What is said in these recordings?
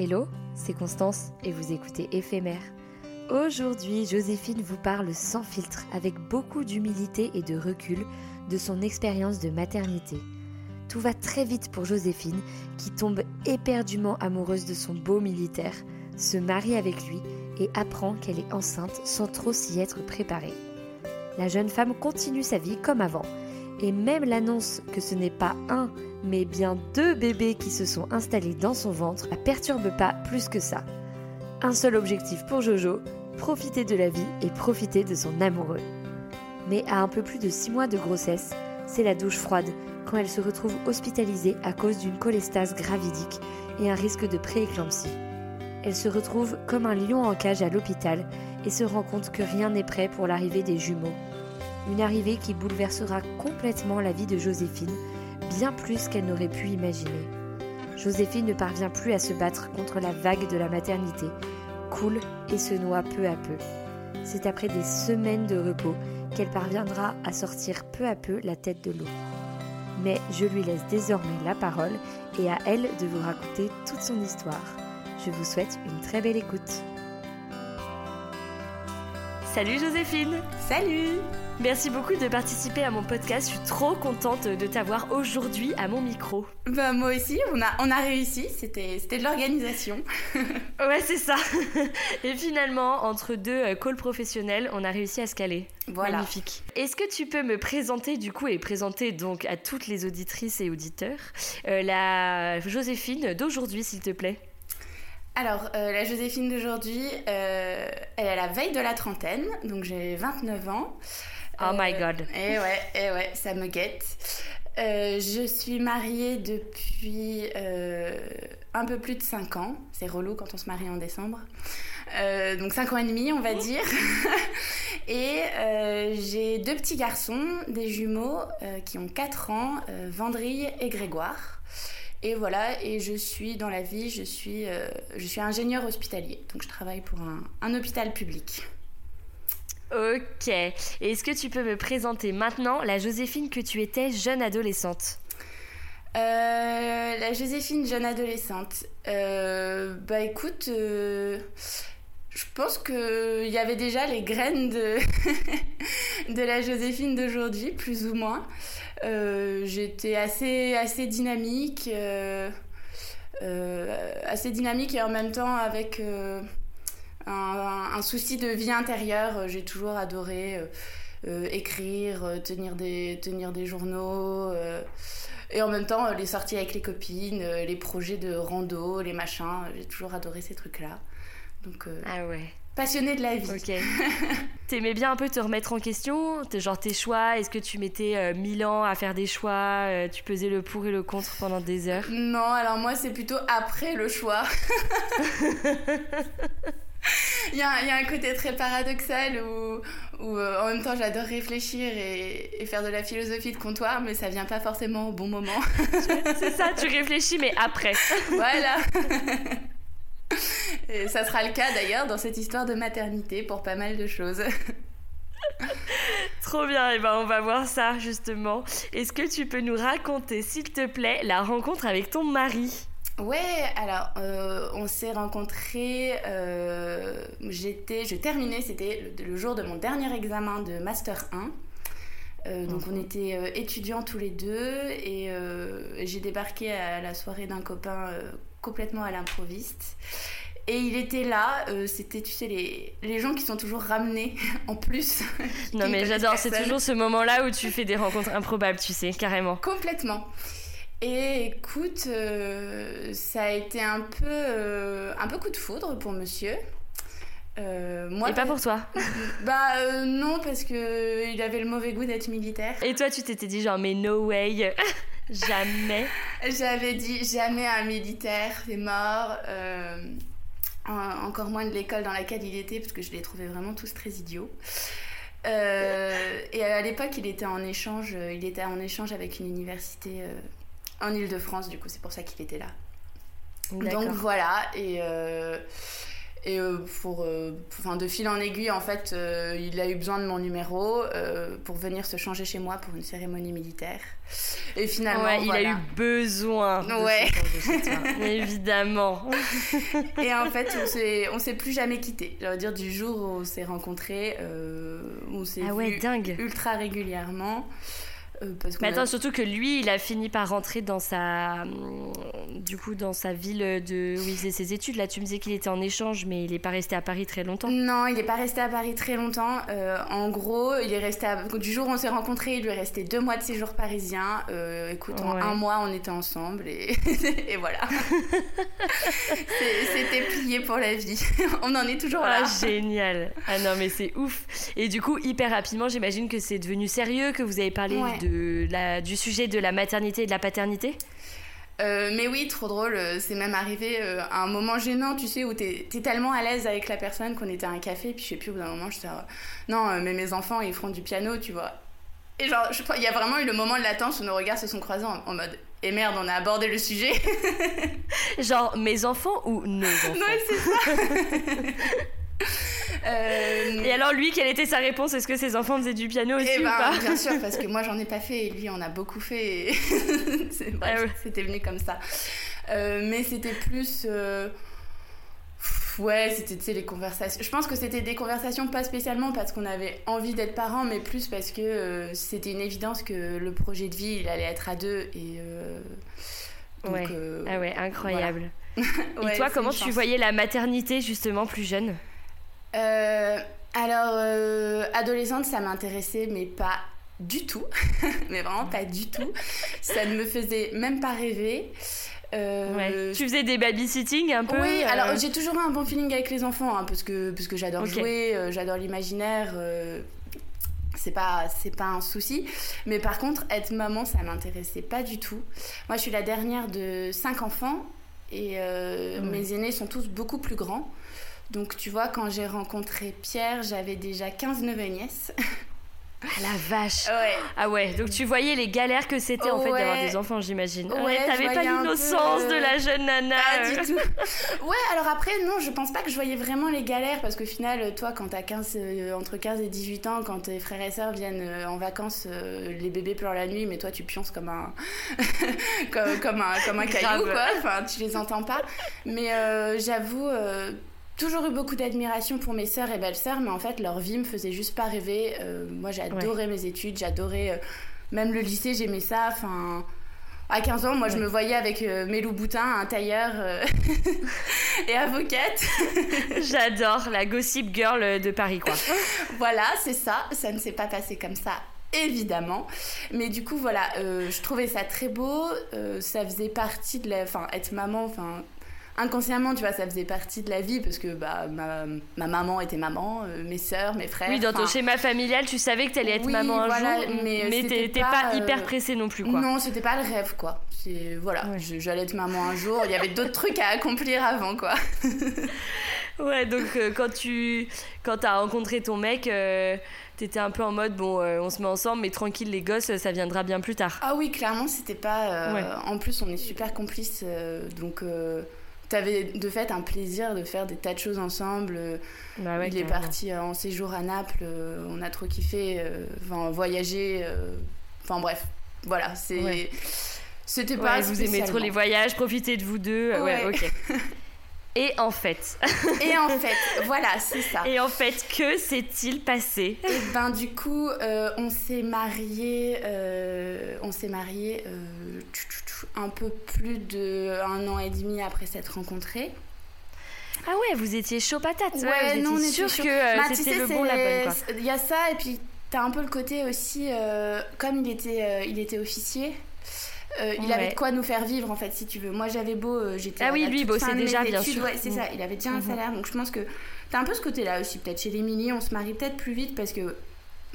Hello, c'est Constance et vous écoutez Éphémère. Aujourd'hui, Joséphine vous parle sans filtre, avec beaucoup d'humilité et de recul, de son expérience de maternité. Tout va très vite pour Joséphine, qui tombe éperdument amoureuse de son beau militaire, se marie avec lui et apprend qu'elle est enceinte sans trop s'y être préparée. La jeune femme continue sa vie comme avant, et même l'annonce que ce n'est pas un, mais bien deux bébés qui se sont installés dans son ventre la perturbe pas plus que ça. Un seul objectif pour Jojo, profiter de la vie et profiter de son amoureux. Mais à un peu plus de 6 mois de grossesse, c'est la douche froide quand elle se retrouve hospitalisée à cause d'une cholestase gravidique et un risque de prééclampsie. Elle se retrouve comme un lion en cage à l'hôpital et se rend compte que rien n'est prêt pour l'arrivée des jumeaux. Une arrivée qui bouleversera complètement la vie de Joséphine, bien plus qu'elle n'aurait pu imaginer. Joséphine ne parvient plus à se battre contre la vague de la maternité, coule et se noie peu à peu. C'est après des semaines de repos qu'elle parviendra à sortir peu à peu la tête de l'eau. Mais je lui laisse désormais la parole et à elle de vous raconter toute son histoire. Je vous souhaite une très belle écoute. Salut Joséphine Salut Merci beaucoup de participer à mon podcast. Je suis trop contente de t'avoir aujourd'hui à mon micro. Bah moi aussi, on a, on a réussi. C'était, c'était de l'organisation. ouais, c'est ça. Et finalement, entre deux euh, calls professionnels, on a réussi à se caler. Voilà. Magnifique. Est-ce que tu peux me présenter du coup et présenter donc à toutes les auditrices et auditeurs euh, la Joséphine d'aujourd'hui, s'il te plaît? Alors, euh, la Joséphine d'aujourd'hui, euh, elle est à la veille de la trentaine, donc j'ai 29 ans. Oh my Euh, god. Et ouais, et ouais, ça me guette. Euh, je suis mariée depuis euh, un peu plus de 5 ans. C'est relou quand on se marie en décembre. Euh, donc 5 ans et demi, on va dire. et j'ai deux petits garçons, des jumeaux qui ont 4 ans, Vendrille et Grégoire. Et voilà, et je suis dans la vie, je suis, je suis ingénieur hospitalier. Donc je travaille pour un, un hôpital public. Ok. Est-ce que tu peux me présenter maintenant la Joséphine que tu étais jeune adolescente Euh, la Joséphine jeune adolescente. Euh, bah écoute, euh, je pense qu'il y avait déjà les graines de, de la Joséphine d'aujourd'hui, plus ou moins. J'étais assez, assez dynamique, assez dynamique et en même temps avec un, un souci de vie intérieure. J'ai toujours adoré euh, euh, écrire, euh, tenir des, tenir des journaux. euh, et en même temps, euh, les sorties avec les copines, euh, les projets de rando, les machins, euh, j'ai toujours adoré ces trucs-là. Donc, euh, Ah ouais. passionnée de la vie. Ok. T'aimais bien un peu te remettre en question Genre tes choix Est-ce que tu mettais euh, mille ans à faire des choix euh, Tu pesais le pour et le contre pendant des heures? Non, alors moi, c'est plutôt après le choix. Il y, a, y, a un côté très paradoxal où, où en même temps j'adore réfléchir et, et, faire de la philosophie de comptoir, mais ça vient pas forcément au bon moment. C'est ça, tu réfléchis, mais après. Voilà. Et ça sera le cas d'ailleurs dans cette histoire de maternité pour pas mal de choses. Trop bien, et eh ben on va voir ça justement. Est-ce que tu peux nous raconter, s'il te plaît, la rencontre avec ton mari? Ouais, alors euh, on s'est rencontrés, euh, j'étais, je terminais, c'était le, jour de mon dernier examen de Master 1. Euh, donc on était étudiants tous les deux et j'ai débarqué à la soirée d'un copain complètement à l'improviste. Et il était là, euh, c'était, tu sais, les, les gens qui sont toujours ramenés en plus. non, mais j'adore, c'est toujours ce moment-là où tu fais des rencontres improbables, tu sais, carrément. Complètement. Et écoute, euh, ça a été un peu, euh, un peu coup de foudre pour monsieur. moi, Et pas pour toi Bah non, parce que il avait le mauvais goût d'être militaire. Et toi, tu t'étais dit genre, mais no way Jamais. J'avais dit jamais un militaire, c'est mort encore moins de l'école dans laquelle il était, parce que je les trouvais vraiment tous très idiots. Euh, et à l'époque, il était en échange, il était en échange avec une université euh, en Ile-de-France, du coup, c'est pour ça qu'il était là. Donc voilà, et euh, et euh, pour, euh, enfin, de fil en aiguille, en fait, il a eu besoin de mon numéro pour venir se changer chez moi pour une cérémonie militaire. Et finalement, ouais, il a eu besoin. De ouais. Se Évidemment. et en fait, on s'est, plus jamais quitté. Je dire, du jour où on s'est rencontrés, on s'est ah ouais, dingue. ultra régulièrement. Euh, mais attends, surtout que lui, il a fini par rentrer dans sa, du coup, dans sa ville de où il faisait ses études. Là, tu me disais qu'il était en échange, mais il n'est pas resté à Paris très longtemps. Non, il n'est pas resté à Paris très longtemps. Euh, en gros, il est resté du jour où on s'est rencontrés, il lui est resté deux mois de séjour parisien. Euh, écoute, en un mois, on était ensemble et, et voilà. C'était plié pour la vie. on en est toujours là. Ah, génial. Ah non, mais c'est ouf. Et du coup, hyper rapidement, j'imagine que c'est devenu sérieux, que vous avez parlé de la, du sujet de la maternité et de la paternité? Euh, mais oui, trop drôle. C'est même arrivé euh, à un moment gênant, tu sais, où t'es es tellement à l'aise avec la personne qu'on était à un café, puis je sais plus, au bout d'un moment, je disais, non, euh, mais mes enfants, ils feront du piano, tu vois. Et genre, il y a vraiment eu le moment de latence où nos regards se sont croisés en, mode, et merde, on a abordé le sujet. genre, mes enfants ou nos enfants? Non, c'est ça. Euh, et alors lui, quelle était sa réponse? Est-ce que ses enfants faisaient du piano aussi eh ou ben, pas? Bien sûr, parce que moi j'en ai pas fait et lui en a beaucoup fait. Ah c'était venu comme ça. Euh, mais c'était plus... Euh, ouais, c'était les conversations. Je pense que c'était des conversations pas spécialement parce qu'on avait envie d'être parents, mais plus parce que c'était une évidence que le projet de vie, il allait être à deux. Et, ouais. ah ouais, incroyable. et toi, comment tu voyais la maternité justement plus jeune? Euh, alors, euh, adolescente, ça m'intéressait, mais pas du tout. mais vraiment pas du tout. Ça ne me faisait même pas rêver. Euh, tu faisais des babysitting un peu Oui, alors j'ai toujours eu un bon feeling avec les enfants, hein, parce que, parce que j'adore jouer, j'adore l'imaginaire. c'est pas c'est pas un souci mais par contre être maman ça m'intéressait pas du tout moi je suis la dernière de cinq enfants et mes aînés sont tous beaucoup plus grands donc tu vois, quand j'ai rencontré Pierre, j'avais déjà 15 neveux nièces. Ah la vache Ah ouais, donc tu voyais les galères que c'était en fait d'avoir des enfants, j'imagine. Ouais, t'avais pas l'innocence de la jeune nana. Pas du tout. ouais, alors après, non, je pense pas que je voyais vraiment les galères parce qu'au final, toi, quand t'as 15, euh, entre 15 et 18 ans, quand tes frères et sœurs viennent euh, en vacances, euh, les bébés pleurent la nuit, mais toi, tu pionces comme un, comme, un, comme un caillou, quoi. Enfin, tu les entends pas. Mais j'avoue toujours eu beaucoup d'admiration pour mes sœurs et belles-sœurs, mais en fait, leur vie me faisait juste pas rêver. Euh, moi, j'adorais mes études, j'adorais. Euh, même le lycée, j'aimais ça. Enfin. À 15 ans, moi, je me voyais avec euh, mes loups boutins, un tailleur et avocate. J'adore la gossip girl de Paris, quoi. voilà, c'est ça. Ça ne s'est pas passé comme ça évidemment. Mais du coup, voilà, je trouvais ça très beau. ça faisait partie de la. Enfin, être maman, enfin, inconsciemment, tu vois, ça faisait partie de la vie parce que bah, ma, ma maman était maman, euh, mes sœurs, mes frères. Oui, dans ton schéma familial, tu savais que tu allais être maman un jour, mais, mais t'étais pas, hyper euh, pressée non plus, quoi. Non, c'était pas le rêve, quoi. Voilà, j'allais être maman un jour, il y avait d'autres trucs à accomplir avant, quoi. ouais, donc quand tu quand as rencontré ton mec, t'étais un peu en mode bon, on se met ensemble, mais tranquille, les gosses, ça viendra bien plus tard. Ah oui, clairement, c'était pas. En plus, on est super complices, donc t'avais de fait un plaisir de faire des tas de choses ensemble. Bah il est parti en séjour à Naples, on a trop kiffé, enfin voyager, enfin bref, voilà, c'est. C'était pas. vous aimez trop les voyages, profitez de vous deux. Ouais, ok. Et en fait. Et en fait, voilà, c'est ça. Et en fait, que s'est-il passé Et eh ben du coup, euh, on s'est marié, euh, on s'est marié euh, un peu plus de un an et demi après s'être rencontrés. Ah ouais, vous étiez chaud patate. Ouais, non, on sûr que bah, c'était le bon la bonne. Il y a ça et puis t'as un peu le côté aussi, comme il était, il était officier. Euh, il avait de quoi nous faire vivre en fait si tu veux. Moi j'avais beau euh, j'étais ah oui lui bossait déjà bien sûr. c'est ça il avait déjà un mhm. salaire. Donc je pense que t'as un peu ce côté là aussi peut-être chez les on se marie peut-être plus vite parce que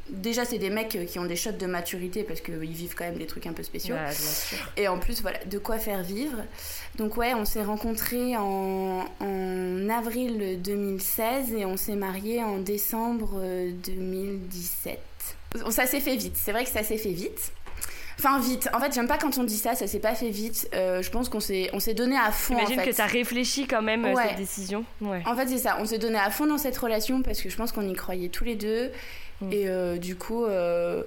déjà c'est des mecs qui ont des shots de maturité parce qu'ils vivent quand même des trucs un peu spéciaux. Et en plus voilà de quoi faire vivre. Donc ouais on s'est rencontrés en, en, avril 2016 et on s'est mariés en décembre 2017 ça s'est fait vite. C'est vrai que ça s'est fait vite Enfin, vite. En fait, j'aime pas quand on dit ça, ça s'est pas fait vite. Euh, je pense qu'on s'est, on s'est donné à fond. J'imagine en fait. que t'as réfléchi quand même à cette décision. Ouais. En fait, c'est ça. On s'est donné à fond dans cette relation parce que je pense qu'on y croyait tous les deux. Mm. Et euh, du coup, euh,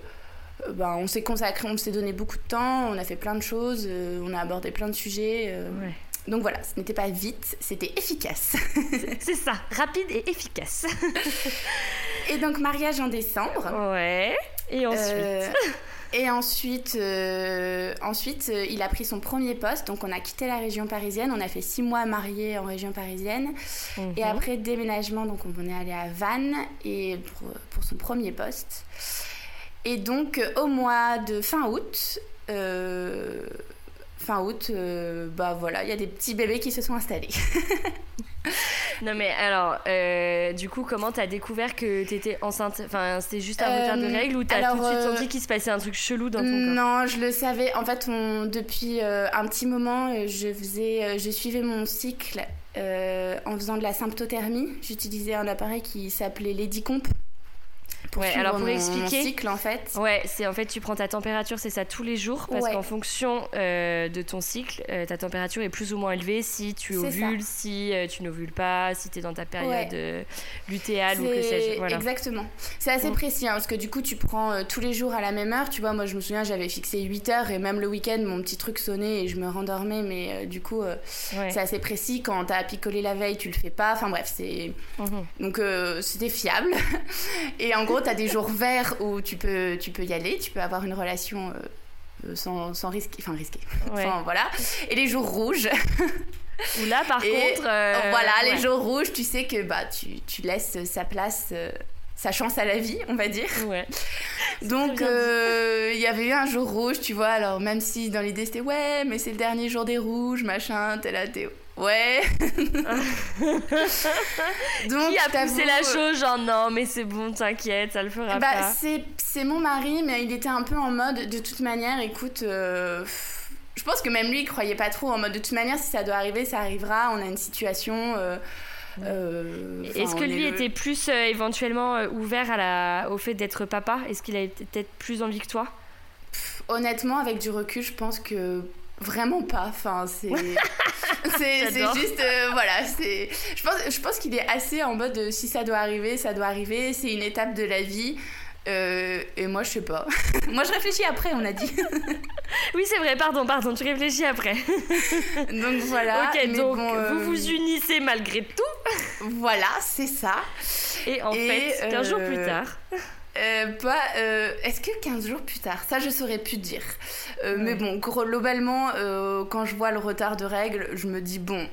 ben, on s'est consacré, on s'est donné beaucoup de temps, on a fait plein de choses, on a abordé plein de sujets. Donc voilà, ce n'était pas vite, c'était efficace. c'est ça, rapide et efficace. et donc mariage en décembre. Ouais. Et ensuite et ensuite, euh, ensuite euh, il a pris son premier poste. Donc, on a quitté la région parisienne. On a fait six mois mariés en région parisienne. Et mhm. après, déménagement, donc on est allé à Vannes et pour, son premier poste. Et donc, au mois de fin août, euh, fin août, bah voilà, il y a des petits bébés qui se sont installés. non mais alors, euh, du coup, comment t'as découvert que t'étais enceinte? Enfin, c'était juste un retard de euh, règles ou t'as tout de suite senti euh, qu'il se passait un truc chelou dans ton corps? Non, je le savais. En fait, depuis un petit moment, je faisais, je suivais mon cycle en faisant de la symptothermie. J'utilisais un appareil qui s'appelait Comp ouais, alors pour expliquer, cycle en fait. Ouais, c'est en fait tu prends ta température, c'est ça tous les jours, parce qu'en fonction euh, de ton cycle, euh, ta température est plus ou moins élevée si tu ovules, si euh, tu n'ovules pas, si tu es dans ta période lutéale ou que sais-je. Voilà. Exactement. C'est assez précis, hein, parce que du coup tu prends tous les jours à la même heure. Tu vois, moi je me souviens, j'avais fixé 8 heures et même le week-end, mon petit truc sonnait et je me rendormais, mais du coup c'est assez précis. Quand t'as picolé la veille, tu le fais pas. Enfin bref, c'est. Mhm. Donc c'était fiable. et en gros, tu as des jours verts où tu peux, tu peux y aller, tu peux avoir une relation euh, sans, sans risque, enfin risquer. voilà. Et les jours rouges. Où là, par contre. Euh, voilà, les jours rouges, tu sais que bah, tu, tu laisses sa place. Euh, sa chance à la vie, on va dire. Ouais. Donc, il y avait eu un jour rouge, tu vois. Alors, même si dans l'idée c'était ouais, mais c'est le dernier jour des rouges, machin, t'es là, t'es Ouais. Donc, Qui a poussé la chose genre non mais c'est bon t'inquiète ça le fera bah, pas. C'est mon mari mais il était un peu en mode de toute manière écoute euh, je pense que même lui il croyait pas trop en mode de toute manière si ça doit arriver ça arrivera on a une situation euh, euh, Est-ce que lui était plus éventuellement ouvert à la, au fait d'être papa? Est-ce qu'il a peut-être plus envie que toi? Honnêtement, avec du recul, je pense que Vraiment pas. Enfin, c'est c'est juste euh, voilà. C'est je pense je pense qu'il est assez en mode euh, si ça doit arriver, ça doit arriver. C'est une étape de la vie. Euh, et moi, je sais pas. moi, je réfléchis après, on a dit. oui, c'est vrai, pardon, pardon, tu réfléchis après. donc voilà. Ok, donc vous vous unissez malgré tout. voilà, c'est ça. Et en fait, 15 jours plus tard. Euh, pas. Euh, est-ce que 15 jours plus tard Ça, je saurais plus dire. Euh, mais bon, globalement, quand je vois le retard de règles, je me dis bon,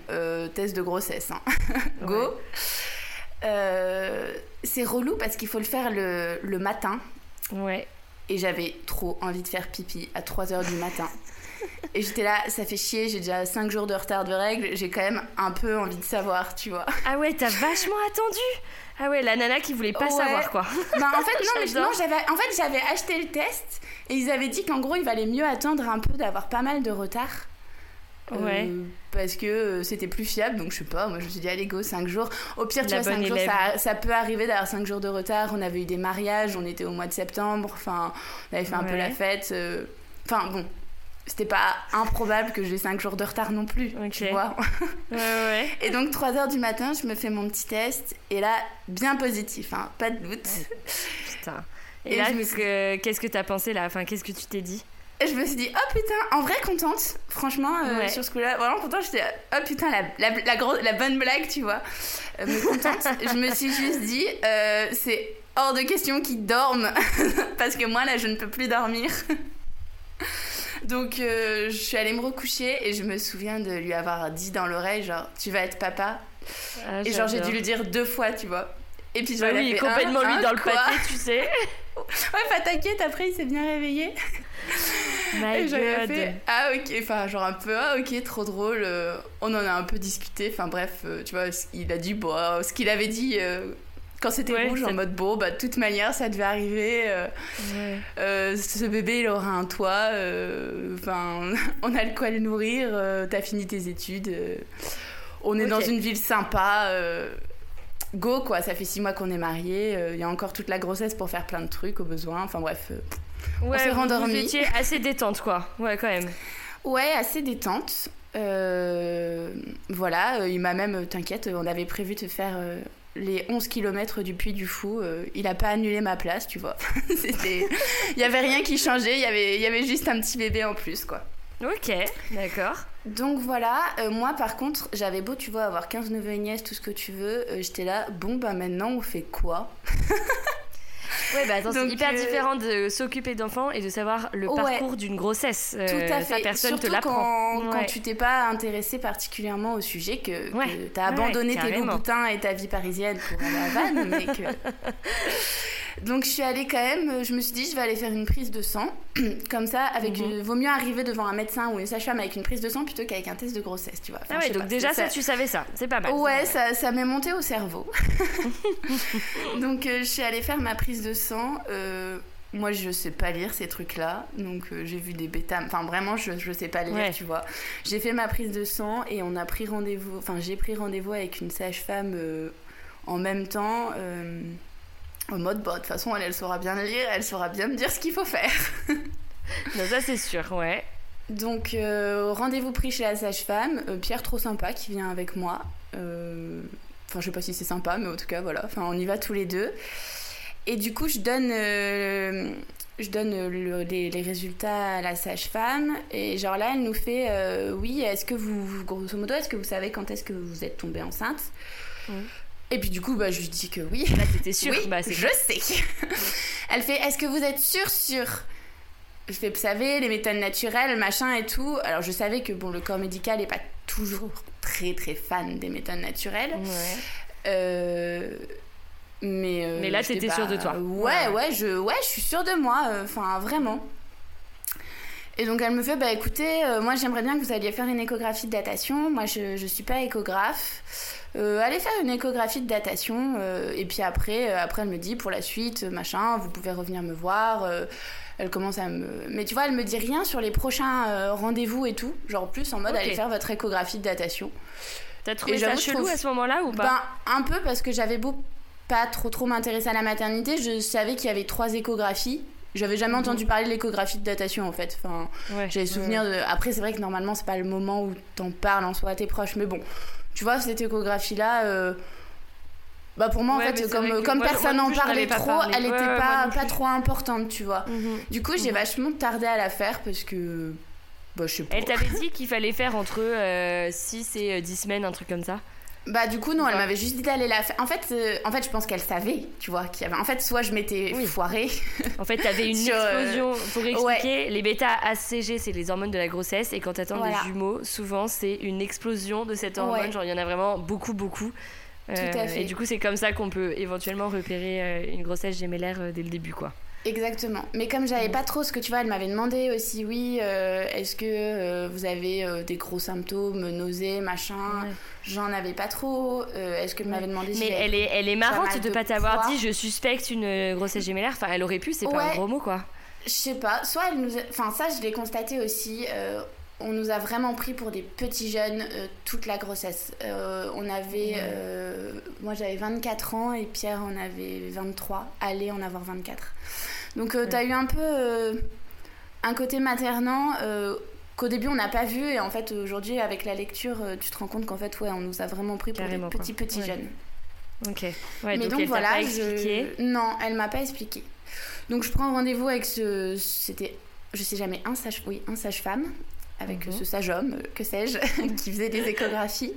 test de grossesse. Hein. Go. c'est relou parce qu'il faut le faire le, le matin. Ouais. Et j'avais trop envie de faire pipi à 3h du matin. Et j'étais là, ça fait chier, j'ai déjà 5 jours de retard de règles, j'ai quand même un peu envie de savoir, tu vois. Ah ouais, t'as vachement attendu ah ouais, la nana qui voulait pas savoir quoi. Bah en fait non, j'avais en fait j'avais acheté le test et ils avaient dit qu'en gros il valait mieux attendre un peu d'avoir pas mal de retard Ouais. parce que c'était plus fiable, donc je sais pas, moi je me suis dit allez go 5 jours. Au pire, tu vois, 5 jours, ça, ça, peut arriver d'avoir 5 jours de retard. On avait eu des mariages, on était au mois de septembre, enfin, on avait fait un peu la fête. Enfin bon, c'était pas improbable que j'ai 5 jours de retard non plus, tu vois. ouais, ouais. Et donc 3 heures du matin, je me fais mon petit test et là, bien positif, hein, pas de doute. Putain. Et, là, qu'est-ce que t'as pensé là? Enfin, qu'est-ce que tu t'es dit? Et je me suis dit, oh putain, en vrai contente, franchement, euh, sur ce coup-là, vraiment contente. J'étais, oh putain, la, la, la, la, bonne blague, tu vois. Euh, mais contente, je me suis juste dit, euh, c'est hors de question qu'ils dorment, parce que moi là, je ne peux plus dormir. Donc euh, je suis allée me recoucher et je me souviens de lui avoir dit dans l'oreille genre tu vas être papa. Ah, et genre j'ai dû lui dire deux fois, tu vois. Et puis bah oui, complètement lui dans le pâté, tu sais. ouais, pas t'inquiète, après il s'est bien réveillé. My et j'avais fait ah ok, enfin genre un peu ah ok trop drôle. Euh, on en a un peu discuté. Enfin bref, euh, tu vois, il a dit bon, ce qu'il avait dit quand c'était rouge, en mode bon, bah, de toute manière, ça devait arriver. Euh, euh, ce bébé, il aura un toit. Euh, enfin, on a le quoi le nourrir. T'as fini tes études. on est dans une ville sympa. go, quoi. Ça fait six mois qu'on est mariés. Il y a encore toute la grossesse pour faire plein de trucs au besoin. Enfin, bref. on s'est rendormi. Vous étiez assez détente, quoi. Ouais, quand même. Ouais, assez détente. voilà, il m'a même, t'inquiète, on avait prévu de faire les 11 km du Puy du Fou, euh, il a pas annulé ma place, tu vois. C'était il y avait rien qui changeait, il y avait il y avait juste un petit bébé en plus quoi. OK, d'accord. Donc voilà, euh, moi par contre, j'avais beau tu vois avoir 15 neveux et nièces, tout ce que tu veux, euh, j'étais là bon bah maintenant on fait quoi? Ouais, bah c'est hyper euh, différent de s'occuper d'enfants et de savoir le parcours d'une grossesse. Euh, Tout à fait. personne Surtout te l'apprend. Quand, quand tu t'es pas intéressé particulièrement au sujet, que, tu as abandonné tes boutins et ta vie parisienne pour aller à Vannes, mais que. Donc je suis allée quand même, je me suis dit je vais aller faire une prise de sang. Comme ça, avec mhm. vaut mieux arriver devant un médecin ou une sage-femme avec une prise de sang plutôt qu'avec un test de grossesse, tu vois. ah ouais, donc déjà ça, tu savais ça, c'est pas mal. Ouais, ça, ça m'est monté au cerveau. donc euh, je suis allée faire ma prise de sang. Euh, moi, je sais pas lire ces trucs-là, donc euh, j'ai vu des bêta. Enfin, vraiment, je, je sais pas lire, tu vois. J'ai fait ma prise de sang et on a pris rendez-vous. Enfin, j'ai pris rendez-vous avec une sage-femme en même temps en mode, bah, de toute façon, elle, elle saura bien lire, elle saura bien me dire ce qu'il faut faire. non, ça, c'est sûr, ouais. Donc, euh, rendez-vous pris chez la sage-femme. Euh, Pierre, trop sympa, qui vient avec moi. Euh, enfin, je sais pas si c'est sympa, mais en tout cas, voilà. Enfin, on y va tous les deux. Et du coup, je donne, je donne les, les, résultats à la sage-femme. Et genre là, elle nous fait Oui, est-ce que vous, grosso modo, est-ce que vous savez quand est-ce que vous êtes tombée enceinte? Et puis du coup, bah, je lui dis que oui. Là, t'étais sûre Oui, bah, je sais. Elle fait Est-ce que vous êtes sûre, sûre? Je fais Vous savez, les méthodes naturelles, machin et tout. Alors, je savais que bon, le corps médical n'est pas toujours très très fan des méthodes naturelles. Ouais. Euh, mais, euh, mais là, t'étais sûre de toi. Ouais, ouais, je, ouais, je suis sûre de moi. Euh, enfin, vraiment. Et donc elle me fait, bah écoutez, moi j'aimerais bien que vous alliez faire une échographie de datation. Moi je, je suis pas échographe. Euh, allez faire une échographie de datation. Euh, et puis après, euh, après, elle me dit pour la suite, machin, vous pouvez revenir me voir. elle commence à me. Mais tu vois, elle me dit rien sur les prochains rendez-vous et tout. Genre plus en mode, allez faire votre échographie de datation. T'as trouvé ça chelou à ce moment-là ou pas? Ben, un peu parce que j'avais beau pas trop trop m'intéresser à la maternité, je savais qu'il y avait trois échographies. J'avais jamais mhm. entendu parler de l'échographie de datation en fait. Enfin, j'avais souvenir de. Après, c'est vrai que normalement, c'est pas le moment où t'en parles en soi à tes proches, mais bon, tu vois, cette échographie-là, euh, bah pour moi, en fait, comme, comme personne n'en parlait trop, elle était pas, pas trop importante, tu vois. Mhm. Du coup, j'ai mhm. vachement tardé à la faire parce que. Bah, je sais pas. Elle t'avait dit qu'il fallait faire entre 6 euh, et 10 euh, semaines, un truc comme ça? Bah du coup non, elle m'avait juste dit d'aller la faire. En fait, en fait, je pense qu'elle savait, tu vois, qu'il y avait. En fait, soit je m'étais foirée. En fait, t'avais une explosion. Pour expliquer, les bêta ACG, c'est les hormones de la grossesse, et quand t'attends des jumeaux, souvent c'est une explosion de cette hormone. Genre, il y en a vraiment beaucoup, beaucoup. Tout à fait. Et du coup, c'est comme ça qu'on peut éventuellement repérer une grossesse gémellaire dès le début, quoi. Exactement. Mais comme j'avais pas trop ce que tu vois, elle m'avait demandé aussi, oui, euh, est-ce que euh, vous avez euh, des gros symptômes, nausées, machin? J'en avais pas trop. est-ce que m'avait demandé Mais elle est, elle est marrante de, pas t'avoir dit, je suspecte une grossesse gémellaire. Enfin, elle aurait pu, c'est pas un gros mot, quoi. Je sais pas. Soit elle nous. Enfin, ça, je l'ai constaté aussi on nous a vraiment pris pour des petits jeunes toute la grossesse. on avait, moi j'avais 24 ans et Pierre en avait 23, allait en avoir 24. Donc tu as eu un peu un côté maternant qu'au début on n'a pas vu et en fait aujourd'hui avec la lecture tu te rends compte qu'en fait ouais on nous a vraiment pris pour des petits petits jeunes. Ok. Ouais, Mais donc, voilà, pas expliqué. non, elle m'a pas expliqué. Donc je prends rendez-vous avec ce, c'était, je sais jamais un sage, oui, un sage-femme avec mhm. ce sage-homme, que sais-je, qui faisait des échographies.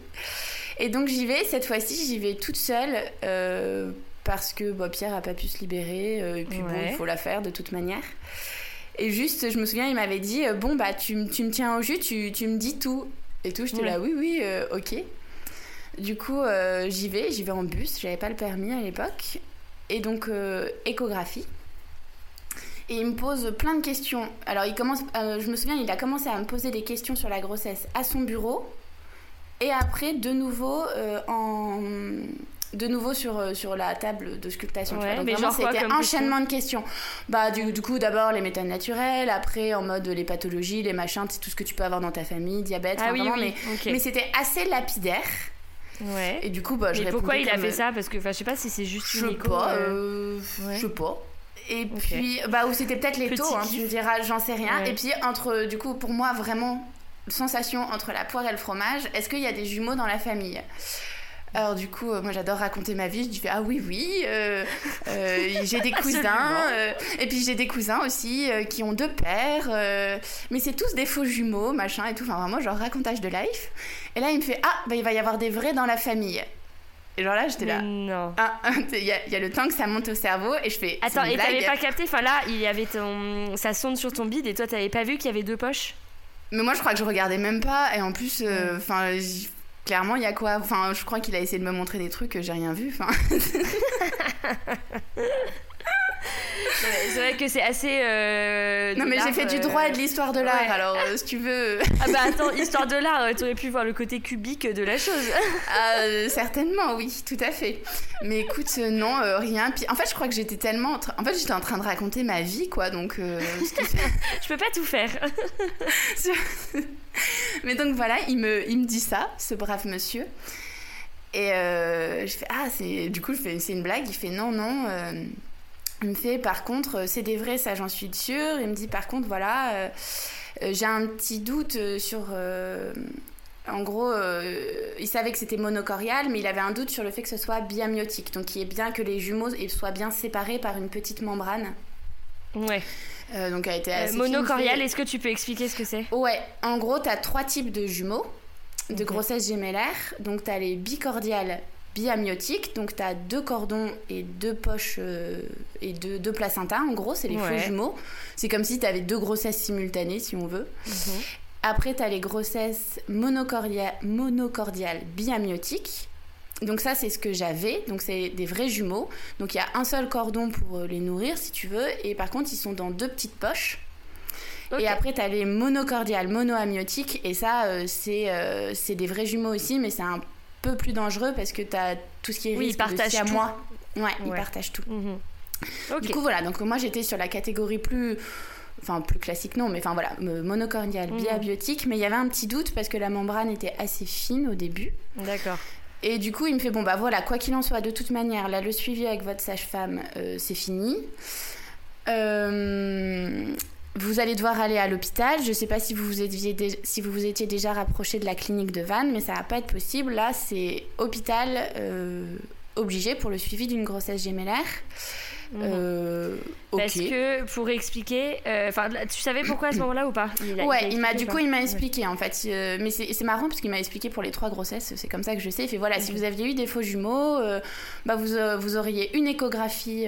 Et donc j'y vais cette fois-ci, j'y vais toute seule. Euh, parce que bah, Pierre a pas pu se libérer euh, et puis bon il faut la faire de toute manière et juste je me souviens il m'avait dit euh, bon bah tu, tu, me tiens au jus tu, tu me dis tout et tout j'étais là oui oui ok du coup, euh, j'y vais, j'y vais en bus, j'avais pas le permis à l'époque. Et donc, euh, échographie. Et il me pose plein de questions. Alors, il commence, euh, je me souviens, il a commencé à me poser des questions sur la grossesse à son bureau. Et après, de nouveau, en, de nouveau sur, sur la table de sculptation. Ouais, Donc vraiment, c'était enchaînement de questions. Bah, du, du coup, d'abord les méthodes naturelles, après en mode les pathologies, les machins, tout ce que tu peux avoir dans ta famille, diabète, ah, oui, oui. mais, mais c'était assez lapidaire. Ouais. Et du coup, bah, je Mais pourquoi il a fait ça? Parce que, je sais pas si c'est juste je sais pas, euh, je sais pas. Et puis, bah, ou c'était peut-être les taux, hein, tu me diras, j'en sais rien. Et puis, entre, du coup, pour moi, vraiment, sensation entre la poire et le fromage, est-ce qu'il y a des jumeaux dans la famille? Alors du coup, euh, moi j'adore raconter ma vie. Je dis ah oui oui, euh, euh, j'ai des cousins et puis j'ai des cousins aussi qui ont deux pères, mais c'est tous des faux jumeaux machin et tout. Enfin vraiment genre racontage de life. Et là il me fait ah bah il va y avoir des vrais dans la famille. Et genre là, j'étais là. Non. Ah, il y, a le temps que ça monte au cerveau et je fais. Attends, et t'avais pas capté Enfin là, il y avait ton. Ça sonde sur ton bide et toi, t'avais pas vu qu'il y avait deux poches? Mais moi, je crois que je regardais même pas. Et en plus, enfin, clairement, il y a quoi? Enfin, je crois qu'il a essayé de me montrer des trucs que j'ai rien vu. Enfin. c'est vrai que c'est assez. Euh, non, mais j'ai fait du droit et de l'histoire de l'art, alors euh, si tu veux. ah bah attends, histoire de l'art, tu aurais pu voir le côté cubique de la chose. ah, euh, certainement, oui, tout à fait. Mais écoute, non, rien. Puis en fait, je crois que j'étais tellement. En, fait, j'étais en train de raconter ma vie, quoi, donc. je peux pas tout faire. mais donc voilà, il me, il me dit ça, ce brave monsieur. Et je fais, ah, c'est. Du coup, c'est une blague. Il fait, non, non. Il me fait par contre, euh, c'est des vrais, ça j'en suis sûre. Il me dit par contre, voilà, euh, euh, j'ai un petit doute sur. en gros, il savait que c'était monocorial, mais il avait un doute sur le fait que ce soit biamiotique. Donc il est bien que les jumeaux soient bien séparés par une petite membrane. Ouais. donc a été assez monocorial, est-ce que tu peux expliquer ce que c'est? Ouais, en gros, tu as trois types de jumeaux de grossesse gémellaire. Donc tu as les bicordiales biamiotique. Donc, tu as deux cordons et deux poches euh, et deux, deux placentas. En gros, c'est les faux jumeaux. C'est comme si tu avais deux grossesses simultanées, si on veut. Mhm. Après, tu as les grossesses monocordiales, monocordiales biamiotiques. Donc ça, c'est ce que j'avais. Donc c'est des vrais jumeaux. Donc il y a un seul cordon pour euh, les nourrir, si tu veux. Et par contre, ils sont dans deux petites poches. Et après, tu as les monocordiales monoamiotiques. Et ça, euh, c'est des vrais jumeaux aussi, mais c'est un peu plus dangereux parce que tu as tout ce qui est oui, risque de à moi. Ouais, ils partagent tout. Mhm. Du coup, voilà, donc moi j'étais sur la catégorie plus enfin plus classique non mais enfin voilà monocordial mmh. biabiotique mais il y avait un petit doute parce que la membrane était assez fine au début d'accord et du coup il me fait bon bah voilà quoi qu'il en soit de toute manière là le suivi avec votre sage-femme euh, c'est fini euh, vous allez devoir aller à l'hôpital. Je ne sais pas si vous, vous étiez, si vous vous étiez déjà rapproché de la clinique de Vannes, mais ça va pas être possible. Là, c'est hôpital euh, obligé pour le suivi d'une grossesse gémellaire. Mhm. Euh, Parce que pour expliquer, euh, enfin, tu savais pourquoi à ce moment-là ou pas? Ouais, il m'a du coup il m'a expliqué en fait, euh, mais c'est marrant parce qu'il m'a expliqué pour les trois grossesses, c'est comme ça que je sais. Il fait voilà, si vous aviez eu des faux jumeaux, bah vous vous auriez une échographie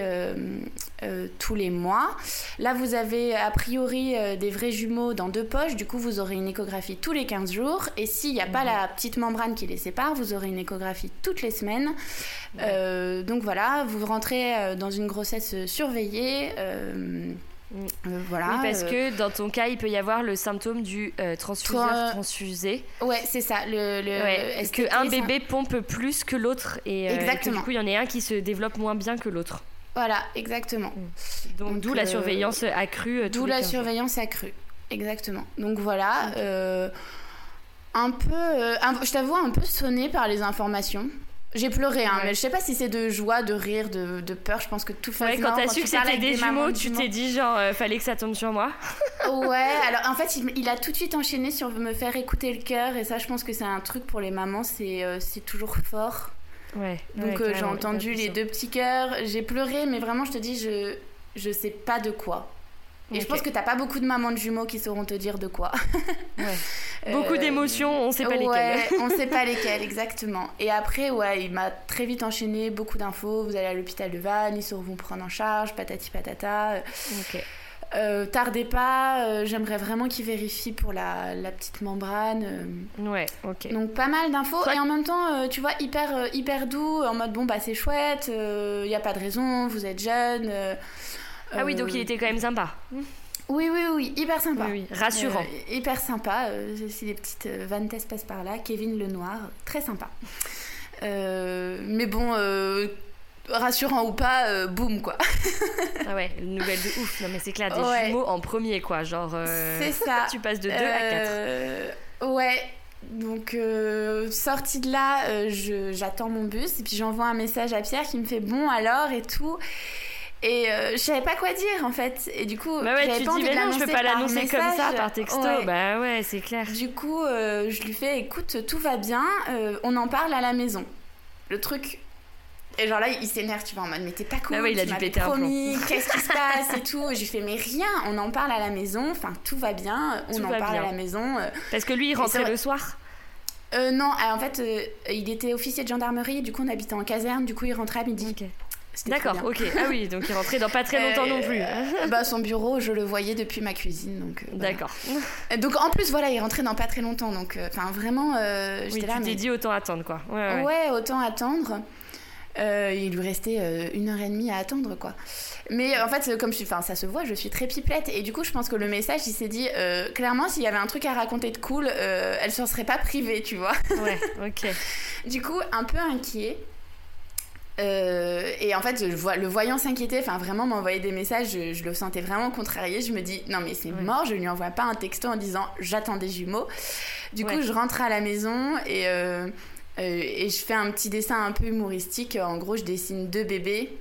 tous les mois. Là vous avez a priori des vrais jumeaux dans deux poches, du coup vous aurez une échographie tous les 15 jours. Et s'il n'y a pas mhm. la petite membrane qui les sépare, vous aurez une échographie toutes les semaines. donc voilà, vous rentrez dans une grossesse grossesse surveillée. Euh, euh, voilà. parce euh, que dans ton cas, il peut y avoir le symptôme du transfuseur transfusé. Ouais, c'est ça. Le, Est-ce que un bébé pompe plus que l'autre et, exactement. du coup, il y en a un qui se développe moins bien que l'autre. Voilà, exactement. Mm. Donc, d'où la surveillance accrue. D'où la surveillance accrue. exactement. Donc voilà. un peu, je t'avoue, un peu sonné par les informations. J'ai pleuré, hein, mais je sais pas si c'est de joie, de rire, de, de peur. Je pense que tout fait. Ouais, quand t'as su que c'était des, jumeaux, tu t'es dit genre, euh, fallait que ça tombe sur moi. ouais, alors en fait, il, a tout de suite enchaîné sur me faire écouter le cœur, et ça, je pense que c'est un truc pour les mamans, c'est euh, c'est toujours fort. Ouais. Donc euh, j'ai entendu les deux petits cœurs, j'ai pleuré, mais vraiment, je te dis, je je sais pas de quoi. Et je pense que t'as pas beaucoup de mamans de jumeaux qui sauront te dire de quoi. ouais. Beaucoup euh, d'émotions, on sait pas lesquelles. on sait pas lesquelles, exactement. Et après, ouais, il m'a très vite enchaîné beaucoup d'infos. Vous allez à l'hôpital de Vannes, ils sauront vous prendre en charge, patati patata. Ok. Euh, tardez pas, euh, j'aimerais vraiment qu'ils vérifient pour la, la petite membrane. ouais, ok. Donc pas mal d'infos et en même temps, tu vois, hyper, hyper doux, en mode bon bah c'est chouette, il n'y a pas de raison, vous êtes jeune. Ah oui, donc il euh, était quand même sympa. Oui, oui, oui, hyper sympa. Oui, Rassurant. Euh, hyper sympa. Euh, si les petites vannes passent par là. Kevin Lenoir, très sympa. mais bon, rassurant ou pas, boum quoi. ah ouais, une nouvelle de ouf. Non mais c'est clair, des jumeaux en premier quoi. Genre. c'est ça. tu passes de 2 à 4. Ouais. Donc, sortie de là, j'attends mon bus et puis j'envoie un message à Pierre qui me fait bon alors et tout. Et euh, je savais pas quoi dire en fait. Et du coup, bah ouais, tu pas dis, mais non, je peux pas l'annoncer comme ça par texto. Bah ouais, c'est clair. Du coup, euh, je lui fais écoute, tout va bien, euh, on en parle à la maison. Le truc. Et genre là, il s'énerve, tu vois, en mode, mais t'es pas cool, bah ouais, il a dû péter promis, qu'est-ce qui se passe et tout. Je lui fais, mais rien, on en parle à la maison, enfin, tout va bien, on en parle à la maison. Parce que lui, il rentrait le soir Non, en fait, il était officier de gendarmerie, du coup, on habitait en caserne, du coup, il rentrait à midi. D'accord, ok. Ah oui, donc il rentrait dans pas très longtemps non plus. Euh, bah, son bureau, je le voyais depuis ma cuisine. donc. Euh, D'accord. Donc en plus, voilà, il rentrait dans pas très longtemps. Donc, euh, enfin, vraiment, j'étais là. Tu t'es dit autant attendre, quoi. Ouais, autant attendre. il lui restait une heure et demie à attendre, quoi. Mais en fait, comme je suis, enfin, ça se voit, je suis très pipelette. Et du coup, je pense que le message, il s'est dit, clairement, s'il y avait un truc à raconter de cool, elle s'en serait pas privée, tu vois. Ouais, ok. du coup, un peu inquiet. Euh, et en fait, je vois, le voyant s'inquiéter, enfin vraiment m'envoyer des messages, je, le sentais vraiment contrarié. Je me dis, non mais c'est mort, je lui envoie pas un texto en disant j'attends des jumeaux. Du coup, je rentre à la maison et, euh, euh, et je fais un petit dessin un peu humoristique. En gros, je dessine deux bébés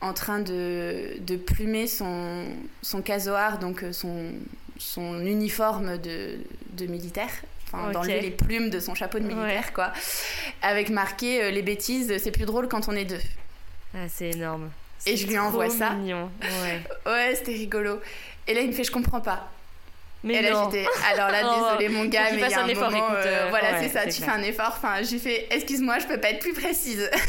en train de, de plumer son, son casoar, donc son, son uniforme de, de militaire enfin, d'enlever les plumes de son chapeau de militaire, quoi. Avec marqué euh, les bêtises, c'est plus drôle quand on est deux. Ah, c'est énorme. Et je lui envoie ça. Mignon. Ouais, ouais c'était rigolo. Et là, il me fait, je comprends pas. Mais et là, j'étais, alors là, oh, désolé mon gars, mais il y a un, effort, moment, euh, euh, voilà, c'est ça, tu fais un effort. Enfin, j'ai fait, excuse-moi, je peux pas être plus précise.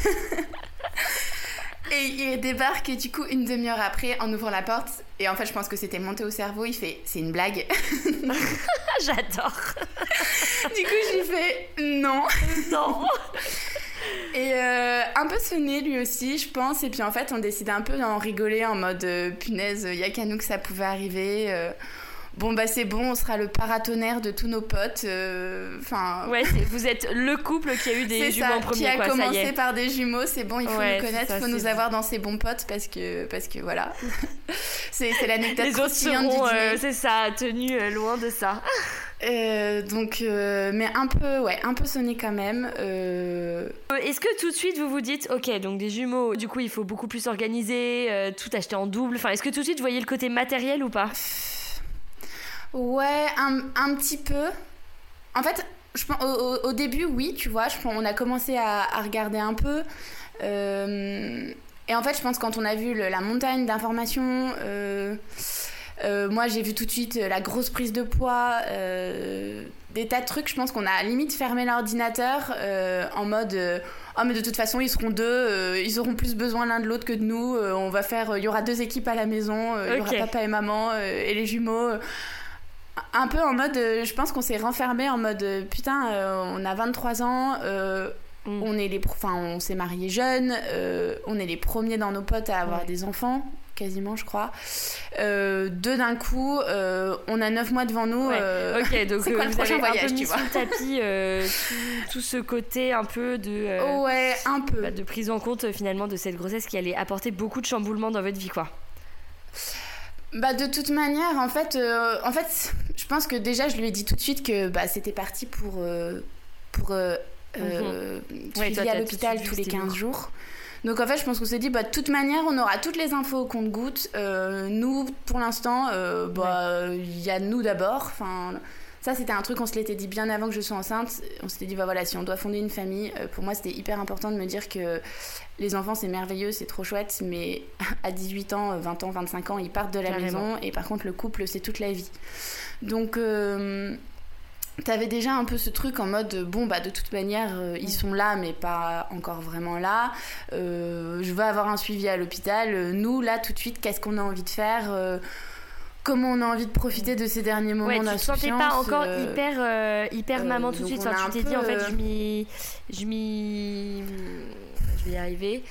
Et il débarque et du coup une demi-heure après en ouvrant la porte. Et en fait je pense que c'était monté au cerveau. Il fait c'est une blague. J'adore. Du coup j'ai fait non. Non. Et euh, un peu sonné lui aussi je pense. Et puis en fait on décidait un peu d'en rigoler en mode euh, punaise il y a qu'à nous que ça pouvait arriver euh bon bah c'est bon, on sera le paratonnerre de tous nos potes. Euh, enfin. ouais, vous êtes le couple qui a eu des jumeaux en premier. Qui a commencé par des jumeaux, c'est bon, il faut nous connaître, il faut nous avoir dans ses bons potes parce que parce que voilà. c'est l'anecdote. Les autres seront, euh, c'est ça, tenus euh, loin de ça. donc, mais un peu, ouais, un peu sonné quand même. Est-ce que tout de suite vous vous dites, ok, donc des jumeaux, du coup il faut beaucoup plus organiser, tout acheter en double. Enfin, est-ce que tout de suite vous voyez le côté matériel ou pas? Ouais, un, un, petit peu. En fait, je au, au, début, oui, tu vois, je on a commencé à, à regarder un peu. Euh, et en fait, je pense quand on a vu la montagne d'informations, euh, euh, moi j'ai vu tout de suite la grosse prise de poids, des tas de trucs. Je pense qu'on a limite fermé l'ordinateur en mode oh mais de toute façon ils seront deux, ils auront plus besoin l'un de l'autre que de nous. on va faire, il y aura deux équipes à la maison, il y aura papa et maman et les jumeaux un peu en mode, euh, je pense qu'on s'est renfermé en mode, euh, putain, euh, on a 23 ans, mm. on est les, enfin, on s'est marié jeune, on est les premiers dans nos potes à avoir des enfants, quasiment, je crois. deux d'un coup, on a 9 mois devant nous. ok, donc c'est quoi le prochain voyage, un peu tu vois le tapis tout, ce côté un peu de. ouais, un peu. Bah, de prise en compte finalement de cette grossesse qui allait apporter beaucoup de chamboulements dans votre vie, quoi. Bah de toute manière, en fait, en fait, pense que déjà, je lui ai dit tout de suite que bah, c'était parti pour, pour euh, mhm. à l'hôpital tous les 15 jours. Donc en fait, je pense qu'on s'est dit, bah, de toute manière, on aura toutes les infos au compte-gouttes. Euh, nous, pour l'instant, euh, bah, il y a nous d'abord. Enfin, ça, c'était un truc qu'on se l'était dit bien avant que je sois enceinte. On s'était dit, bah voilà, si on doit fonder une famille, euh, pour moi, c'était hyper important de me dire que les enfants, c'est merveilleux, c'est trop chouette, mais à 18 ans, 20 ans, 25 ans, ils partent de la maison. Et par contre, le couple, c'est toute la vie. Donc T'avais déjà un peu ce truc en mode bon bah de toute manière euh, ils sont là mais pas encore vraiment là. Euh, je veux avoir un suivi à l'hôpital. Nous là tout de suite qu'est-ce qu'on a envie de faire? Euh, Comment on a envie de profiter de ces derniers moments ouais, Tu te sentais pas encore hyper hyper maman tout de suite. tu t'es dit en fait je m'y je m'y je vais y arriver.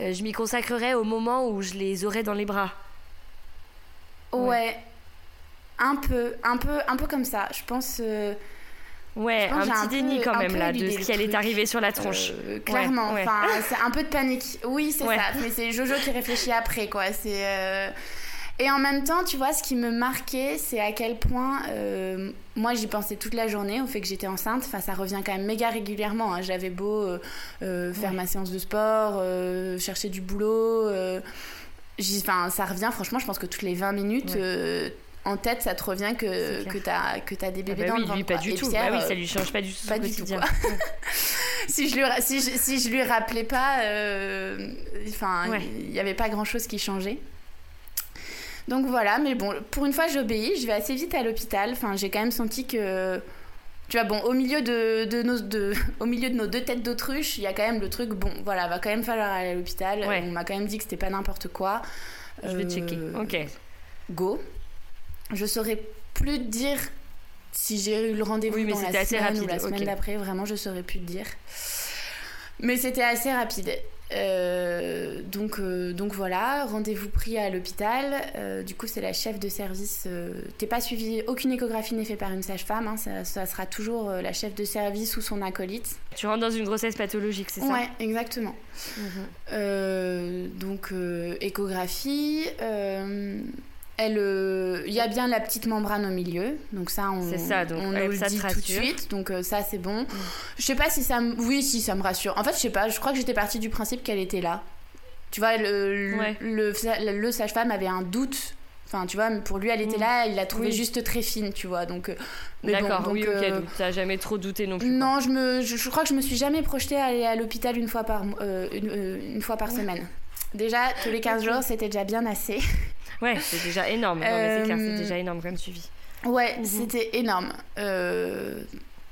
je m'y consacrerai au moment où je les aurai dans les bras. ouais. Un peu, un peu, un peu comme ça. Je pense. Euh, ouais, un petit déni quand même là de ce qui allait arriver sur la tronche. Euh, clairement, enfin, c'est un peu de panique. Oui, c'est ça. Mais c'est Jojo qui réfléchit après, quoi. C'est. Euh, et en même temps, tu vois, ce qui me marquait, c'est à quel point moi j'y pensais toute la journée au fait que j'étais enceinte. Enfin, ça revient quand même méga régulièrement. Hein. J'avais beau faire ma séance de sport, chercher du boulot. Enfin, ça revient, franchement, je pense que toutes les 20 minutes, en tête, ça te revient que, que tu as, que as des bébés ah bah dans oui, le Lui, pas du tout. Bah oui, ça lui change pas du tout. Pas du tout. si, je lui, si, je, si je lui rappelais pas, euh, enfin, il n'y avait pas grand chose qui changeait. Donc voilà, mais bon, pour une fois, j'obéis. Je vais assez vite à l'hôpital. Enfin, j'ai quand même senti que. Tu vois, bon, au milieu de, de nos, de, au milieu de nos deux têtes d'autruche, il y a quand même le truc, bon, voilà, va quand même falloir aller à l'hôpital. On m'a quand même dit que c'était pas n'importe quoi. Je vais checker. Euh, ok. Go je saurais plus te dire si j'ai eu le rendez-vous dans la semaine ou la semaine d'après. Vraiment, je saurais plus te dire. Mais c'était assez rapide. Euh, donc, euh, donc voilà, rendez-vous pris à l'hôpital. Euh, du coup, c'est la chef de service. T'es pas suivi, aucune échographie n'est faite par une sage-femme. Hein, ça, sera toujours la chef de service ou son acolyte. Tu rentres dans une grossesse pathologique, c'est ça? Ouais, exactement. Mhm. donc, échographie. Elle, il euh, y a bien la petite membrane au milieu, donc ça on, ça, donc, on nous le dit tout de suite, donc euh, ça c'est bon. Mm. Je sais pas si ça, me... oui si ça me rassure. En fait je sais pas, je crois que j'étais partie du principe qu'elle était là. Tu vois, le, le, le, sage-femme avait un doute. Enfin, tu vois, pour lui, elle était mm. là, il l'a trouvée juste très fine, tu vois. Donc, euh, D'accord, bon, oui, ok, donc t'as jamais trop douté non plus. Non, je, me, je, crois que je me suis jamais projetée à aller à l'hôpital une fois par, une, une, fois par semaine. Déjà, tous les 15 jours, c'était déjà bien assez. Ouais, c'est déjà énorme. c'est déjà énorme comme suivi. Ouais, mhm. c'était énorme. Euh,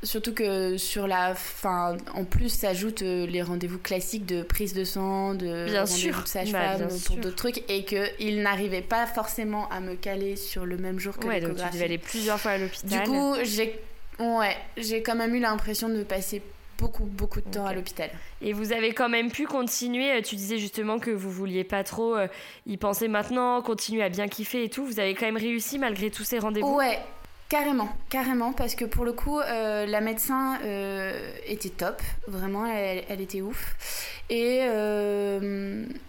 surtout que sur la fin, en plus s'ajoutent euh, les rendez-vous classiques de prise de sang, de sûr. de sage-femme, bah, pour d'autres trucs, et qu'il n'arrivait pas forcément à me caler sur le même jour que ouais, donc tu devais aller plusieurs fois à l'hôpital. Du coup, j'ai ouais, j'ai quand même eu l'impression de passer beaucoup, beaucoup de temps à l'hôpital. Et vous avez quand même pu continuer, euh, tu disais justement que vous vouliez pas trop euh, y penser maintenant, continuer à bien kiffer et tout. Vous avez quand même réussi malgré tous ces rendez-vous? Ouais, Carrément, carrément, parce que pour le coup, euh, la médecin était top, vraiment, elle, était ouf. Et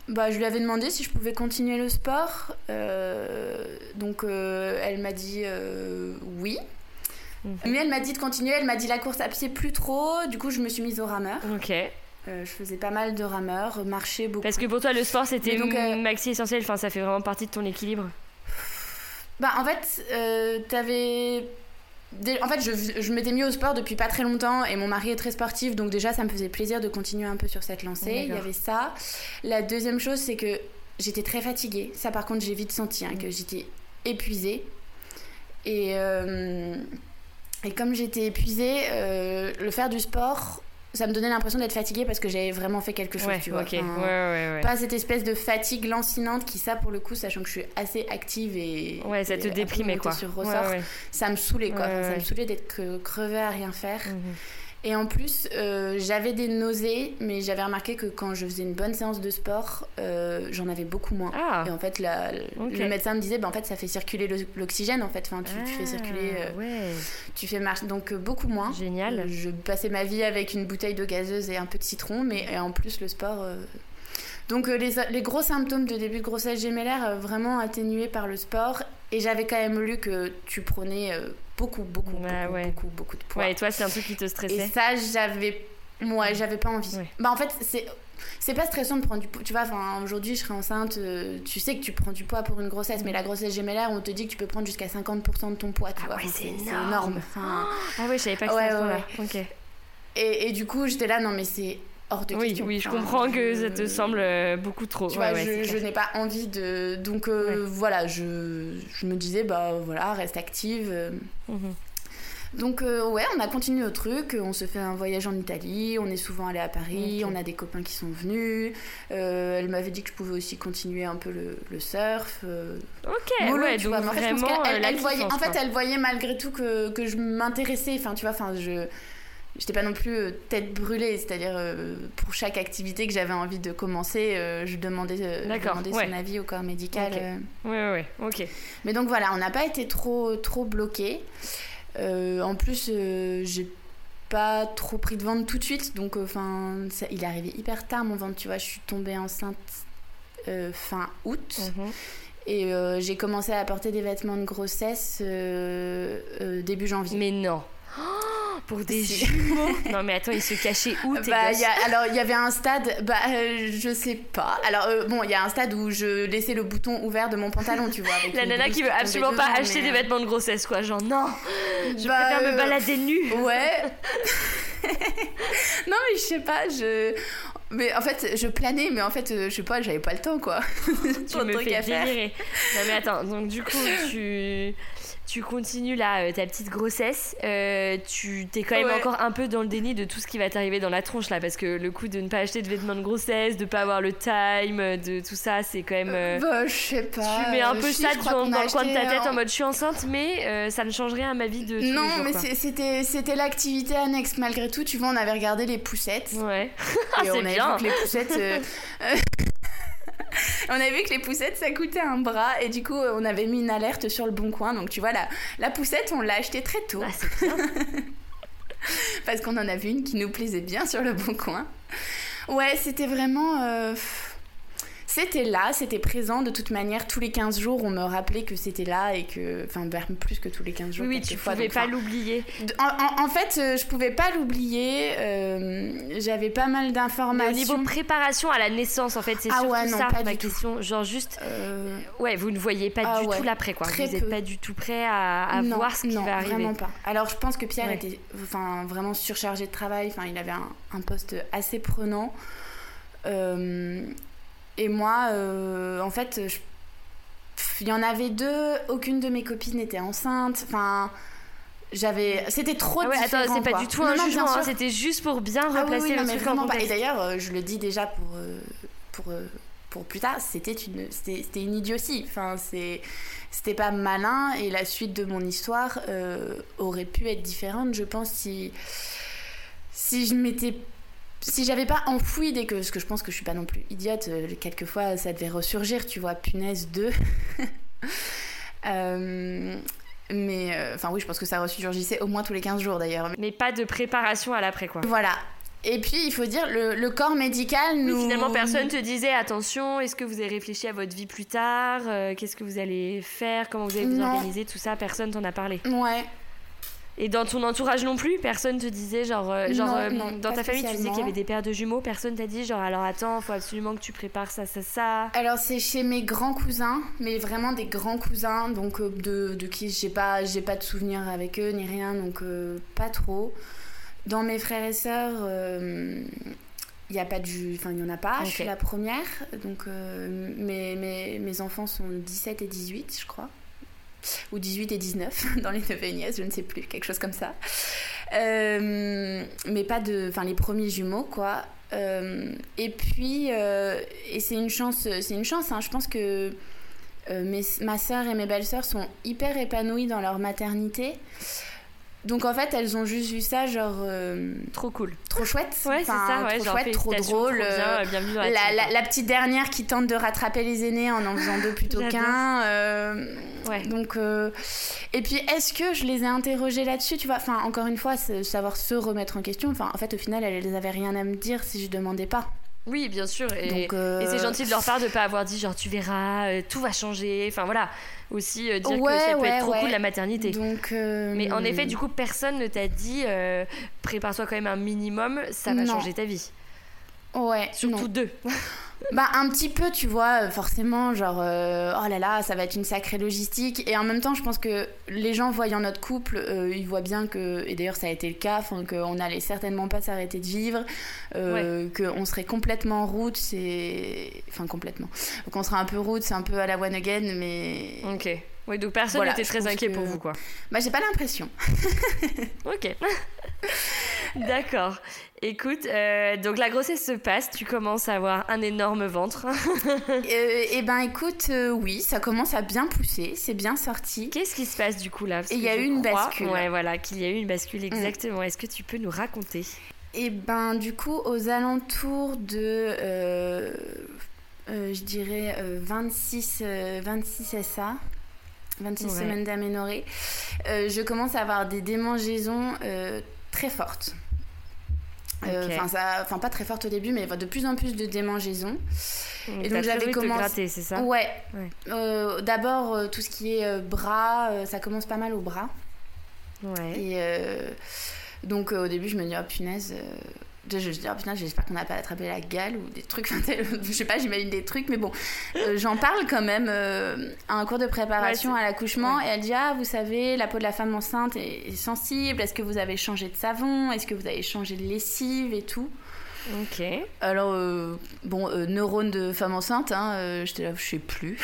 bah, je lui avais demandé si je pouvais continuer le sport. donc elle m'a dit oui. Mhm. Mais elle m'a dit de continuer, elle m'a dit la course à pied plus trop, du coup je me suis mise au rameur. Ok. Euh, je faisais pas mal de rameur, marcher beaucoup. Parce que pour toi le sport c'était euh, maxi essentiel, enfin ça fait vraiment partie de ton équilibre. Bah en fait, euh, t'avais en fait, je, je m'étais mis au sport depuis pas très longtemps et mon mari est très sportif, donc déjà ça me faisait plaisir de continuer un peu sur cette lancée. Il y avait ça. La deuxième chose, c'est que j'étais très fatiguée. Ça, par contre, j'ai vite senti hein, que j'étais épuisée. Et, et comme j'étais épuisée, euh, le faire du sport, ça me donnait l'impression d'être fatiguée parce que j'avais vraiment fait quelque chose, tu vois. pas cette espèce de fatigue lancinante qui, ça, pour le coup, sachant que je suis assez active et. Ouais, ça te déprimait, quoi. Sur ressort, ça me saoulait, quoi. ça me saoulait d'être crevée à rien faire. Mhm. Et en plus, euh, j'avais des nausées, mais j'avais remarqué que quand je faisais une bonne séance de sport, euh, j'en avais beaucoup moins. Ah. Et en fait, la, le médecin me disait, bah, en fait, ça fait circuler l'oxygène, en fait. Enfin, tu, tu fais ah, circuler, euh, tu fais marcher, donc beaucoup moins. Génial. je passais ma vie avec une bouteille de gazeuse et un peu de citron, mais en plus le sport. Donc les, les, gros symptômes de début de grossesse gémellaire vraiment atténués par le sport. Et j'avais quand même lu que tu prenais beaucoup, beaucoup, beaucoup, beaucoup, beaucoup de poids. Ouais, et toi, c'est un truc qui te stressait Et ça, j'avais. Moi, j'avais pas envie. Bah, en fait, c'est. C'est pas stressant de prendre du poids. Tu vois, enfin, aujourd'hui, je serai enceinte, euh, tu sais que tu prends du poids pour une grossesse, mais la grossesse gémellaire, on te dit que tu peux prendre jusqu'à 50% de ton poids, tu ah vois. Ouais, c'est énorme. Enfin, ah ouais, je savais pas que ouais, c'était ouais, et, du coup, j'étais là, non, mais c'est hors de oui, question. Oui, je comprends que ça te semble euh, beaucoup trop. Tu vois, je, je n'ai pas envie de. Donc euh, voilà, je, je, me disais, bah voilà, reste active. Mhm. Donc euh, ouais, on a continué au truc, on se fait un voyage en Italie, on est souvent allé à Paris, on a des copains qui sont venus. Euh, elle m'avait dit que je pouvais aussi continuer un peu le, le surf. Euh. Ok, ouais, donc vraiment, elle, elle voyait, en fait, elle voyait malgré tout que, que je m'intéressais. Enfin, tu vois, enfin, je j'étais pas non plus tête brûlée, c'est-à-dire pour chaque activité que j'avais envie de commencer, je demandais, demandais son avis au corps médical. Oui, Ouais, ouais, ok. Mais donc voilà, on n'a pas été trop, trop bloqués. Euh, en plus, euh, j'ai pas trop pris de ventre tout de suite, donc euh, enfin, il est arrivé hyper tard mon ventre, tu vois. Je suis tombée enceinte fin août. Mhm. Et j'ai commencé à porter des vêtements de grossesse début janvier. Mais non. Pour des jumeaux Non mais attends, ils se cachaient où tes bah, Alors il y avait un stade, bah je sais pas. Alors bon, il y a un stade où je laissais le bouton ouvert de mon pantalon, tu vois. La nana qui veut absolument pas acheter des vêtements de grossesse, quoi. Genre non, je bah, préfère me balader nue. Ouais. non mais je sais pas, je. Mais en fait, je planais, mais en fait, je sais pas, j'avais pas le temps, quoi. tu me fais délirer. Non mais attends, donc du coup, tu tu continues là euh, ta petite grossesse, euh, tu t'es quand même encore un peu dans le déni de tout ce qui va t'arriver dans la tronche là, parce que le coup de ne pas acheter de vêtements de grossesse, de pas avoir le time, de tout ça, c'est quand même. Euh, bah, je sais pas. Tu mets un peu ça dans, le coin de ta tête en mode je suis enceinte, mais ça ne change rien à ma vie de. Tous non, les jours, mais c'était c'était l'activité annexe malgré tout. Tu vois, on avait regardé les poussettes. Ouais. et on avait bien. vu que les poussettes. on avait vu que les poussettes ça coûtait un bras et du coup on avait mis une alerte sur le bon coin. Donc tu vois la, la poussette on l'a achetée très tôt. Ah, parce qu'on en a vu une qui nous plaisait bien sur le bon coin. Ouais c'était vraiment euh, c'était là, c'était présent. De toute manière, tous les 15 jours, on me rappelait que c'était là et que. Enfin, plus que tous les 15 jours. Oui, tu fois, pouvais pas l'oublier. En, fait, euh, je pouvais pas l'oublier. Euh, j'avais pas mal d'informations. Au niveau préparation à la naissance, en fait, c'est ah surtout ouais, non, ça pas ma question. Tout. Genre, juste. Euh... Ouais, vous ne voyez pas ah du ouais, tout l'après, quoi. Très vous n'êtes pas du tout prêt à, à non, voir ce qui non, va arriver. vraiment pas. Alors, je pense que Pierre ouais. était enfin, vraiment surchargé de travail. Enfin, il avait un, un poste assez prenant. Euh, et moi, euh, en fait, il y en avait deux, aucune de mes copines était enceinte. Enfin, j'avais. C'était trop ah ouais, différent. Attends, c'est pas du tout un jugement, hein, c'était juste pour bien ah replacer oui, oui, le non, truc en contexte. Et d'ailleurs, euh, je le dis déjà pour. Euh, pour pour plus tard, c'était une, c'était une idiotie. Enfin, c'est, c'était pas malin et la suite de mon histoire euh, aurait pu être différente, je pense, si, si je m'étais si j'avais pas enfoui dès que parce que je pense que je suis pas non plus idiote euh, quelquefois ça devait ressurgir tu vois punaise 2 euh, mais enfin euh, oui je pense que ça ressurgissait au moins tous les 15 jours d'ailleurs mais pas de préparation à l'après quoi voilà et puis, il faut dire, le, le corps médical nous... Oui, finalement, personne te disait, attention, est-ce que vous avez réfléchi à votre vie plus tard euh, Qu'est-ce que vous allez faire Comment vous allez vous non. organiser Tout ça, personne t'en a parlé. Ouais. Et dans ton entourage non plus, personne te disait genre, euh, genre non, euh, non, dans ta famille tu disais qu'il y avait des paires de jumeaux, personne t'a dit genre alors attends, faut absolument que tu prépares ça, ça, ça. Alors c'est chez mes grands cousins, mais vraiment des grands cousins, donc euh, de, de qui j'ai pas j'ai pas de souvenirs avec eux ni rien, donc pas trop. Dans mes frères et sœurs, il euh, y a pas de enfin il y en a pas, okay. je suis la première, donc euh, mes, mes, mes enfants sont 17 et 18 je crois ou 18 et 19 dans les neveux et nièces, je ne sais plus, quelque chose comme ça. Euh, mais pas de. Enfin, les premiers jumeaux, quoi. Euh, et puis, euh, et c'est une chance, c'est une chance, hein, je pense que mes, ma sœur et mes belles-sœurs sont hyper épanouies dans leur maternité. Donc en fait, elles ont juste vu ça, genre. Euh, trop cool. Trop chouette. Ouais, c'est ça, ouais, trop genre, chouette, trop drôle. Trop bien, la, la, la, petite dernière qui tente de rattraper les aînés en en faisant deux plutôt qu'un. Euh, ouais. Donc. Euh, et puis, est-ce que je les ai interrogées là-dessus, tu vois? Enfin, encore une fois, savoir se remettre en question. Enfin, en fait, au final, elles n'avaient rien à me dire si je demandais pas. Oui, bien sûr. Et, c'est gentil de leur part de pas avoir dit genre tu verras, tout va changer. Enfin voilà, aussi dire que ça peut être trop cool la maternité. Donc, Mais en effet, du coup, personne ne t'a dit prépare-toi quand même un minimum, ça va changer ta vie. Ouais. Surtout deux. bah un petit peu, tu vois, forcément, genre euh, oh là là, ça va être une sacrée logistique. Et en même temps, je pense que les gens voyant notre couple, euh, ils voient bien que, et d'ailleurs ça a été le cas, qu'on n'allait certainement pas s'arrêter de vivre, euh, qu'on serait complètement en route, c'est, enfin complètement, qu'on serait un peu route, c'est un peu à la one again, mais. Ok. Oui, donc personne n'était très inquiet pour vous, quoi. Bah, j'ai pas l'impression. ok. D'accord. Écoute, euh, donc la grossesse se passe, tu commences à avoir un énorme ventre. euh, eh ben écoute, euh, oui, ça commence à bien pousser, c'est bien sorti. Qu'est-ce qui se passe du coup là? Il y a eu une bascule. Ouais, voilà, qu'il y a eu une bascule mm. exactement. Est-ce que tu peux nous raconter? Eh ben du coup, aux alentours de, euh, je dirais 26, 26 SA, 26 semaines d'aménorrhée, je commence à avoir des démangeaisons très fortes. Euh, enfin, pas très fortes au début, mais de plus en plus de démangeaisons. Et donc j'avais commencé. c'est ça? Ouais. D'abord tout ce qui est bras, ça commence pas mal au bras. Ouais. Et donc au début je me dis oh punaise je, je dis, oh, putain, j'espère qu'on n'a pas attrapé la gale ou des trucs. je sais pas, j'imagine des trucs, mais bon, euh, j'en parle quand même euh, à un cours de préparation à l'accouchement. Et elle dit, ah, vous savez, la peau de la femme enceinte est, sensible. Est-ce que vous avez changé de savon Est-ce que vous avez changé de lessive et tout Ok. Alors, euh, bon, neurone de femme enceinte, hein, j'étais là, je sais plus.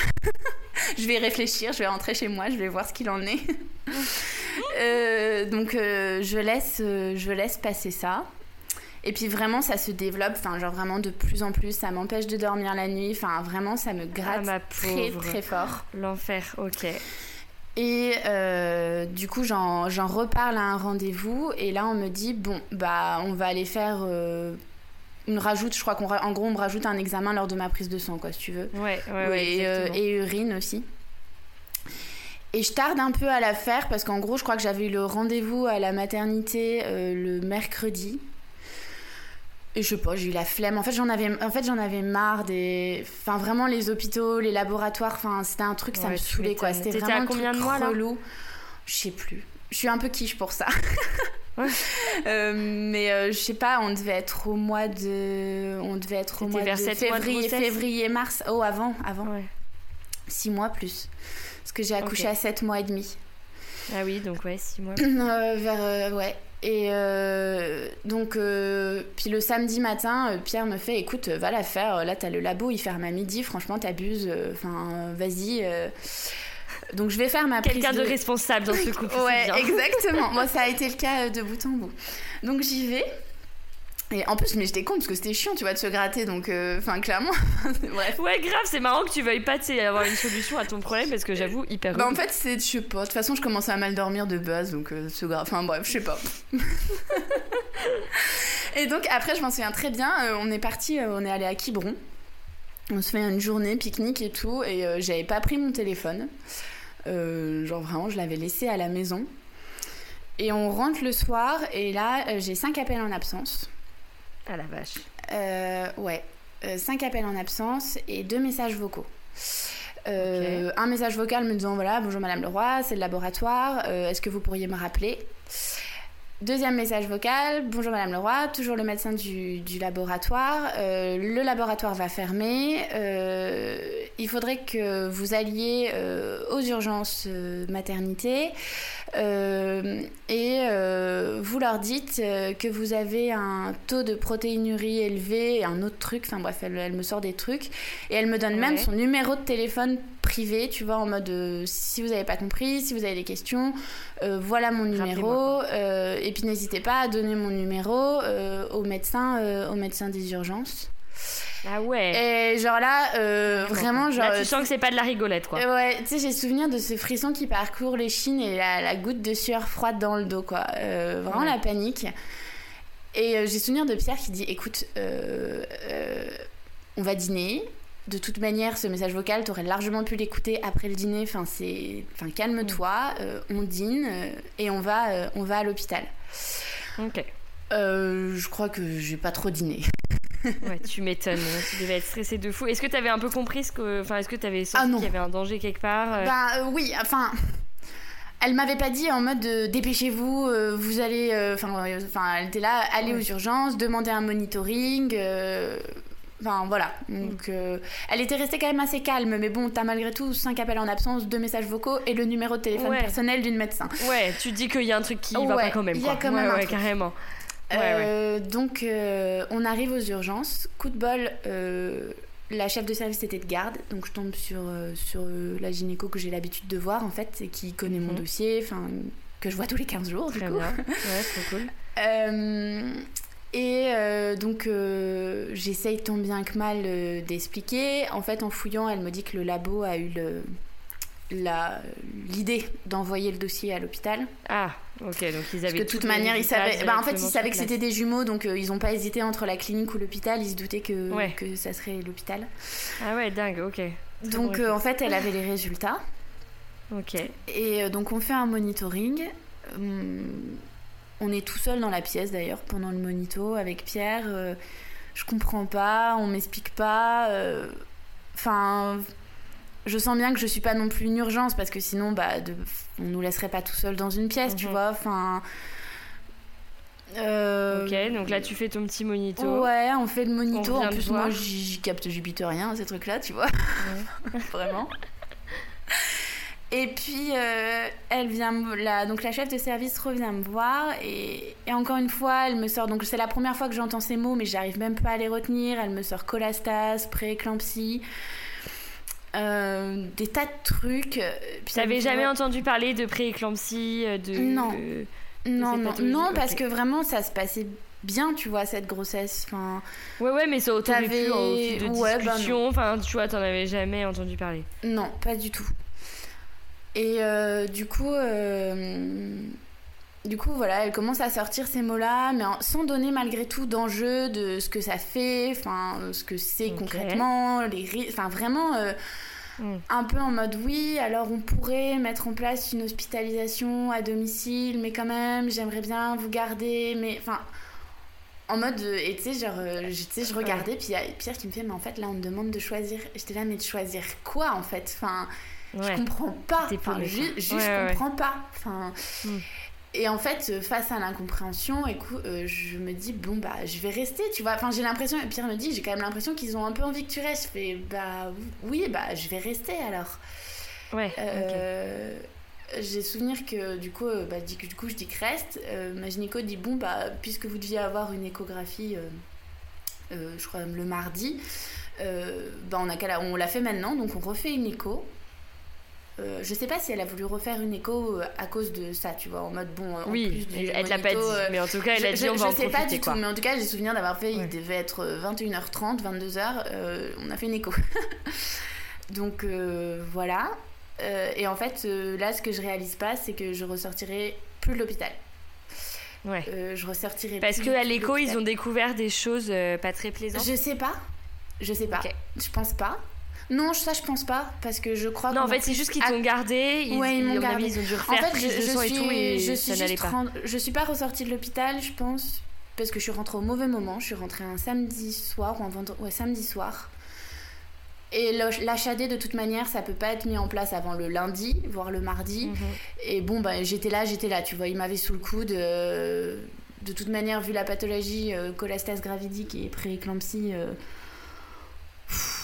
je vais réfléchir, je vais rentrer chez moi, je vais voir ce qu'il en est. donc, je, laisse, je laisse passer ça. Et puis vraiment, ça se développe, enfin, genre vraiment de plus en plus. Ça m'empêche de dormir la nuit. Enfin, vraiment, ça me gratte ah, très, très fort. L'enfer, ok. Et euh, du coup, j'en reparle à un rendez-vous. Et là, on me dit, bon, bah, on va aller faire euh, une rajoute. Je crois qu'en gros, on me rajoute un examen lors de ma prise de sang, quoi, si tu veux. Ouais, ouais, ouais. et, euh, et urine aussi. Et je tarde un peu à la faire parce qu'en gros, je crois que j'avais eu le rendez-vous à la maternité le mercredi. Et je sais pas, j'ai eu la flemme. En fait, j'en avais, en fait, j'en avais marre des, enfin vraiment les hôpitaux, les laboratoires. Enfin, c'était un truc, ça me saoulait quoi. C'était vraiment à combien de mois là Je sais plus. Je suis un peu quiche pour ça. euh, mais euh, je sais pas, on devait être au mois de, on devait être au mois de février, février, mars. Oh, avant, avant. Ouais. Six mois plus, parce que j'ai accouché à sept mois et demi. Ah oui, donc ouais, six mois. Euh, vers, euh, ouais. Et euh, donc, euh, puis le samedi matin, Pierre me fait écoute, va la faire. Là, t'as le labo, il ferme à midi. Franchement, t'abuses. Enfin, vas-y. Donc, je vais faire ma Quelqu'un de... responsable dans ce couple. ouais, exactement. Moi, ça a été le cas de bout en bout. Donc, j'y vais. Et en plus, mais j'étais con parce que c'était chiant, tu vois, de se gratter, donc, euh, enfin, clairement, bref. Ouais, grave, c'est marrant que tu veuilles pas avoir une solution à ton problème parce que j'avoue, hyper. Bah, en fait, c'est, je sais pas, de toute façon, je commençais à mal dormir de base, donc euh, c'est grave, enfin, bref, je sais pas. et donc, après, je m'en souviens très bien, euh, on est parti, on est allé à Quiberon, on se fait une journée pique-nique et tout, et j'avais pas pris mon téléphone. genre, vraiment, je l'avais laissé à la maison. Et on rentre le soir, et là, j'ai cinq appels en absence. Ah la vache. Euh, ouais. Euh, cinq appels en absence et deux messages vocaux. Euh, un message vocal me disant voilà bonjour Madame Leroy c'est le laboratoire est-ce que vous pourriez me rappeler? Deuxième message vocal, bonjour Madame Leroy, toujours le médecin du, du laboratoire. Euh, le laboratoire va fermer. Euh, il faudrait que vous alliez euh, aux urgences maternité et vous leur dites que vous avez un taux de protéinurie élevé et un autre truc. Enfin bref, elle, me sort des trucs et elle me donne même son numéro de téléphone privé, tu vois, en mode si vous n'avez pas compris, si vous avez des questions, voilà mon numéro. et puis n'hésitez pas à donner mon numéro euh, au médecin, euh, au médecin des urgences. Ah ouais. Et genre là, euh, vraiment, genre. Là, tu sens que c'est pas de la rigolette, quoi. ouais, tu sais, j'ai souvenir de ce frisson qui parcourt les chines et la, goutte de sueur froide dans le dos, quoi. vraiment la panique. Et j'ai souvenir de Pierre qui dit écoute, on va dîner. De toute manière, ce message vocal, tu aurais largement pu l'écouter après le dîner. Enfin, c'est, enfin, calme-toi, on dîne et on va, on va à l'hôpital. Ok. Euh, je crois que j'ai pas trop dîné. ouais, tu m'étonnes. Hein. Tu devais être stressée de fou. Est-ce que tu avais un peu compris ce que. Enfin, est-ce que tu avais senti ah qu'il y avait un danger quelque part euh Bah oui, enfin. Elle m'avait pas dit en mode dépêchez-vous, vous allez. Enfin, elle était là, allez aux urgences, demandez un monitoring. Enfin voilà. Donc euh, elle était restée quand même assez calme, mais bon, t'as malgré tout 5 appels en absence, 2 messages vocaux et le numéro de téléphone personnel d'une médecin. Ouais, tu dis qu'il y a un truc qui va pas quand même. Il y a quand même ouais, carrément. Euh, donc euh, on arrive aux urgences. Coup de bol, la chef de service était de garde, donc je tombe sur, sur la gynéco que j'ai l'habitude de voir en fait, et qui connaît mon mhm. dossier, enfin que je vois tous les 15 jours du coup. Bien. Ouais, trop cool. Et euh, donc, euh, j'essaye tant bien que mal euh, d'expliquer. En fait, en fouillant, elle me dit que le labo a eu l'idée d'envoyer le dossier à l'hôpital. Ah, ok, donc ils avaient. Parce que de toute manière, ils savaient. Bah, en fait, ils savaient que c'était des jumeaux, donc ils n'ont pas hésité entre la clinique ou l'hôpital. Ils se doutaient que, que ça serait l'hôpital. Ah ouais, dingue, ok. donc, en fait, elle avait les résultats. Ok. Et donc, on fait un monitoring. On est tout seul dans la pièce d'ailleurs pendant le monito avec Pierre. Euh, je comprends pas, on m'explique pas. Euh, enfin, je sens bien que je suis pas non plus une urgence parce que sinon, bah, de, on nous laisserait pas tout seul dans une pièce, tu mhm. vois. Enfin. Euh, ok, donc là tu fais ton petit monito. Ouais, on fait le monito. En plus, moi j'y capte, j'y rien, ces trucs-là, tu vois. Vraiment. Et puis, euh, elle vient, la, donc la chef de service revient me voir et, encore une fois, elle me sort. Donc c'est la première fois que j'entends ces mots, mais j'arrive même pas à les retenir. Elle me sort colastas, prééclampsie, euh, des tas de trucs. Tu n'avais jamais entendu parler de prééclampsie, euh, de non, non, non, non, parce que vraiment ça se passait bien, tu vois, cette grossesse. Enfin, ouais, ouais, mais ça aurait pu en de ouais, bah discussion. enfin, tu vois, t'en avais jamais entendu parler. Non, pas du tout. Et euh, du coup, euh, du coup, voilà, elle commence à sortir ces mots-là, mais sans donner malgré tout d'enjeu de ce que ça fait, enfin, ce que c'est concrètement, les enfin vraiment. Euh, hmm. Un peu en mode oui, alors on pourrait mettre en place une hospitalisation à domicile, mais quand même, j'aimerais bien vous garder, mais enfin, en mode, et tu sais, genre, je, je regardais, puis il y a Pierre qui me fait, mais en fait, là, on me demande de choisir. J'étais là, mais de choisir quoi, en fait? Enfin, je comprends pas. Enfin, juste, je comprends pas. Enfin. Et en fait, face à l'incompréhension, écoute, euh, je me dis, bon, bah, je vais rester, tu vois. Enfin, j'ai l'impression, et Pierre me dit, j'ai quand même l'impression qu'ils ont un peu envie que tu restes. Je fais, bah, oui, bah, je vais rester alors. Ouais. Euh, j'ai souvenir que, du coup, euh, bah, du coup, je dis que reste. ma gynéco dit, bon, bah, puisque vous deviez avoir une échographie, je crois, le mardi, bah, on, a, on l'a fait maintenant, donc on refait une écho. Euh, je sais pas si elle a voulu refaire une écho euh, à cause de ça, tu vois, en mode bon. En oui, plus elle, l'a pas dit, euh, mais en tout cas, elle a dit on va je sais pas du tout, mais en tout cas, j'ai souvenir d'avoir fait, il devait être 21h30, 22h, on a fait une écho. Donc voilà. et en fait, là, ce que je réalise pas, c'est que je ressortirai plus de l'hôpital. Ouais. je ressortirai Parce qu'à l'écho, ils ont découvert des choses pas très plaisantes. Je sais pas. Je sais pas. Je pense pas. Non, ça je pense pas parce que je crois. Non, en fait, c'est juste qu'ils t'ont gardé. Ils, ouais, ils m'ont gardé. Ils ont dû refaire en fait, je, je suis, et tout et je suis ça pas. Je suis pas ressortie de l'hôpital, je pense, parce que je suis rentrée au mauvais moment. Je suis rentrée un samedi soir ou un vendredi, ouais, samedi soir. Et l'HAD, de toute manière, ça peut pas être mis en place avant le lundi, voire le mardi. Mhm. Et bon, bah, j'étais là, j'étais là, tu vois, il m'avait sous le coude. Euh, de toute manière, vu la pathologie, euh, cholestase gravidique et prééclampsie, euh,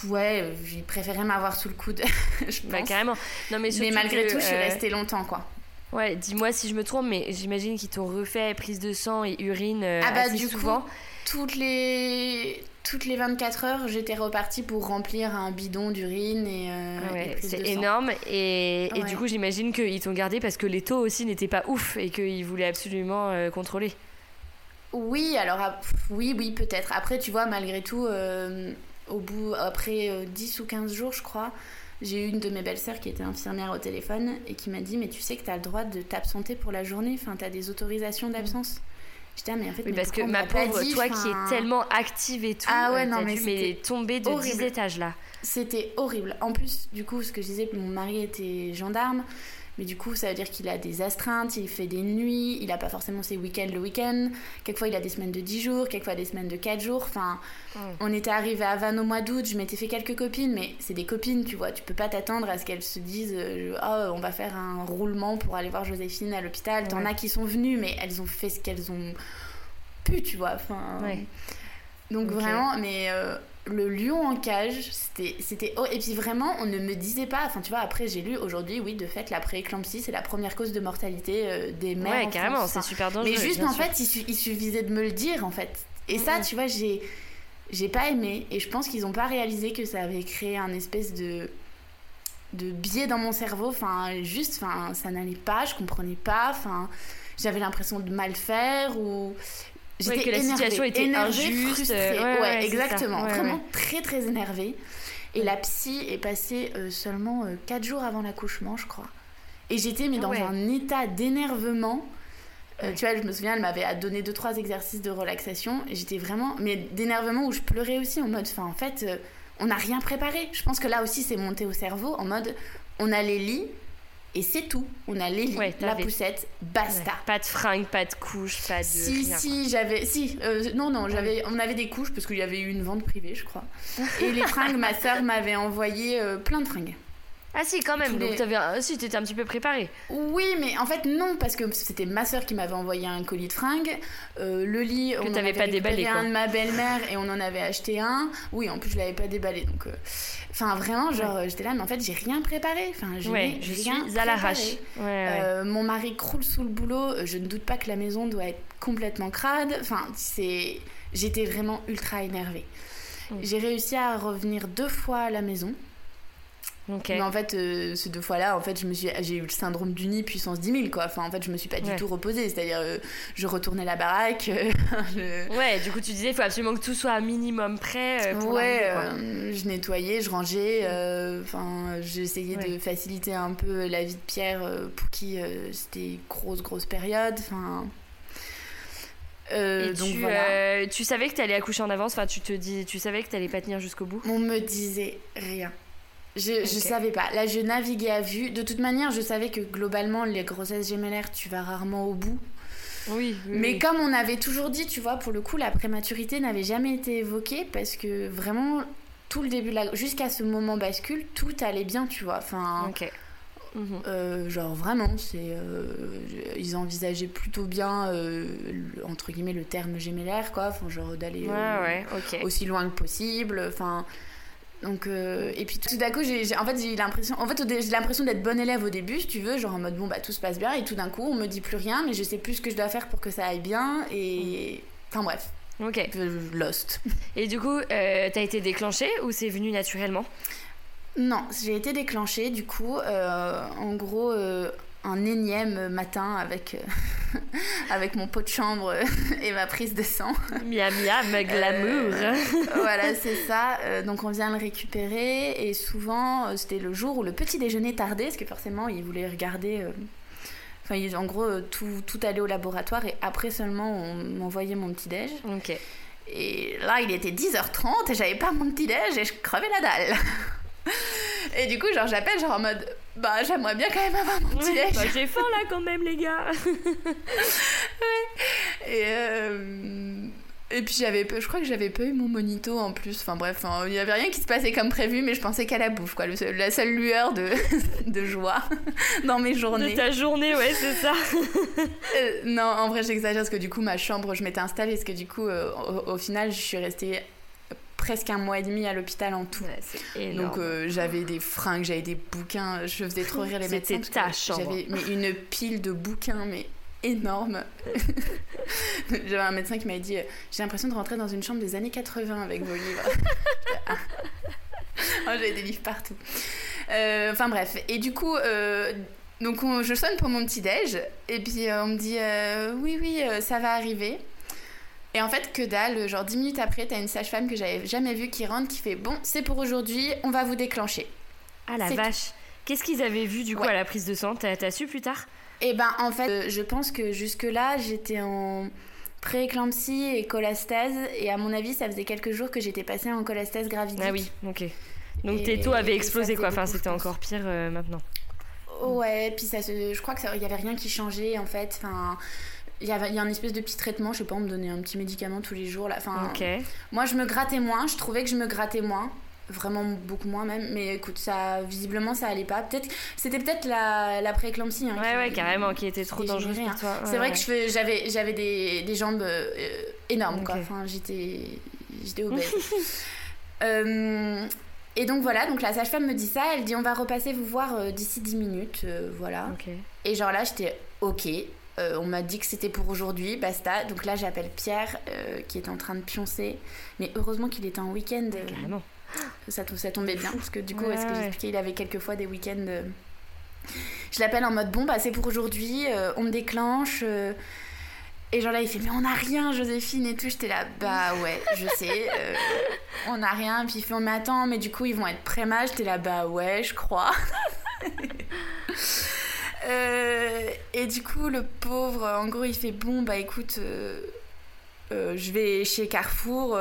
ouais, j'ai préféré m'avoir sous le coude, je bah, carrément. Non, mais, mais malgré tout, je suis euh, restée longtemps, quoi. Ouais, dis-moi si je me trompe, mais j'imagine qu'ils t'ont refait prise de sang et urine euh, ah bah, du souvent. Coup, toutes les toutes les 24 heures, j'étais repartie pour remplir un bidon d'urine et, euh, ouais, c'est énorme et, et du coup j'imagine qu'ils t'ont gardé parce que les taux aussi n'étaient pas ouf et qu'ils voulaient absolument contrôler. Oui, alors oui, oui, peut-être. Après, tu vois, malgré tout, au bout, après 10 euh, ou 15 jours, je crois, j'ai eu une de mes belles-sœurs qui était infirmière au téléphone et qui m'a dit Mais tu sais que tu as le droit de t'absenter pour la journée, enfin, tu as des autorisations d'absence. J'étais, ah, mais en fait, parce que ma pauvre, toi qui es tellement active et tout, ah ouais, euh, non, mais dû tomber de 10 étages là. C'était horrible. En plus, du coup, ce que je disais, mon mari était gendarme. Mais du coup, ça veut dire qu'il a des astreintes, il fait des nuits, il n'a pas forcément ses week-ends le week-end. Quelquefois, il a des semaines de 10 jours, quelquefois des semaines de 4 jours. Enfin, on était arrivé à Vannes au mois d'août, je m'étais fait quelques copines, mais c'est des copines, tu vois. Tu peux pas t'attendre à ce qu'elles se disent Oh, on va faire un roulement pour aller voir Joséphine à l'hôpital. T'en as qui sont venues, mais elles ont fait ce qu'elles ont pu, tu vois. Enfin, Donc vraiment, mais euh, le lion en cage, c'était, c'était. Oh, et puis vraiment, on ne me disait pas. Enfin, tu vois, après, j'ai lu aujourd'hui, oui, de fait, la pré-éclampsie, c'est la première cause de mortalité euh, des mères. Ouais, carrément, c'est super dangereux. Mais juste, en fait, il, suffisait de me le dire, en fait. Et ça, tu vois, j'ai, j'ai pas aimé. Et je pense qu'ils ont pas réalisé que ça avait créé un espèce de de biais dans mon cerveau enfin juste enfin ça n'allait pas je comprenais pas enfin j'avais l'impression de mal faire ou J'étais que la situation était injuste. Ouais, exactement. Vraiment très très énervée. Et la psy est passée euh, seulement 4 euh, jours avant l'accouchement, je crois. Et j'étais mais dans un état d'énervement. Euh, tu vois, je me souviens, elle m'avait donné 2-3 exercices de relaxation. Et j'étais vraiment. Mais d'énervement où je pleurais aussi en mode. Enfin, en fait, on n'a rien préparé. Je pense que là aussi, c'est monté au cerveau en mode. On a les lits, et c'est tout. On a les lits, la poussette, basta. Pas de fringues, pas de couches, pas de. Si, si, j'avais. Si, euh, non, non, j'avais. On avait des couches parce qu'il y avait eu une vente privée, je crois. Et les fringues, ma soeur m'avait envoyé euh, plein de fringues. Ah si, quand même. Donc avais, si, t'étais un petit peu préparée. Oui, mais en fait non, parce que c'était ma soeur qui m'avait envoyé un colis de fringues. Euh, le lit, que on t'avais pas déballé. un de ma belle-mère et on en avait acheté un. Oui, en plus je l'avais pas déballé, donc. Euh, enfin vraiment, genre j'étais là, mais en fait j'ai rien préparé. Enfin, je, ouais, je suis à l'arrache. Euh, mon mari croule sous le boulot. Je ne doute pas que la maison doit être complètement crade. Enfin, c'est, j'étais vraiment ultra énervée. Mm. J'ai réussi à revenir deux fois à la maison. Mais en fait, euh, ces deux fois-là, en fait, je me suis, j'ai eu le syndrome du nid puissance 10 000, quoi. Enfin, en fait, je me suis pas du tout reposée. C'est-à-dire, euh, je retournais la baraque. Euh, ouais, du coup, tu disais, il faut absolument que tout soit un minimum prêt. Pour ouais, je nettoyais, je rangeais. Enfin, j'essayais de faciliter un peu la vie de Pierre pour qui c'était grosse, grosse période. Enfin. donc tu, voilà. tu savais que tu allais accoucher en avance, enfin tu te dis, tu savais que tu allais pas tenir jusqu'au bout? On me disait rien. Je, je savais pas. Là, je naviguais à vue. De toute manière, je savais que globalement, les grossesses gémellaires, tu vas rarement au bout. Oui. Mais comme on avait toujours dit, tu vois, pour le coup, la prématurité n'avait jamais été évoquée parce que vraiment, tout le début, jusqu'à ce moment bascule, tout allait bien, tu vois. Enfin. Ok. Mhm. Euh, genre vraiment, c'est euh, ils envisageaient plutôt bien euh, entre guillemets le terme gémellaire quoi, enfin genre d'aller ouais, aussi loin que possible. Enfin, donc, euh, et puis tout d'un coup, j'ai, en fait, j'ai l'impression, en fait, j'ai l'impression d'être bonne élève au début, si tu veux, genre en mode bon, bah tout se passe bien, et tout d'un coup, on me dit plus rien, mais je sais plus ce que je dois faire pour que ça aille bien, et. Enfin bref. Ok. Lost. Et du coup, euh, t'as été déclenchée ou c'est venu naturellement? Non, j'ai été déclenchée, du coup, euh, en gros, un énième matin avec, euh, avec mon pot de chambre et ma prise de sang. Miam miam, glamour. Euh, voilà, c'est ça. Euh, donc on vient le récupérer et souvent c'était le jour où le petit déjeuner tardait parce que forcément il voulait regarder. Enfin, en gros, tout, tout allait au laboratoire et après seulement on m'envoyait mon petit déj. Ok. Et là, il était 10h30 et j'avais pas mon petit déj et je crevais la dalle. Et du coup, genre, j'appelle, genre en mode, bah, j'aimerais bien quand même avoir mon petit déj. Bah, j'ai faim là quand même, les gars. ouais. Et, euh, et puis, j'avais, je crois que j'avais pas eu mon monito en plus. Enfin, bref, il y avait rien qui se passait comme prévu, mais je pensais qu'à la bouffe, quoi. la seule lueur de, de joie dans mes journées. De ta journée, ouais, c'est ça. Euh, non, en vrai, j'exagère parce que du coup, ma chambre, je m'étais installée parce que du coup, euh, au, au, final, je suis restée presque un mois et demi à l'hôpital en tout. Donc euh, j'avais des fringues, j'avais des bouquins, je faisais trop rire les médecins. J'avais une pile de bouquins, mais énorme. j'avais un médecin qui m'a dit euh, J'ai l'impression de rentrer dans une chambre des années 80 avec vos livres. Ah. oh, j'avais des livres partout. Euh, enfin bref. Et du coup. donc je sonne pour mon petit déj et puis on me dit oui oui ça va arriver et en fait, que dalle, genre 10 minutes après, t'as une sage-femme que j'avais jamais vue qui rentre, qui fait Bon, c'est pour aujourd'hui, on va vous déclencher. Ah la vache Qu'est-ce qu'ils avaient vu du coup à la prise de sang? T'as su plus tard? Eh ben, en fait, euh, je pense que jusque-là, j'étais en pré-éclampsie et cholestase. Et à mon avis, ça faisait quelques jours que j'étais passée en cholestase gravidique. Ah oui, ok. Donc tes taux avaient explosé quoi, enfin c'était encore pire euh, maintenant. Ouais, puis ça je crois qu'il n'y avait rien qui changeait en fait. Enfin, il y, avait, il y a un espèce de petit traitement, je sais pas, on me donnait un petit médicament tous les jours. Là. Enfin, Moi, je me grattais moins, je trouvais que je me grattais moins. Vraiment beaucoup moins même, mais écoute, ça visiblement ça allait pas. Peut-être c'était peut-être la, la prééclampsie. Hein, ouais, ouais, carrément, qui était trop dangereux pour toi. c'est vrai que j'avais j'avais des, des, jambes euh, énormes, quoi. Enfin, j'étais j'étais obèse. euh, et donc voilà, donc la sage-femme me dit ça, elle dit on va repasser vous voir euh, d'ici 10 minutes, voilà. Et genre là j'étais ok, euh, on m'a dit que c'était pour aujourd'hui, basta. Donc là j'appelle Pierre qui est en train de pioncer, mais heureusement qu'il était en week-end. Carrément. Ça, ça, tombait bien, parce que du coup, est-ce que j'expliquais, il avait quelques fois des week-ends. Je l'appelle en mode bon, bah c'est pour aujourd'hui, on me déclenche. Et genre là, il fait, mais on n'a rien, Joséphine et tout. J'étais là, bah ouais, je sais, euh, on n'a rien. Puis il fait, on m'attend, mais du coup, ils vont être pré-mâts. J'étais là, bah ouais, je crois. Euh, et du coup, le pauvre, en gros, il fait, bon, bah écoute, euh, je vais chez Carrefour.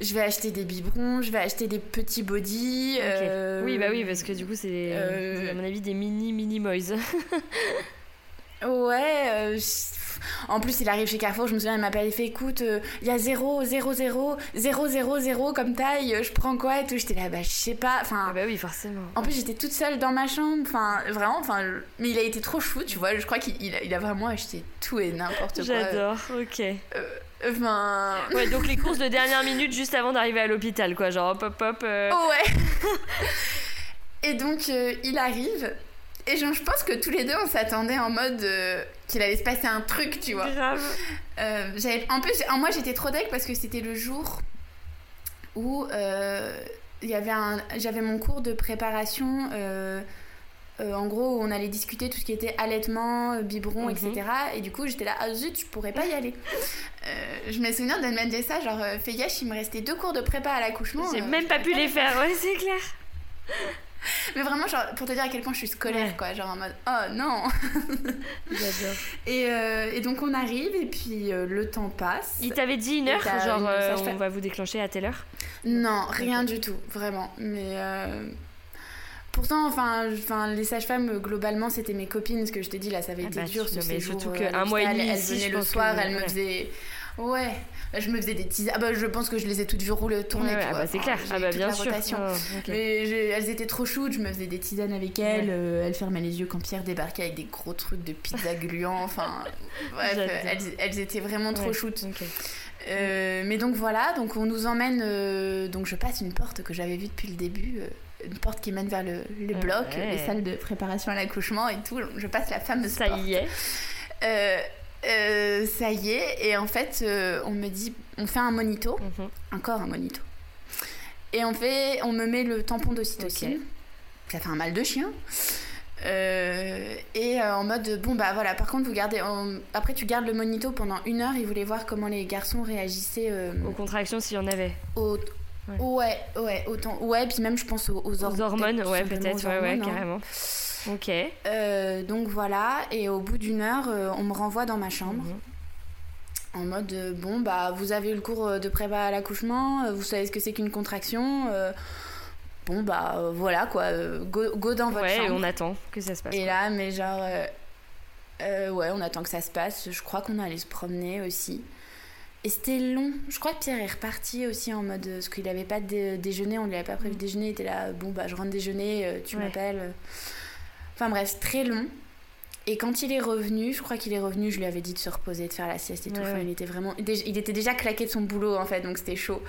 je vais acheter des biberons, je vais acheter des petits bodys. Oui, bah oui, parce que du coup, c'est, à mon avis, des mini mini moys. ouais, en plus, il arrive chez Carrefour, je me souviens, il m'appelle, il fait écoute, euh, il y a 0, 0, 0, 0, 0, 0 comme taille, je prends quoi et tout. J'étais là, bah, je sais pas. Enfin, ah bah oui, forcément. En plus, j'étais toute seule dans ma chambre, enfin, vraiment, enfin, mais il a été trop chou, tu vois. Je crois qu'il il a, vraiment acheté tout et n'importe quoi. J'adore, ok. Euh, enfin. Ouais, donc les courses de dernière minute juste avant d'arriver à l'hôpital, quoi, genre hop hop hop. Ouais. et donc, il arrive. Et je pense que tous les deux, on s'attendait en mode euh, qu'il allait se passer un truc, tu vois. Grave. Euh, en plus, moi, j'étais trop deck parce que c'était le jour où euh, y avait un, j'avais mon cours de préparation. en gros, où on allait discuter tout ce qui était allaitement, biberon, mhm. etc. Et du coup, j'étais là, ah zut, je pourrais pas y aller. je me souviens d'elle m'a dit ça, genre, fais il me restait deux cours de prépa à l'accouchement. J'ai même pas pu les faire, ouais, c'est clair. Mais vraiment, genre, pour te dire à quel point je suis scolaire, quoi. Genre en mode, oh non J'adore. Et, euh, et, donc on arrive, et puis euh, le temps passe. Il t'avait dit une heure, genre euh, on va vous déclencher à telle heure? Non, rien du tout, vraiment. Mais. Pourtant, enfin, enfin, les sages-femmes, globalement, c'était mes copines, ce que je te dis là, ça avait ah été bah, dur ce mais Surtout qu'un mois et demi, elles venaient le soir, elles me faisaient. Ouais, je me faisais des tisanes. Ah bah, je pense que je les ai toutes vues rouler, tourner. ah bah, c'est clair. Ah bah, bien sûr. Oh, Mais elles étaient trop choues. Je me faisais des tisanes avec elles. Euh, elles fermaient les yeux quand Pierre débarquait avec des gros trucs de pizza gluant. Enfin, bref, elles, étaient vraiment trop shootes. Euh, mais donc voilà, donc on nous emmène. Euh, donc je passe une porte que j'avais vue depuis le début une porte qui mène vers le, le bloc, les salles de préparation à l'accouchement et tout. Je passe la fameuse Ça porte. y est. Euh, ça y est, et en fait, euh, on me dit, on fait un monito, mhm. encore un monito. Et on fait, on me met le tampon d'ocytocine. Ça fait un mal de chien. Euh, et en mode, bon bah voilà, par contre, vous gardez. Après, tu gardes le monito pendant une heure. Ils voulaient voir comment les garçons réagissaient. aux contractions, s'il y en avait. Ouais. ouais, autant. Ouais, puis même, je pense aux, aux, hormones. ouais, peut-être, ouais, ouais, hein. Ok. Euh, donc voilà, et au bout d'une heure, euh, on me renvoie dans ma chambre. Mhm. En mode, euh, bon, bah, vous avez eu le cours de prépa à l'accouchement, vous savez ce que c'est qu'une contraction. bon, bah, voilà, quoi, go, go dans votre chambre. Ouais, on attend que ça se passe. Et là, mais genre, ouais, on attend que ça se passe. Je crois qu'on allait se promener aussi. Et c'était long. Je crois que Pierre est reparti aussi en mode. Parce qu'il n'avait pas de déjeuner, on lui avait pas prévu de déjeuner. Il était là, bon, bah, je rentre déjeuner, tu m'appelles. Enfin bref, très long. Et quand il est revenu, je crois qu'il est revenu, je lui avais dit de se reposer, de faire la sieste et tout. il était vraiment. Il était déjà claqué de son boulot en fait, donc c'était chaud.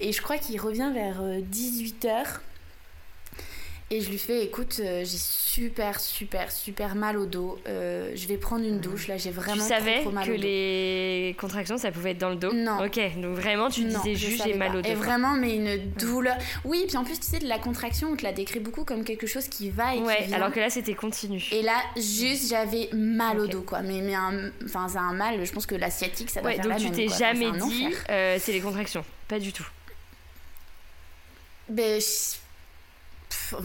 Et je crois qu'il revient vers 18h. Et je lui fais, écoute, euh, j'ai super, super, super mal au dos. Euh, je vais prendre une douche. Là, j'ai vraiment tu savais trop, mal que les contractions, ça pouvait être dans le dos Non. Ok, donc vraiment, tu disais juste j'ai mal au dos. Et vraiment, mais une douleur. Oui, puis en plus, tu sais, de la contraction, on te la décrit beaucoup comme quelque chose qui va et ouais, qui vient. alors que là, c'était continu. Et là, juste, j'avais mal au dos, quoi. Mais, mais enfin, c'est un mal, je pense que l'asiatique, ça doit ouais, faire donc tu t'es jamais dit, euh, c'est les contractions. Pas du tout. Ben,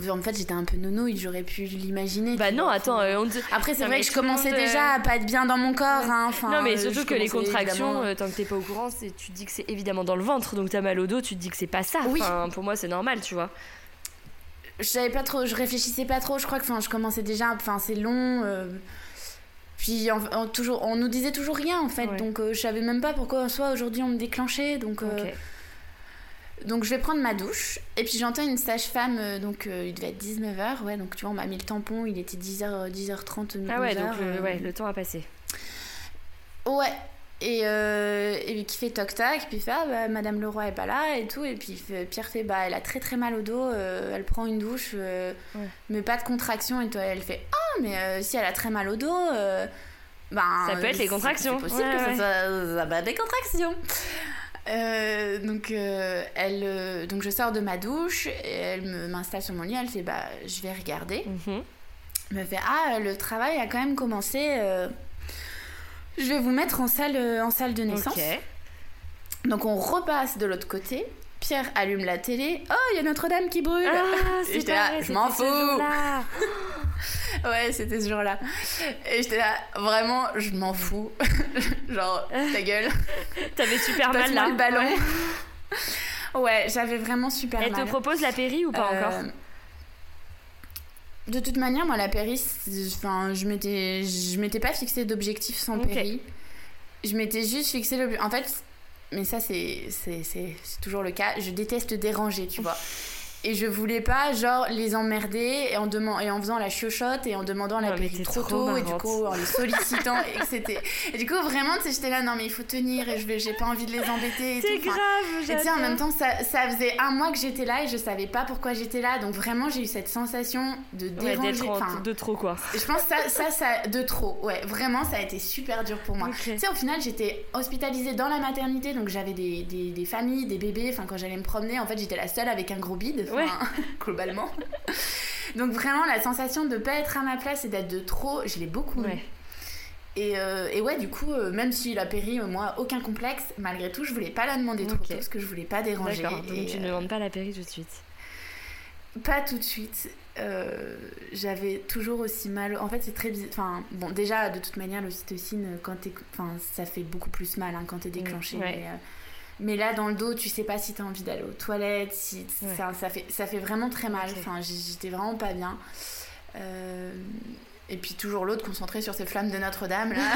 en fait, j'étais un peu nono, j'aurais pu l'imaginer. Bah non, attends. Euh, Après, c'est vrai que je commençais déjà à pas être bien dans mon corps. Hein, non, mais surtout que les contractions, euh, tant que t'es pas au courant, tu te dis que c'est évidemment dans le ventre, donc t'as mal au dos, tu te dis que c'est pas ça. Oui. pour moi, c'est normal, tu vois. je savais pas trop, je réfléchissais pas trop. Je crois que je commençais déjà, enfin, c'est long. Puis on, toujours, on nous disait toujours rien en fait, donc je savais même pas pourquoi soit aujourd'hui on me déclenchait. Donc, donc je vais prendre ma douche et puis j'entends une sage-femme, euh, donc euh, il devait être 19h, ouais, donc tu vois, on m'a mis le tampon, il était 10h, 10h30, Ah ouais, donc le, ouais, le temps a passé. Ouais, et, euh, et qui fait toc tac, puis fait ah, bah, Madame Leroy est pas là et tout, et puis Pierre fait bah elle a très très mal au dos, elle prend une douche, mais pas de contraction, et toi elle fait ah, mais si elle a très mal au dos, ben. Ça peut être les contractions. C'est possible que ça soit des contractions. Euh, donc, euh, elle, euh, donc je sors de ma douche, et elle m'installe sur mon lit, elle fait bah je vais regarder. Mhm. Elle me fait ah le travail a quand même commencé. je vais vous mettre en salle en salle de naissance. Donc on repasse de l'autre côté. Pierre allume la télé. Oh, il y a Notre-Dame qui brûle. Ah, c'est là, je m'en fous. ouais, c'était ce jour-là. Et j'étais là, vraiment, je m'en fous. Genre, ta gueule. T'avais super mal là. le ballon. Ouais, j'avais vraiment super mal. Elle te propose la péri ou pas encore euh, De toute manière, moi, la péri, enfin, je m'étais, je m'étais pas fixé d'objectif sans péri. Je m'étais juste fixé le. En fait, mais ça, c'est, c'est, c'est toujours le cas. Je déteste déranger, tu vois et je voulais pas genre les emmerder et en demandant et en faisant la chochotte et en demandant la ouais, trop, tôt et du coup en les sollicitant et c'était et du coup vraiment tu sais j'étais là non mais il faut tenir et je vais j'ai pas envie de les embêter c'est grave et tu sais en même temps ça, ça faisait un mois que j'étais là et je savais pas pourquoi j'étais là. Donc vraiment j'ai eu cette sensation de déranger ouais, de trop quoi. je pense ça, ça ça de trop. Ouais vraiment ça a été super dur pour moi. Tu sais au final j'étais hospitalisée dans la maternité donc j'avais des, des, des familles des bébés enfin quand j'allais me promener en fait j'étais la seule avec un gros bide globalement. Donc vraiment, la sensation de pas être à ma place et d'être de trop, je l'ai beaucoup Et, euh, et, ouais, du coup, euh, même si la péri, euh, moi, aucun complexe, malgré tout, je voulais pas la demander trop parce que je voulais pas déranger. D'accord, donc tu ne demandes pas la péri tout de suite Pas tout de suite. J'avais toujours aussi mal. En fait, c'est très bizarre. Enfin, bon, déjà, de toute manière, l'ocytocine, quand t'es. Enfin, ça fait beaucoup plus mal hein, quand t'es déclenché. Mais, mais là, dans le dos, tu sais pas si t'as envie d'aller aux toilettes, si ça, ça, fait, ça fait vraiment très mal. Enfin, j'étais vraiment pas bien. Euh, et puis toujours l'autre concentré sur ces flammes de Notre-Dame là.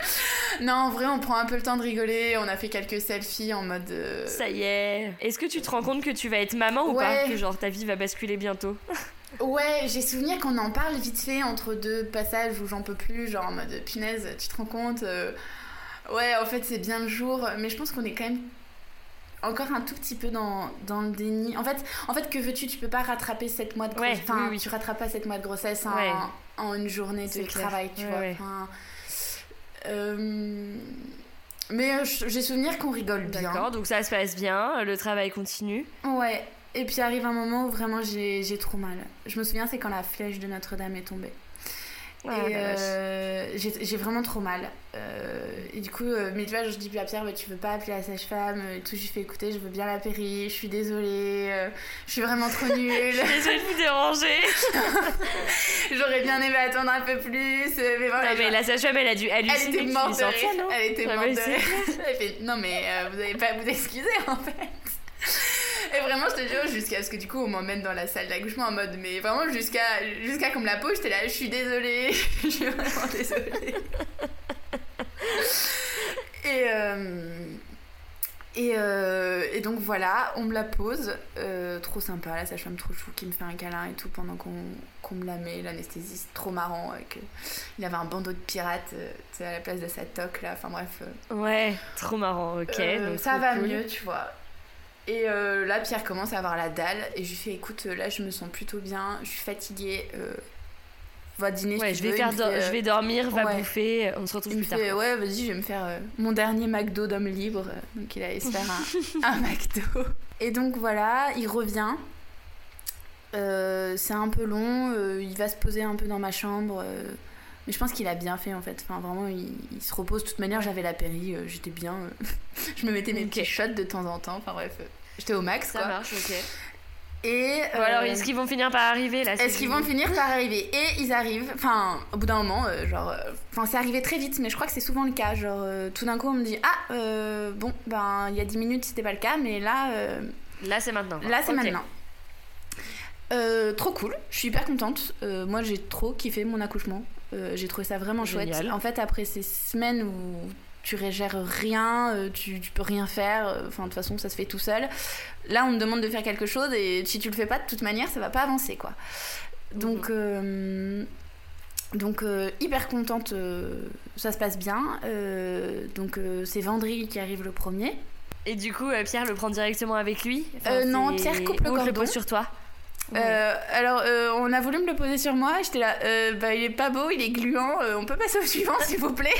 non, en vrai, on prend un peu le temps de rigoler. On a fait quelques selfies en mode. Euh, ça y est. Est-ce que tu te rends compte que tu vas être maman ou pas? Que genre ta vie va basculer bientôt? Ouais, j'ai souvenir qu'on en parle vite fait entre deux passages où j'en peux plus, genre en mode punaise, tu te rends compte euh, Ouais, en fait, c'est bien le jour, mais je pense qu'on est quand même encore un tout petit peu dans, dans le déni. En fait, en fait que veux-tu? Tu peux pas rattraper cette mois de grossesse. enfin, tu rattrapes pas mois de grossesse en, en une journée de travail, tu vois. Euh, mais euh, j'ai souvenir qu'on rigole bien. D'accord, donc ça se passe bien, le travail continue. Ouais, et puis arrive un moment où vraiment j'ai trop mal. Je me souviens, c'est quand la flèche de Notre-Dame est tombée. Ah, et euh, j'ai vraiment trop mal. Euh, et du coup, euh, mais tu vois, je dis à Pierre, tu veux pas appeler la sage-femme et tout. Je lui fais écouter, je veux bien la péri, je suis désolée, je suis vraiment trop nulle. je suis désolée de vous déranger. J'aurais bien aimé attendre un peu plus. Mais, voilà, non, mais la sage-femme, elle a dû Elle était morte Elle était morte Elle fait, non, mais vous n'avez pas à vous excuser en fait. Et vraiment, je te jure, jusqu'à ce que du coup, on m'emmène dans la salle d'accouchement en mode, mais vraiment, jusqu'à jusqu'à qu'on me la pose, j'étais là, je suis désolée, je suis vraiment désolée. et, euh, et, euh, et, donc voilà, on me la pose, euh, trop sympa, la sage-femme trop chou qui me fait un câlin et tout pendant qu'on me la met, l'anesthésiste trop marrant, avec, il avait un bandeau de pirate à la place de sa toque là, enfin bref. Ouais, trop marrant, ok. ça va mieux, tu vois. Et euh, là, Pierre commence à avoir la dalle. Et je lui fais écoute, là, je me sens plutôt bien. Je suis fatiguée. Euh, va dîner ouais, je vais faire je vais dormir va bouffer on se retrouve plus tard. ouais vas-y je vais me faire euh, mon dernier McDo d'homme libre. Donc il allait se faire un, un McDo. Et donc voilà il revient. C'est un peu long il va se poser un peu dans ma chambre mais je pense qu'il a bien fait en fait. Enfin vraiment il, se repose. De toute manière j'avais la péri j'étais bien je me mettais mes petits shots de temps en temps. Enfin bref J'étais au max, Ça marche, ok. Et bon, alors, est-ce qu'ils vont finir par arriver là Est-ce qu'ils vont finir par arriver Et ils arrivent, enfin, au bout d'un moment, euh, genre, euh, enfin, c'est arrivé très vite, mais je crois que c'est souvent le cas. Genre, euh, tout d'un coup, on me dit Ah, bon, ben, il y a 10 minutes, c'était pas le cas, mais là. là, c'est maintenant. Là, c'est maintenant. trop cool, je suis hyper contente. moi j'ai trop kiffé mon accouchement. j'ai trouvé ça vraiment chouette. En fait, après ces semaines où tu régères rien, euh, tu, tu, peux rien faire, euh, enfin de toute façon ça se fait tout seul. Là on te demande de faire quelque chose et si tu le fais pas de toute manière ça va pas avancer quoi. Donc, mhm. euh, donc hyper contente, ça se passe bien. donc c'est Vendry qui arrive le premier. Et du coup Pierre le prend directement avec lui? Non, Pierre coupe le cordon. le pose sur toi? Euh, alors, euh, on a voulu me le poser sur moi. J'étais là, euh, bah, il est pas beau, il est gluant. on peut passer au suivant, s'il vous plaît.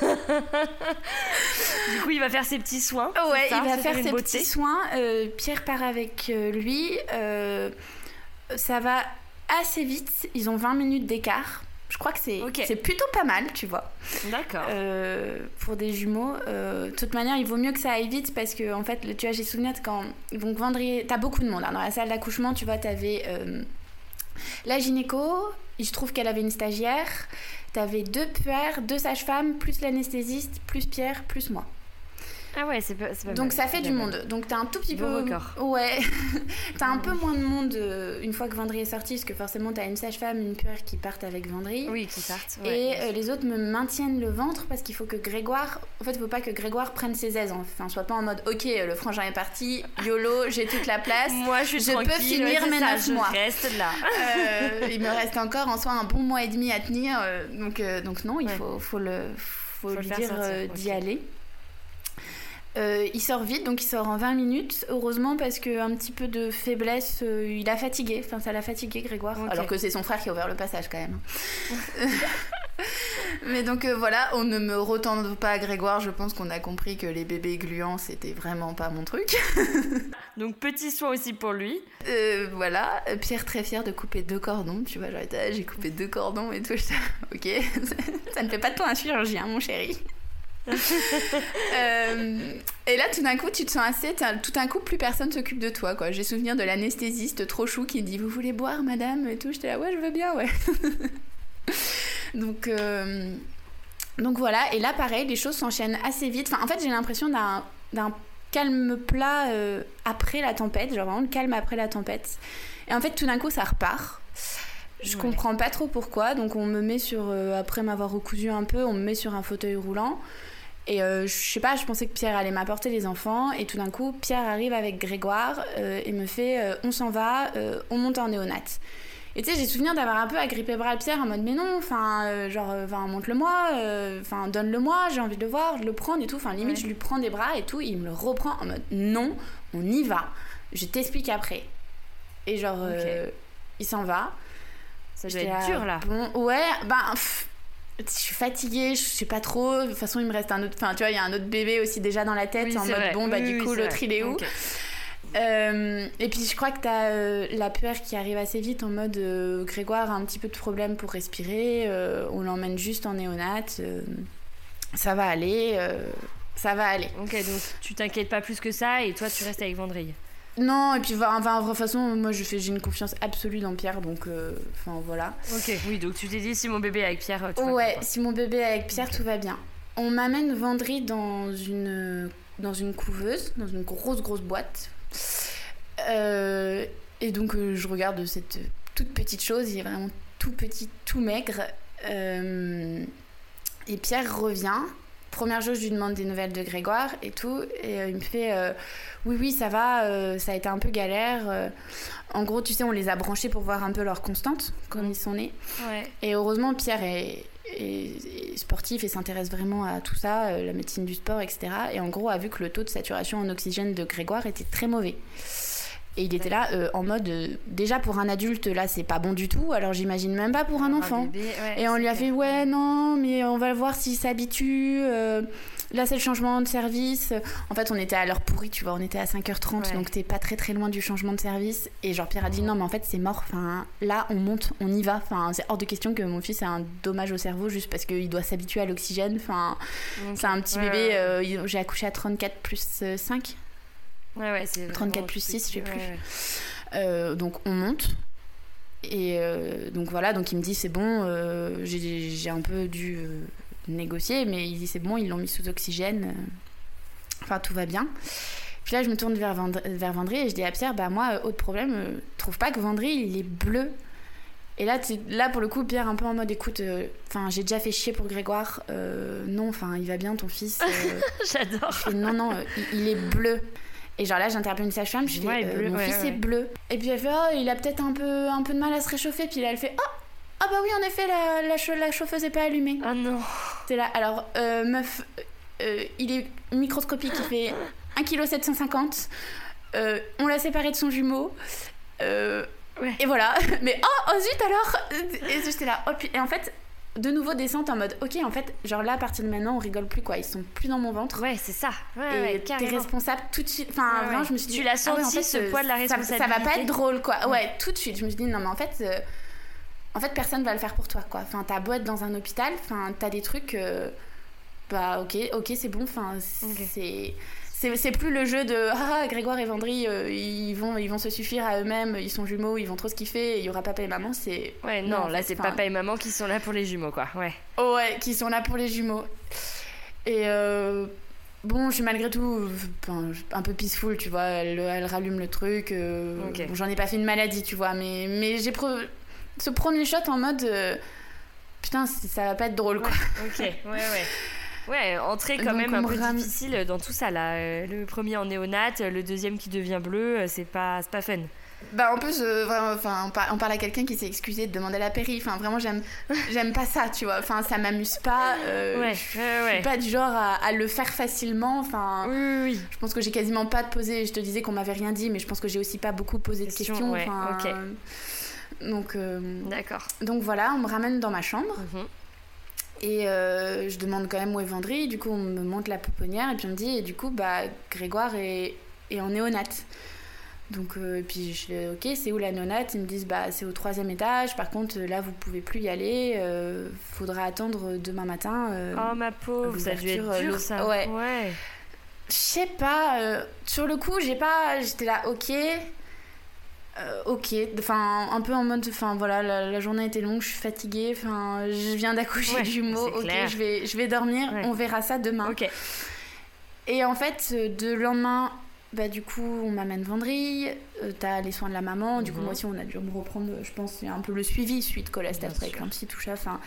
du coup, il va faire ses petits soins. Ouais, il va faire ses petits soins. Pierre part avec lui. ça va assez vite. Ils ont 20 minutes d'écart. Je crois que c'est c'est plutôt pas mal, tu vois. D'accord. Euh, pour des jumeaux. Euh, de toute manière, il vaut mieux que ça aille vite parce que, en fait, tu vois, j'ai souvenir de quand. Donc, vendredi. T'as beaucoup de monde. Hein. Dans la salle d'accouchement, tu vois, t'avais euh, la gynéco. Il se trouve qu'elle avait une stagiaire. T'avais deux puères, deux sages-femmes, plus l'anesthésiste, plus Pierre, plus moi. Ah ouais, c'est pas, pas, Donc ça fait du monde. Donc t'as un tout petit peu. Record. Ouais. t'as un peu moins de monde euh, une fois que Vendry est sorti, parce que forcément t'as une sage-femme, une puère qui partent avec Vendry. Oui, qui partent. et euh, les autres me maintiennent le ventre parce qu'il faut que Grégoire. En fait, il faut pas que Grégoire prenne ses aises. Enfin, soit pas en mode ok, le frangin est parti, YOLO, j'ai toute la place. Moi, je, je peux finir mes 9 mois. Je reste là. Euh, il me reste encore en soi un bon mois et demi à tenir. donc, donc non, il faut, faut, le, faut, lui dire d'y aller. Euh, il sort vite, donc il sort en 20 minutes. Heureusement, parce qu'un petit peu de faiblesse, euh, il a fatigué. Enfin, ça l'a fatigué, Grégoire. Alors que c'est son frère qui a ouvert le passage, quand même. Mais donc euh, voilà, on ne me retende pas à Grégoire. Je pense qu'on a compris que les bébés gluants, c'était vraiment pas mon truc. donc petit soin aussi pour lui. voilà, Pierre très fier de couper deux cordons. Tu vois, j'ai coupé deux cordons et tout. ok, ça ne fait pas de toi un chirurgien, mon chéri. Euh, et là, tout d'un coup, tu te sens assez. Tout d'un coup, plus personne s'occupe de toi. quoi. J'ai souvenir de l'anesthésiste trop chou qui dit Vous voulez boire, madame Et tout. J'étais là, ouais, je veux bien, ouais. donc, euh, donc voilà. Et là, pareil, les choses s'enchaînent assez vite. Enfin, en fait, j'ai l'impression d'un calme plat euh, après la tempête. Genre vraiment le calme après la tempête. Et en fait, tout d'un coup, ça repart. Je comprends pas trop pourquoi. Donc, on me met sur. après m'avoir recousu un peu, on me met sur un fauteuil roulant. Et euh, je sais pas, je pensais que Pierre allait m'apporter les enfants. Et tout d'un coup, Pierre arrive avec Grégoire euh, et me fait euh, On s'en va, on monte en néonat. Et tu sais, j'ai souvenir d'avoir un peu agrippé bras Pierre en mode Mais non, enfin, genre, monte-le-moi, enfin, donne-le-moi, j'ai envie de le voir, de le prendre et tout. Enfin, limite, je lui prends des bras et tout. il me le reprend en mode Non, on y va, je t'explique après. Et genre, il s'en va. Ça doit être dur là. Bon, ouais, ben je suis fatiguée, je sais pas trop. De toute façon, il me reste un autre. Enfin, tu vois, il y a un autre bébé aussi déjà dans la tête en mode bon, bah du coup, l'autre il est où euh, et puis je crois que t'as euh, la puère qui arrive assez vite en mode euh, Grégoire a un petit peu de problème pour respirer, on l'emmène juste en néonat, ça va aller, ça va aller. Ok, donc tu t'inquiètes pas plus que ça et toi tu restes avec Vendrille non, et puis enfin, de toute façon, moi j'ai une confiance absolue dans Pierre, donc euh, enfin voilà. Ok, oui, donc tu t'es dit si mon bébé est avec Pierre, tout Ouais, si mon bébé est avec Pierre, tout va bien. On m'amène Vendry dans une, dans une couveuse, dans une grosse grosse boîte. Euh, et donc euh, je regarde cette toute petite chose, il est vraiment tout petit, tout maigre. et Pierre revient. Première chose, je lui demande des nouvelles de Grégoire et tout, et il me fait oui, oui, ça va, euh, ça a été un peu galère. Euh. en gros, tu sais, on les a branchés pour voir un peu leur constante, comme ils sont nés. Et heureusement, Pierre est, sportif et s'intéresse vraiment à tout ça, euh, la médecine du sport, etc. Et en gros, a vu que le taux de saturation en oxygène de Grégoire était très mauvais. Et il était là en mode déjà pour un adulte là c'est pas bon du tout alors j'imagine même pas pour un enfant. et on lui a fait ouais non mais on va voir s'il s'habitue Là, c'est le changement de service. En fait, on était à l'heure pourrie, tu vois, on était à 5h30, donc t'es pas très très loin du changement de service. Et genre, Pierre a dit non, mais en fait, c'est mort. Enfin, là, on monte, on y va. Enfin, c'est hors de question que mon fils ait un dommage au cerveau juste parce qu'il doit s'habituer à l'oxygène. Enfin, c'est un petit bébé. Euh, j'ai accouché à 34 plus 5. Ouais, ouais, c'est 34 plus 6, je sais plus. Euh, donc, on monte. Et euh, donc voilà, donc il me dit c'est bon, j'ai un peu dû négocier, mais il dit c'est bon, ils l'ont mis sous oxygène. Enfin, tout va bien. Puis là, je me tourne vers, vers Vendry et je dis à Pierre, bah moi, autre problème, trouve pas que Vendry, il est bleu. Et là, là, pour le coup, Pierre, un peu en mode écoute, enfin, j'ai déjà fait chier pour Grégoire. non, enfin, il va bien, ton fils. J'adore. non, non, il, est bleu. Et genre là, j'interpelle une sage-femme, je fais mon fils est bleu. Et puis elle fait oh, il a peut-être un peu, un peu de mal à se réchauffer. Puis là, elle fait oh, ah bah oui, en effet, la, la, la chauffeuse est pas allumée. Ah non. C'est là. Alors, meuf, il est microscopique, il fait 1,750 kg. Euh, on l'a séparé de son jumeau. Euh, et voilà. Mais oh, oh zut alors Et j'étais là. Oh, et en fait, de nouveau descente en mode ok en fait genre là à partir de maintenant on rigole plus quoi. Ils sont plus dans mon ventre. Ouais c'est ça. Ouais, et t'es responsable tout de suite. Enfin vraiment je me suis dit tu l'as senti ah en fait, ce poids de la responsabilité ça, va pas être drôle quoi. Ouais. Tout de suite. Je me suis dit non mais en fait euh, en fait personne va le faire pour toi quoi. Enfin t'as beau être dans un hôpital enfin t'as des trucs bah ok ok c'est bon. Enfin c'est c'est plus le jeu de ah Grégoire et Vendry euh, ils vont ils vont se suffire à eux-mêmes ils sont jumeaux ils vont trop se kiffer il y aura papa et maman c'est ouais non, là c'est papa et maman qui sont là pour les jumeaux quoi ouais. Ouais qui sont là pour les jumeaux. Et euh, bon je suis malgré tout un peu peaceful tu vois elle, elle rallume le truc euh, j'en ai pas fait une maladie tu vois mais mais j'ai ce premier shot en mode putain ça va pas être drôle quoi. Ok ouais ouais Ouais, entrée quand même un peu difficile dans tout ça là. Euh, le premier en néonate, le deuxième qui devient bleu, euh, c'est pas, pas fun. Bah en plus, enfin, on, parle à quelqu'un qui s'est excusé de demander la péri. Enfin, vraiment, j'aime, j'aime pas ça, tu vois. Enfin, ça m'amuse pas. Euh, ouais, je, ouais, suis pas du genre à, le faire facilement. Enfin, oui, oui. je pense que j'ai quasiment pas de poser. Je te disais qu'on m'avait rien dit, mais je pense que j'ai aussi pas beaucoup posé de questions. Enfin, donc, d'accord. Donc voilà, on me ramène dans ma chambre. Mhm. Et euh, je demande quand même où est Vendry. Du coup, on me montre la pouponnière et puis on me dit, et du coup, bah, Grégoire est, est en néonate. Donc, euh, et puis je fais, ok, c'est où la néonate? Ils me disent, bah, c'est au troisième étage. Par contre, là, vous pouvez plus y aller. Euh, faudra attendre demain matin. oh, ma pauvre, ça a dû être dur, ça. Ouais. ouais. Je sais pas. sur le coup, j'ai pas. J'étais là, ok. Euh, ok, enfin un peu en mode, enfin voilà, la, journée était longue, je suis fatiguée, enfin je viens d'accoucher du jumeau, ok, je vais, je vais dormir, on verra ça demain. Ok. Et en fait, de lendemain, bah du coup, on m'amène Vendry, euh, t'as les soins de la maman, du coup mhm. moi aussi on a dû me reprendre, je pense, un peu le suivi suite cholestase avec un psy, tout ça, enfin.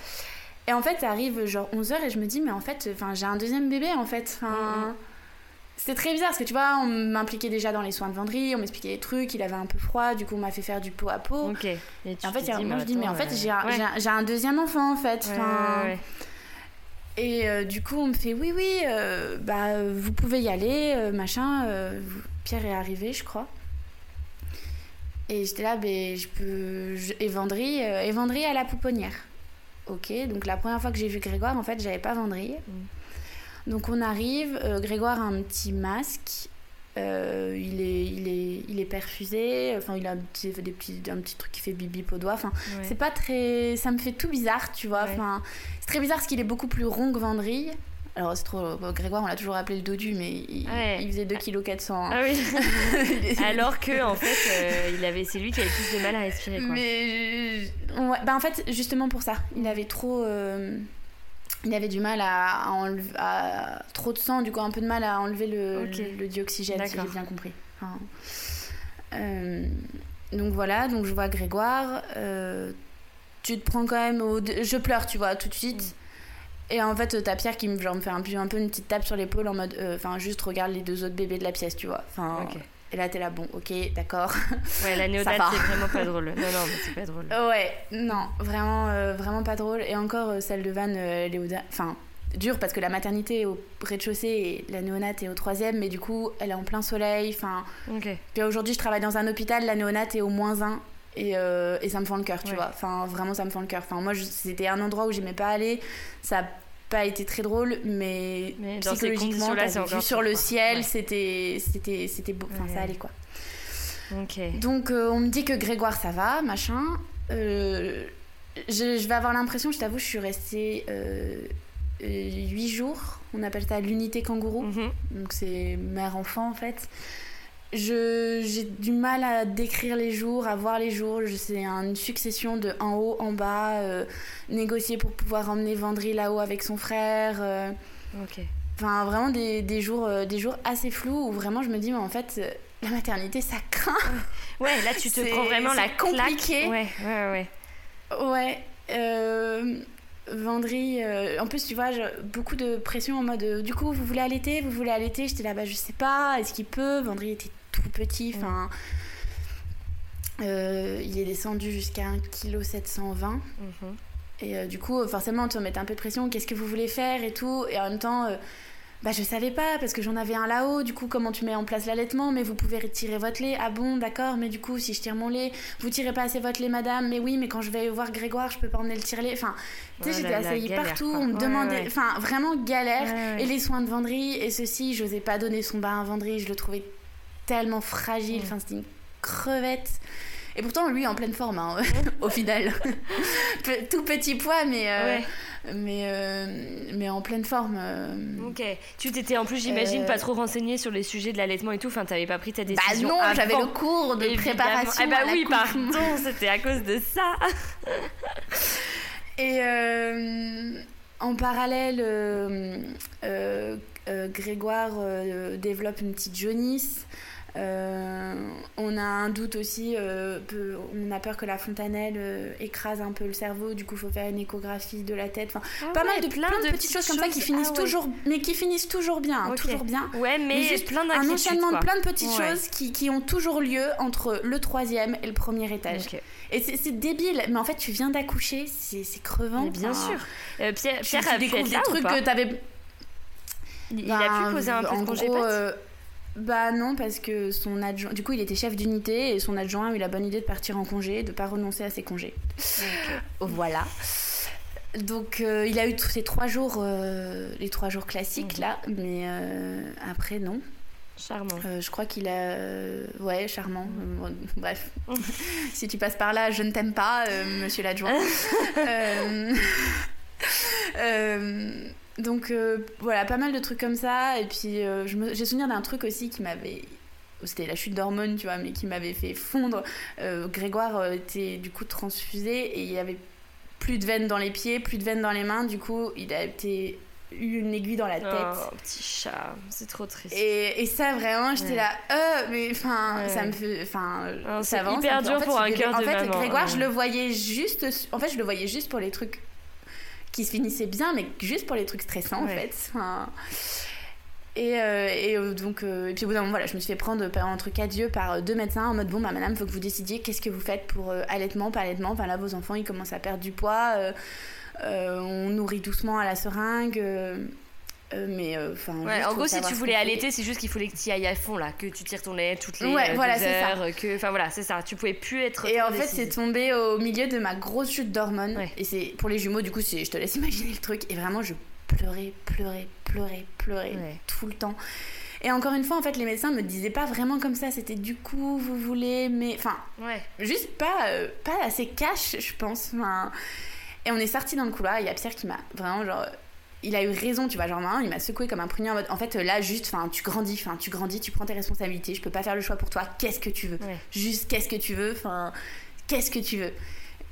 Et en fait, ça arrive genre 11h et je me dis, mais en fait, j'ai un deuxième bébé en fait, enfin. Mhm. C'était très bizarre parce que tu vois, on m'impliquait déjà dans les soins de venderie, on m'expliquait des trucs, il avait un peu froid, du coup on m'a fait faire du pot à pot. Ok. Et, en fait, il y a un moment, je dis, mais en fait, j'ai un, deuxième enfant en fait. et euh, du coup, on me fait, oui, oui, euh, bah, vous pouvez y aller, euh, machin. Pierre est arrivé, je crois. Et j'étais là, ben, je peux. Je... Et Vendry, à la pouponnière. Ok, donc la première fois que j'ai vu Grégoire, en fait, j'avais pas Vendry. Mm. Donc on arrive, euh, Grégoire a un petit masque, euh, il, est, il, est, il est perfusé, enfin il a des petits, un petit truc qui fait bip au doigt, enfin c'est pas très... ça me fait tout bizarre, tu vois, enfin c'est très bizarre parce qu'il est beaucoup plus rond que Vendry. Alors, c'est trop. Grégoire, on l'a toujours appelé le dodu, mais il, faisait 2 kg 400. Ah oui. Alors que, en fait, euh, il avait, c'est lui qui avait plus de mal à respirer. Quoi. Mais. bah, en fait, justement pour ça. Il avait trop il avait du mal à, enlever à, trop de sang, du coup un peu de mal à enlever le, le, dioxygène, si j'ai bien compris. Euh, donc voilà, donc je vois Grégoire. Euh, tu te prends quand même au. Je pleure, tu vois, tout de suite. Mm. Et en fait, t'as Pierre qui me, genre, me fait un, un, peu une petite tape sur l'épaule en mode. Euh, enfin, juste regarde les deux autres bébés de la pièce, tu vois. Enfin. Et là, t'es là, bon, ok, d'accord. Ouais, la néodate, c'est vraiment pas drôle. Non, non, mais c'est pas drôle. Ouais, non, vraiment, euh, vraiment pas drôle. Et encore, euh, celle de Van, euh, elle est au. Enfin, dure parce que la maternité est au rez-de-chaussée et la néonate est au troisième, mais du coup, elle est en plein soleil. Enfin. Ok. Puis aujourd'hui, je travaille dans un hôpital, la néonate est au moins 1. Et, et, ça me fend le cœur, tu vois. Enfin, vraiment, ça me fend le cœur. Enfin, moi, c'était un endroit où j'aimais pas aller. Ça pas été très drôle, mais, mais psychologiquement, vu sur le ciel, c'était, c'était, c'était beau. Enfin, ça allait quoi. Donc, euh, on me dit que Grégoire, ça va, machin. Euh, je, je, vais avoir l'impression, je t'avoue, je suis restée euh, 8 jours. On appelle ça l'unité kangourou. Mhm. Donc, c'est mère-enfant, en fait j'ai du mal à décrire les jours, à voir les jours. C'est une succession de en haut, en bas, euh, négocier pour pouvoir emmener Vendry là-haut avec son frère. Euh. Ok. Enfin, vraiment des, des jours, des jours assez flous où vraiment je me dis, mais en fait, la maternité, ça craint. Ouais, là, tu te prends vraiment la compliqué. Ouais, ouais, ouais. Ouais. Vendry, euh, en plus, tu vois, beaucoup de pression en mode euh, du coup, vous voulez allaiter Vous voulez allaiter J'étais là, bah, je sais pas, est-ce qu'il peut? Vendry était tout petit, enfin. Euh, il est descendu jusqu'à 1,720 kg. Mhm. Et du coup, forcément, tu vas mettre un peu de pression. Qu'est-ce que vous voulez faire et tout? Et en même temps, bah je savais pas parce que j'en avais un là-haut, du coup comment tu mets en place l'allaitement, mais vous pouvez retirer votre lait. Ah bon, d'accord, mais du coup si je tire mon lait, vous tirez pas assez votre lait madame, mais oui, mais quand je vais voir Grégoire, je peux pas emmener le tire-lait. Enfin, tu sais, j'étais asseyée partout, on me demandait, enfin vraiment galère. Et les soins de Vendry et ceci, j'osais pas donner son bain à Vendry, je le trouvais tellement fragile, enfin c'était une crevette. Et pourtant, lui, en pleine forme, hein, au final. Tout petit poids, mais, euh, mais, euh, mais en pleine forme. Euh. Ok. Tu t'étais en plus, j'imagine, pas trop renseigné sur les sujets de l'allaitement et tout. Enfin, t'avais pas pris ta décision. Bah non, j'avais le cours de préparation. Ah bah oui, pardon, c'était à cause de ça. et en parallèle, Grégoire développe une petite jaunisse. Euh, on a un doute aussi, euh, on a peur que la fontanelle euh, écrase un peu le cerveau, du coup il faut faire une échographie de la tête. Enfin, ah pas mal de plein, de, petites choses, comme ça qui finissent ah toujours, mais qui finissent toujours bien, hein, toujours bien. Ouais, mais, juste plein un enchaînement de plein de petites choses qui, qui, ont toujours lieu entre le troisième et le premier étage. Et c'est débile, mais en fait tu viens d'accoucher, c'est crevant. Mais bien sûr. Pierre, Pierre a pu être là trucs que t'avais. Il, a pu ben, poser un peu de congé bah non, parce que son adjoint. Du coup, il était chef d'unité et son adjoint a eu la bonne idée de partir en congé, de pas renoncer à ses congés. Voilà. Donc euh, il a eu tous ces trois jours, euh, les trois jours classiques là, mais euh, après non. Charmant. je crois qu'il a. ouais, charmant. bref. si tu passes par là, je ne t'aime pas, monsieur l'adjoint. Donc euh, voilà, pas mal de trucs comme ça. Et puis euh, j'ai souvenir d'un truc aussi qui m'avait. C'était la chute d'hormones, tu vois, mais qui m'avait fait fondre. Euh, Grégoire était du coup transfusé et il y avait plus de veines dans les pieds, plus de veines dans les mains. Du coup, il a été eu une aiguille dans la tête. Oh, petit chat, c'est trop triste. Et, et ça, vraiment, j'étais là, euh, mais enfin, ça me fait. Enfin, c'est hyper dur pour un cœur de En fait, Grégoire, je le voyais juste. En fait, je le voyais juste pour les trucs qui se finissait bien, mais juste pour les trucs stressants en fait. et, euh, et euh, donc, euh, et puis au bout d'un moment, voilà, je me suis fait prendre entre quatre yeux par deux médecins en mode bon, bah madame, faut que vous décidiez qu'est-ce que vous faites pour allaitement, pas allaitement? Enfin là, vos enfants, ils commencent à perdre du poids. on nourrit doucement à la seringue. Euh, mais euh, en gros si tu voulais allaiter c'est juste qu'il fallait que tu y ailles à fond là que tu tires ton lait toutes les ouais, voilà, heures que enfin voilà c'est ça. Tu pouvais plus être et en fait c'est tombé au milieu de ma grosse chute d'hormones. Et c'est pour les jumeaux du coup je te laisse imaginer le truc. Et vraiment je pleurais pleurais pleurais pleurais tout le temps. Et encore une fois, en fait, les médecins me disaient pas vraiment comme ça. C'était du coup, vous voulez, mais enfin, juste pas, euh, pas assez cash, je pense. et on est sorti dans le couloir. Il y a Pierre qui m'a vraiment genre il a eu raison, tu vois, genre il m'a secoué comme un prunier en mode en fait là juste enfin tu grandis, enfin tu grandis, tu prends tes responsabilités, je peux pas faire le choix pour toi, qu'est-ce que tu veux? Juste qu'est-ce que tu veux? Enfin qu'est-ce que tu veux?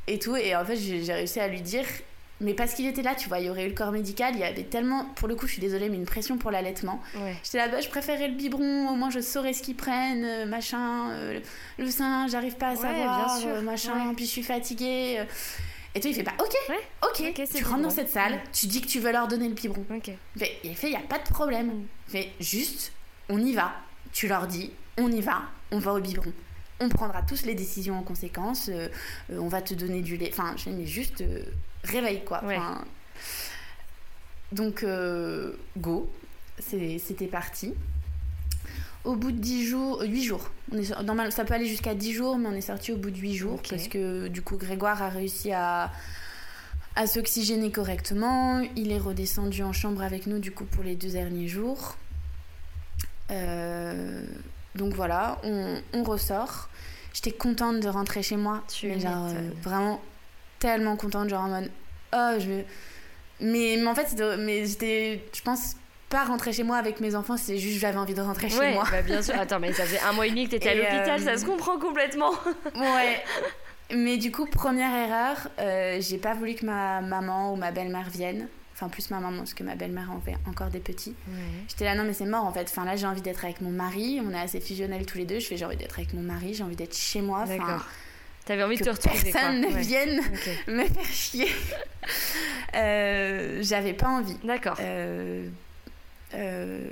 Et tout et en fait j'ai réussi à lui dire mais parce qu'il était là, tu vois, il y aurait eu le corps médical, il y avait tellement, pour le coup, je suis désolée, mais une pression pour l'allaitement. J'étais là, bah, je préférais le biberon, au moins je saurais ce qu'ils prennent, euh, machin, euh, le sein, j'arrive pas à savoir, euh, machin, puis je suis fatiguée. Et toi, il fait pas bah, ok, ok, tu rentres dans cette salle, tu dis que tu veux leur donner le biberon. Il fait, il fait, y a pas de problème. Mm. Fait, juste, on y va. Tu leur dis, on y va, on va au biberon. On prendra tous les décisions en conséquence. Euh, euh, on va te donner du lait. Enfin, je mais juste euh, réveille quoi. donc, go. C'était parti au bout de 10 jours, 8 euh, jours. On est, normal, ça peut aller jusqu'à 10 jours, mais on est sorti au bout de 8 jours parce que du coup Grégoire a réussi à, à s'oxygéner correctement. Il est redescendu en chambre avec nous du coup pour les deux derniers jours. Euh, donc voilà, on, on ressort. J'étais contente de rentrer chez moi. Tu mais genre, euh, vraiment tellement contente, genre en mode oh je. Mais, mais en fait, mais j'étais, je pense, pas rentrer chez moi avec mes enfants, c'est juste j'avais envie de rentrer chez moi. Bah bien sûr. Attends, mais ça fait un mois et demi que t'étais à l'hôpital, ça se euh, comprend complètement. ouais. Mais du coup, première erreur, euh, j'ai pas voulu que ma maman ou ma belle-mère vienne. enfin plus ma maman parce que ma belle-mère en fait encore des petits. J'étais là non mais c'est mort en fait. Enfin là j'ai envie d'être avec mon mari, on est assez fusionnels tous les deux. Je fais j'ai envie d'être avec mon mari, j'ai envie d'être chez moi. D'accord. T'avais envie de te retrouver. Personne ne vienne me faire chier. euh, J'avais pas envie. D'accord. Euh, euh,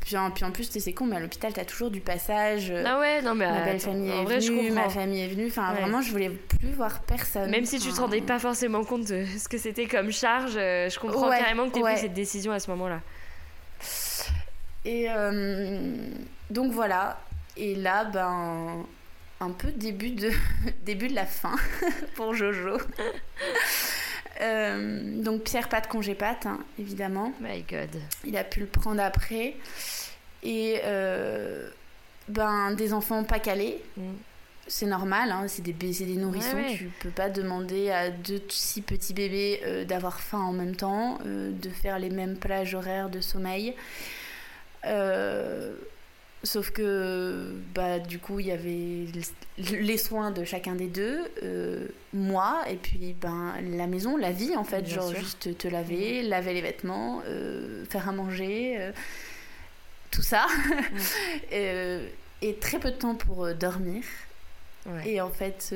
puis en, puis en plus, c'est con, mais à l'hôpital, t'as toujours du passage. Euh, ah ouais, non, mais ma belle famille est vrai, venue, ma famille est venue. Enfin, vraiment, je voulais plus voir personne. Même si tu te rendais pas forcément compte de ce que c'était comme charge, je comprends carrément que t'aies pris cette décision à ce moment-là. Et donc voilà. Et là, ben un peu début de, début de la fin pour Jojo. Euh, donc Pierre pas de congé pâte, hein, évidemment. My God. Il a pu le prendre après. Et euh, ben, des enfants pas calés. Mm. C'est normal, hein, c'est des, des nourrissons. Tu peux pas demander à deux, six petits bébés euh, d'avoir faim en même temps, de faire les mêmes plages horaires de sommeil. Sauf que, bah, du coup, il y avait les soins de chacun des deux, euh, moi, et puis ben, la maison, la vie, en fait. genre, juste te laver, laver les vêtements, euh, faire à manger, euh, tout ça. et très peu de temps pour dormir. Et en fait,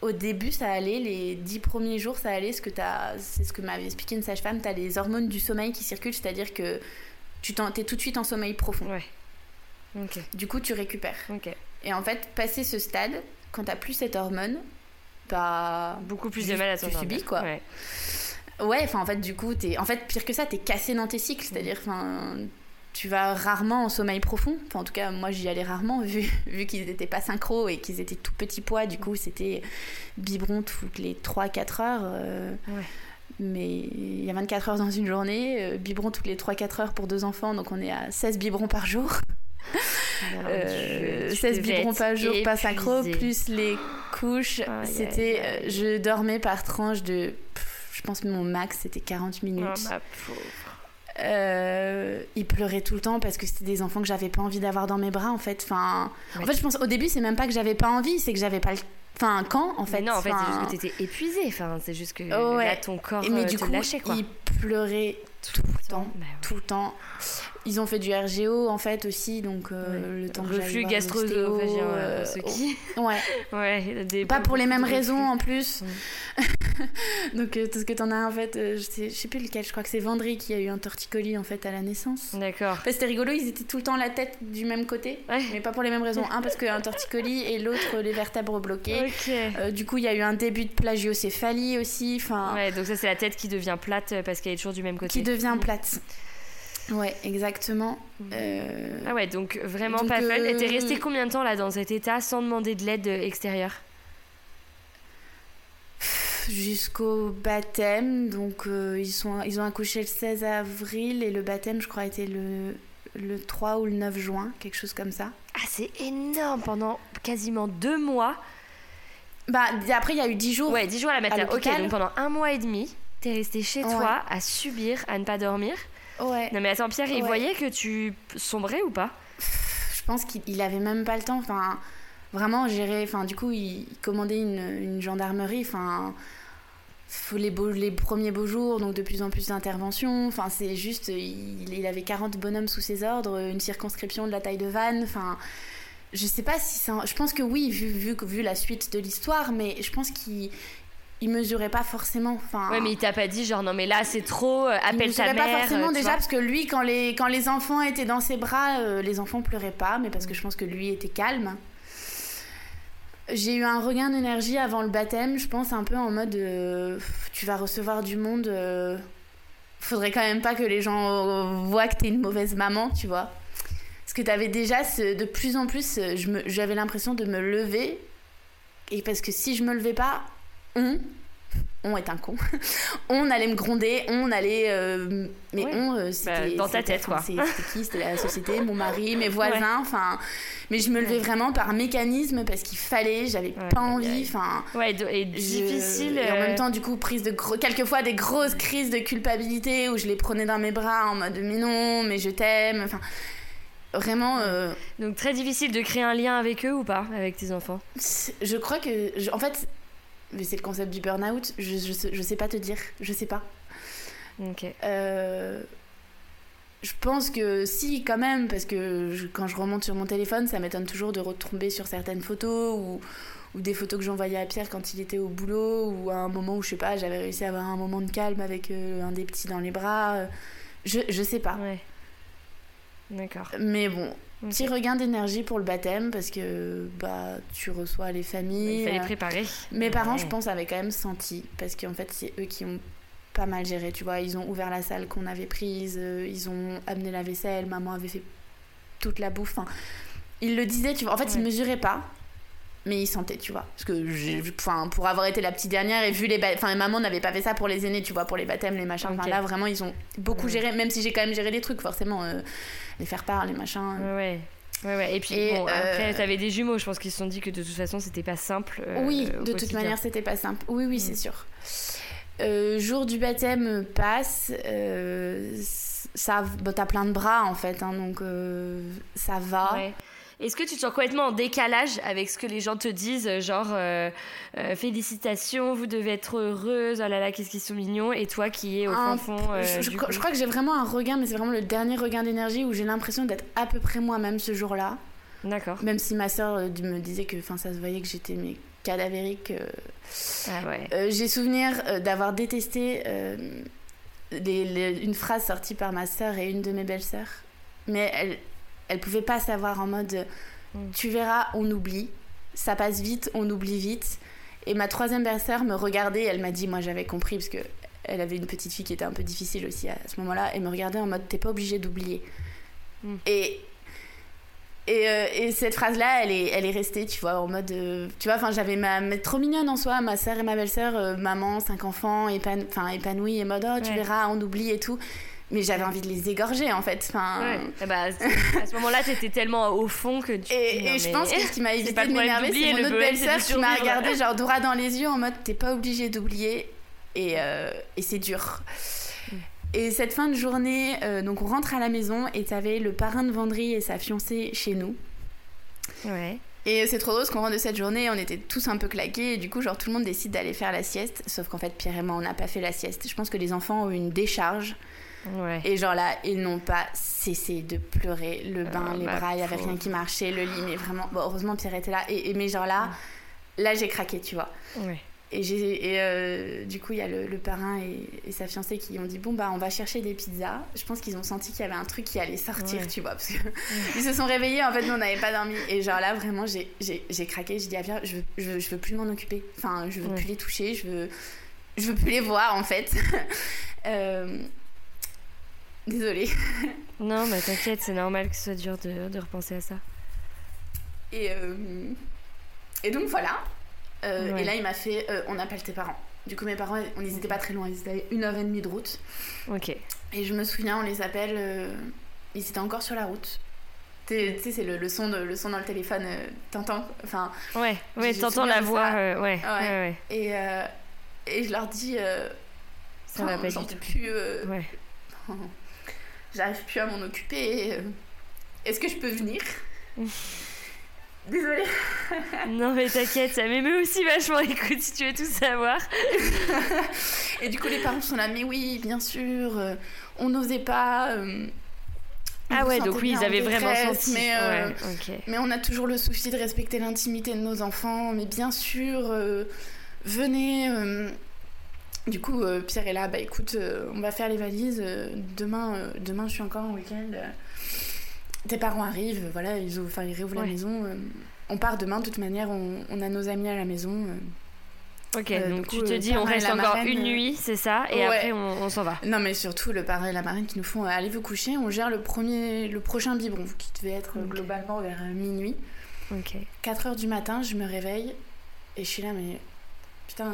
au début, ça allait. Les dix premiers jours, ça allait. Ce que c'est ce que m'avait expliqué une sage-femme. Tu as les hormones du sommeil qui circulent, c'est-à-dire que tu es tout de suite en sommeil profond. Du coup, tu récupères. Et en fait, passer ce stade, quand t'as plus cette hormone, bah. Beaucoup plus de mal à Tu subis, quoi. Ouais. enfin, en fait, du coup, es... en fait, pire que ça, t'es cassé dans tes cycles. C'est-à-dire, enfin. Tu vas rarement en sommeil profond. Enfin, en tout cas, moi, j'y allais rarement, vu, vu qu'ils n'étaient pas synchro et qu'ils étaient tout petits poids. Du coup, c'était biberon toutes les 3-4 heures. Euh, mais il y a 24 heures dans une journée, euh, biberon toutes les 3-4 heures pour deux enfants, donc on est à 16 biberons par jour. 16 biberons par jour, pas synchro, plus les couches. c'était, euh, je dormais par tranche de, je pense que mon max c'était 40 minutes. Oh, euh, il pleurait tout le temps parce que c'était des enfants que j'avais pas envie d'avoir dans mes bras en fait. Enfin, en fait, je pense au début c'est même pas que j'avais pas envie, c'est que j'avais pas le Enfin, quand en fait Non, en fait, c'est juste que t'étais épuisée. Enfin, c'est juste que là, ton corps mais euh, du coup, lâchait, quoi. Il pleurait tout, le temps, bah tout le temps. Ils ont fait du RGO en fait aussi, donc euh, le temps que Reflux gastro-œsophagien, euh, ceux qui. Ouais. ouais Pas pour les mêmes raisons en plus. donc euh, tout ce que t'en as en fait, je sais, je sais plus lequel, je crois que c'est Vendry qui a eu un torticolis en fait à la naissance. D'accord. C'était rigolo, ils étaient tout le temps la tête du même côté, mais pas pour les mêmes raisons. Un parce qu'un torticolis et l'autre les vertèbres bloquées. du coup, il y a eu un début de plagiocéphalie aussi. Enfin. Ouais, donc ça c'est la tête qui devient plate parce qu'elle est toujours du même côté. Qui devient plate. Ouais, exactement. Euh, ah ouais, donc vraiment pas fun. Euh... T'es resté combien de temps là dans cet état sans demander de l'aide extérieure? Jusqu'au baptême. Donc euh, ils, sont, ils ont accouché le 16 avril et le baptême, je crois, était le, le 3 ou le 9 juin, quelque chose comme ça. Ah, c'est énorme pendant quasiment deux mois. Bah, après, il y a eu 10 jours. Ouais, 10 jours à la maternité. Ok, donc pendant un mois et demi, t'es resté chez toi à subir, à ne pas dormir. Ouais. Non mais attends Pierre, il voyait que tu sombrais ou pas? Je pense qu'il avait même pas le temps. Enfin, vraiment gérer. Enfin, du coup, il, commandait une, une, gendarmerie. Enfin, les, beaux, les premiers beaux jours, donc de plus en plus d'interventions. Enfin, c'est juste, il, il, avait 40 bonhommes sous ses ordres, une circonscription de la taille de Vannes. Enfin, je sais pas si ça. Je pense que oui, vu, vu, vu la suite de l'histoire, mais je pense qu'il il mesurait pas forcément. Enfin, ouais, mais il t'a pas dit genre non mais là c'est trop, euh, appelle ta mère. Il pas forcément déjà parce que lui quand les quand les enfants étaient dans ses bras, euh, les enfants pleuraient pas, mais parce que je pense que lui était calme. J'ai eu un regain d'énergie avant le baptême, je pense un peu en mode euh, tu vas recevoir du monde. faudrait quand même pas que les gens voient que t'es une mauvaise maman, tu vois. Parce que t'avais déjà de plus en plus, j'avais l'impression de me lever et parce que si je me levais pas, on, on est un con. on allait me gronder, on allait. Euh, mais on, euh, bah, c'était. dans ta tête, quoi. C'était qui? C'était la société, mon mari, mes voisins, enfin. Mais je me levais vraiment par mécanisme parce qu'il fallait, j'avais pas envie, enfin. Ouais, et difficile. Et en même euh, temps, du coup, prise de gros. Quelquefois, des grosses crises de culpabilité où je les prenais dans mes bras en mode mais non, mais je t'aime, enfin. Vraiment. Donc, très difficile de créer un lien avec eux ou pas, avec tes enfants? Je crois que. en fait mais c'est le concept du burn-out. Je, je, sais pas te dire. Je sais pas. Ok. Euh, je pense que si, quand même, parce que quand je remonte sur mon téléphone, ça m'étonne toujours de retomber sur certaines photos ou, ou des photos que j'envoyais à Pierre quand il était au boulot ou à un moment où, je sais pas, j'avais réussi à avoir un moment de calme avec euh, un des petits dans les bras. Je, je sais pas. Ouais. D'accord. Mais bon, petit regain d'énergie pour le baptême parce que bah tu reçois les familles. Il fallait préparer. Mes parents, je pense, avaient quand même senti parce qu'en fait, c'est eux qui ont pas mal géré, tu vois. Ils ont ouvert la salle qu'on avait prise, euh, ils ont amené la vaisselle, maman avait fait toute la bouffe. Enfin, ils le disaient, tu vois. En fait, ils mesuraient pas, mais ils sentaient, tu vois. Parce que, enfin, pour avoir été la petite dernière et vu les. Enfin, maman n'avait pas fait ça pour les aînés, tu vois, pour les baptêmes, les machins. Enfin, là, vraiment, ils ont beaucoup géré, même si j'ai quand même géré les trucs, forcément. Euh, les faire part, les machins. Ouais. Ouais, ouais. Et puis, bon, après, euh, t'avais des jumeaux, je pense qu'ils se sont dit que de toute façon, c'était pas simple. oui, de toute manière, c'était pas simple. Oui, oui, c'est mm. sûr. Euh, jour du baptême passe, euh, ça, bah, t'as plein de bras en fait, hein, donc euh, ça va. Est-ce que tu te sens complètement en décalage avec ce que les gens te disent, genre félicitations, vous devez être heureuse, oh là là, qu'est-ce qu'ils sont mignons, et toi qui es au fond. Je, je, crois que j'ai vraiment un regain, mais c'est vraiment le dernier regain d'énergie où j'ai l'impression d'être à peu près moi-même ce jour-là. D'accord. Même si ma soeur me disait que ça se voyait que j'étais mais cadavérique. Euh, ah euh, j'ai souvenir euh, d'avoir détesté une phrase sortie par ma sœur et une de mes belles-sœurs. Mais elle, elle pouvait pas savoir en mode mm. tu verras, on oublie. Ça passe vite, on oublie vite. Et ma troisième belle-sœur me regardait, elle m'a dit, moi j'avais compris, parce que elle avait une petite fille qui était un peu difficile aussi à ce moment-là, et me regardait en mode t'es pas obligé d'oublier. Mm. Et et, euh, et, cette phrase-là, elle est, elle est restée, tu vois, en mode. Euh, tu vois, enfin, j'avais ma. trop mignonne en soi, ma sœur et ma belle-sœur, euh, maman, cinq enfants, épan, épanouie, et mode, oh, tu verras, on oublie et tout. Mais j'avais envie de les égorger, en fait. Enfin... Ouais. Eh bah, à ce moment-là, t'étais tellement au fond que tu. Et, et je pense que ce qui m'a évité de m'énerver, c'est mon autre belle-sœur qui m'a regardé, genre, droit dans les yeux, en mode, t'es pas obligé d'oublier. Et, et c'est dur. Et cette fin de journée, euh, donc on rentre à la maison et t'avais le parrain de Vendry et sa fiancée chez nous. Ouais. Et c'est trop drôle parce qu'on rentre de cette journée, on était tous un peu claqués et du coup, genre tout le monde décide d'aller faire la sieste. Sauf qu'en fait, Pierre et moi, on n'a pas fait la sieste. Je pense que les enfants ont eu une décharge. Ouais. Et genre là, ils n'ont pas cessé de pleurer. Le bain, oh, les bras, il n'y avait rien qui marchait. Le lit, mais vraiment. Bon, heureusement, Pierre était là. Et, mais genre là, là, j'ai craqué, tu vois. Ouais. Et, et euh, du coup, il y a le, parrain et, sa fiancée qui ont dit Bon, bah, on va chercher des pizzas. Je pense qu'ils ont senti qu'il y avait un truc qui allait sortir, tu vois. Parce qu'ils se sont réveillés, en fait, nous, on n'avait pas dormi. Et genre là, vraiment, j'ai craqué. J'ai dit Ah, je, je, je, veux plus m'en occuper. Enfin, je veux plus les toucher. Je veux, je veux plus les voir, en fait. euh, Désolée. non, mais t'inquiète, c'est normal que ce soit dur de, de repenser à ça. Et, euh, et donc, voilà. Euh, et là, il m'a fait euh, on appelle tes parents. Du coup, mes parents, on étaient pas très loin, ils étaient à une heure et demie de route. Ok. Et je me souviens, on les appelle, ils étaient encore sur la route. Tu sais, c'est le, son le son dans le téléphone, t'entends Enfin. Ouais, ouais, t'entends la voix, ouais, ouais, ouais, Et, et je leur dis. ça va pas du plus. ouais. J'arrive plus à m'en occuper. Est-ce que je peux venir? Désolée. non mais t'inquiète, ça m'émeut aussi vachement. Écoute, si tu veux tout savoir. et du coup, les parents sont là, mais oui, bien sûr, euh, on n'osait pas. Euh, ah ouais, donc oui, ils avaient vraiment senti. Mais, euh, mais on a toujours le souci de respecter l'intimité de nos enfants. Mais bien sûr, venez. Du coup, Pierre est là, bah écoute, on va faire les valises. demain, demain, je suis encore en week-end tes parents arrivent, voilà, ils, ils réouvrent la maison. Euh, on part demain, de toute manière, on, a nos amis à la maison. Euh. ok, euh, donc tu te dis, on reste encore une nuit, c'est ça, et après on, s'en va. Non, mais surtout le parrain et la marraine qui nous font allez vous coucher, on gère le, premier, le prochain biberon, qui devait être globalement vers minuit. Ok. 4 heures du matin, je me réveille, et je suis là, mais putain,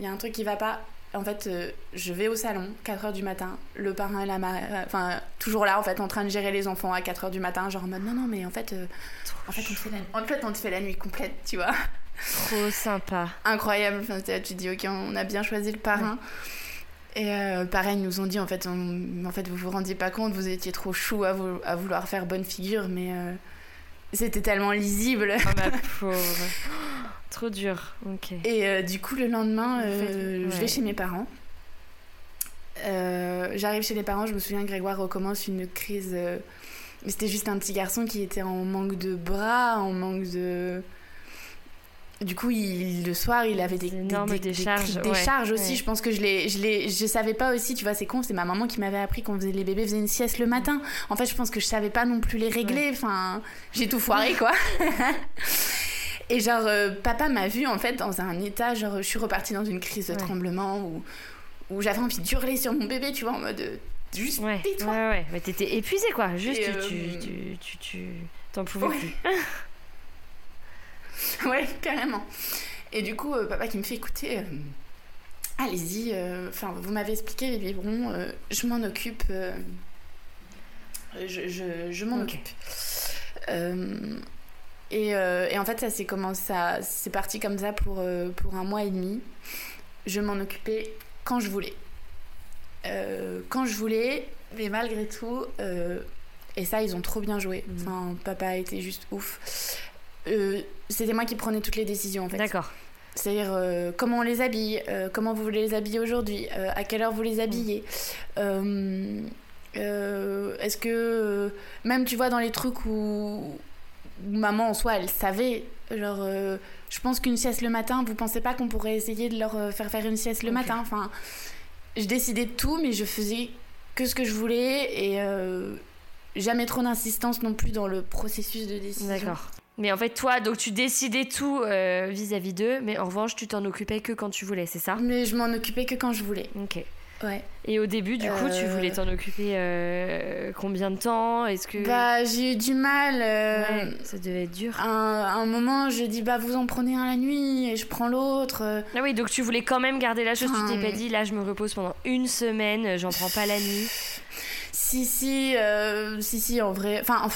il y a un truc qui va pas en fait, euh, je vais au salon, 4h du matin, le parrain et la marraine, euh, enfin, toujours là, en fait, en train de gérer les enfants à 4h du matin, genre en mode non, non, mais en fait, euh, en, fait on te fait la, en fait, on te fait la nuit complète, tu vois. Trop sympa. Incroyable, enfin, tu te dis, ok, on a bien choisi le parrain. Et pareil, ils nous ont dit, en fait, en fait, vous vous rendiez pas compte, vous étiez trop chou à, à vouloir faire bonne figure, mais c'était tellement lisible. Oh, ma pauvre. Trop dur, ok. Et euh, du coup, le lendemain, euh, je vais chez mes parents. J'arrive chez les parents, je me souviens que Grégoire recommence une crise. C'était juste un petit garçon qui était en manque de bras, en manque de du coup, il, le soir, il avait des, des, des, charges, des charges aussi. Je pense que je les, je savais pas aussi. Tu vois, c'est con. C'est ma maman qui m'avait appris qu'on faisait les bébés faisaient une sieste le matin. En fait, je pense que je savais pas non plus les régler. Enfin, j'ai tout foiré, quoi. Et genre, euh, papa m'a vu en fait dans un état. Genre, je suis repartie dans une crise de tremblement où, où j'avais envie d'hurler sur mon bébé, tu vois, en mode euh, juste ouais. tais-toi. Ouais, ouais, mais t'étais épuisée, quoi. Juste, tu, euh, tu, tu, tu, t'en pouvais plus. ouais, carrément. Et du coup, euh, papa qui me fait écouter, allez-y, enfin, vous m'avez expliqué les biberons, je m'en occupe. je, je, je m'en occupe. Et, et, en fait, ça c'est c'est parti comme ça pour, pour un mois et demi. Je m'en occupais quand je voulais. quand je voulais, mais malgré tout, et ça, ils ont trop bien joué. Mmh. Enfin, papa a été juste ouf. Euh, c'était moi qui prenais toutes les décisions en fait. D'accord. C'est-à-dire euh, comment on les habille, euh, comment vous voulez les habiller aujourd'hui, à quelle heure vous les habillez. Est-ce que même tu vois dans les trucs où, maman en soi elle savait, genre je pense qu'une sieste le matin, vous pensez pas qu'on pourrait essayer de leur faire faire une sieste le matin. Enfin, je décidais de tout, mais je faisais que ce que je voulais et jamais trop d'insistance non plus dans le processus de décision. D'accord. Mais en fait, toi, donc tu décidais tout euh, vis-à-vis d'eux, mais en revanche, tu t'en occupais que quand tu voulais, c'est ça? Mais je m'en occupais que quand je voulais. Ok. Ouais. Et au début, du coup, tu voulais euh. t'en occuper euh, combien de temps? Est-ce que bah j'ai eu du mal. Ouais, ça devait être dur. À un, moment, j'ai dit bah vous en prenez un la nuit et je prends l'autre. Ah oui, donc tu voulais quand même garder la chose. tu t'es pas dit là, je me repose pendant une semaine, j'en prends pas la nuit. Si si si si en vrai, enfin.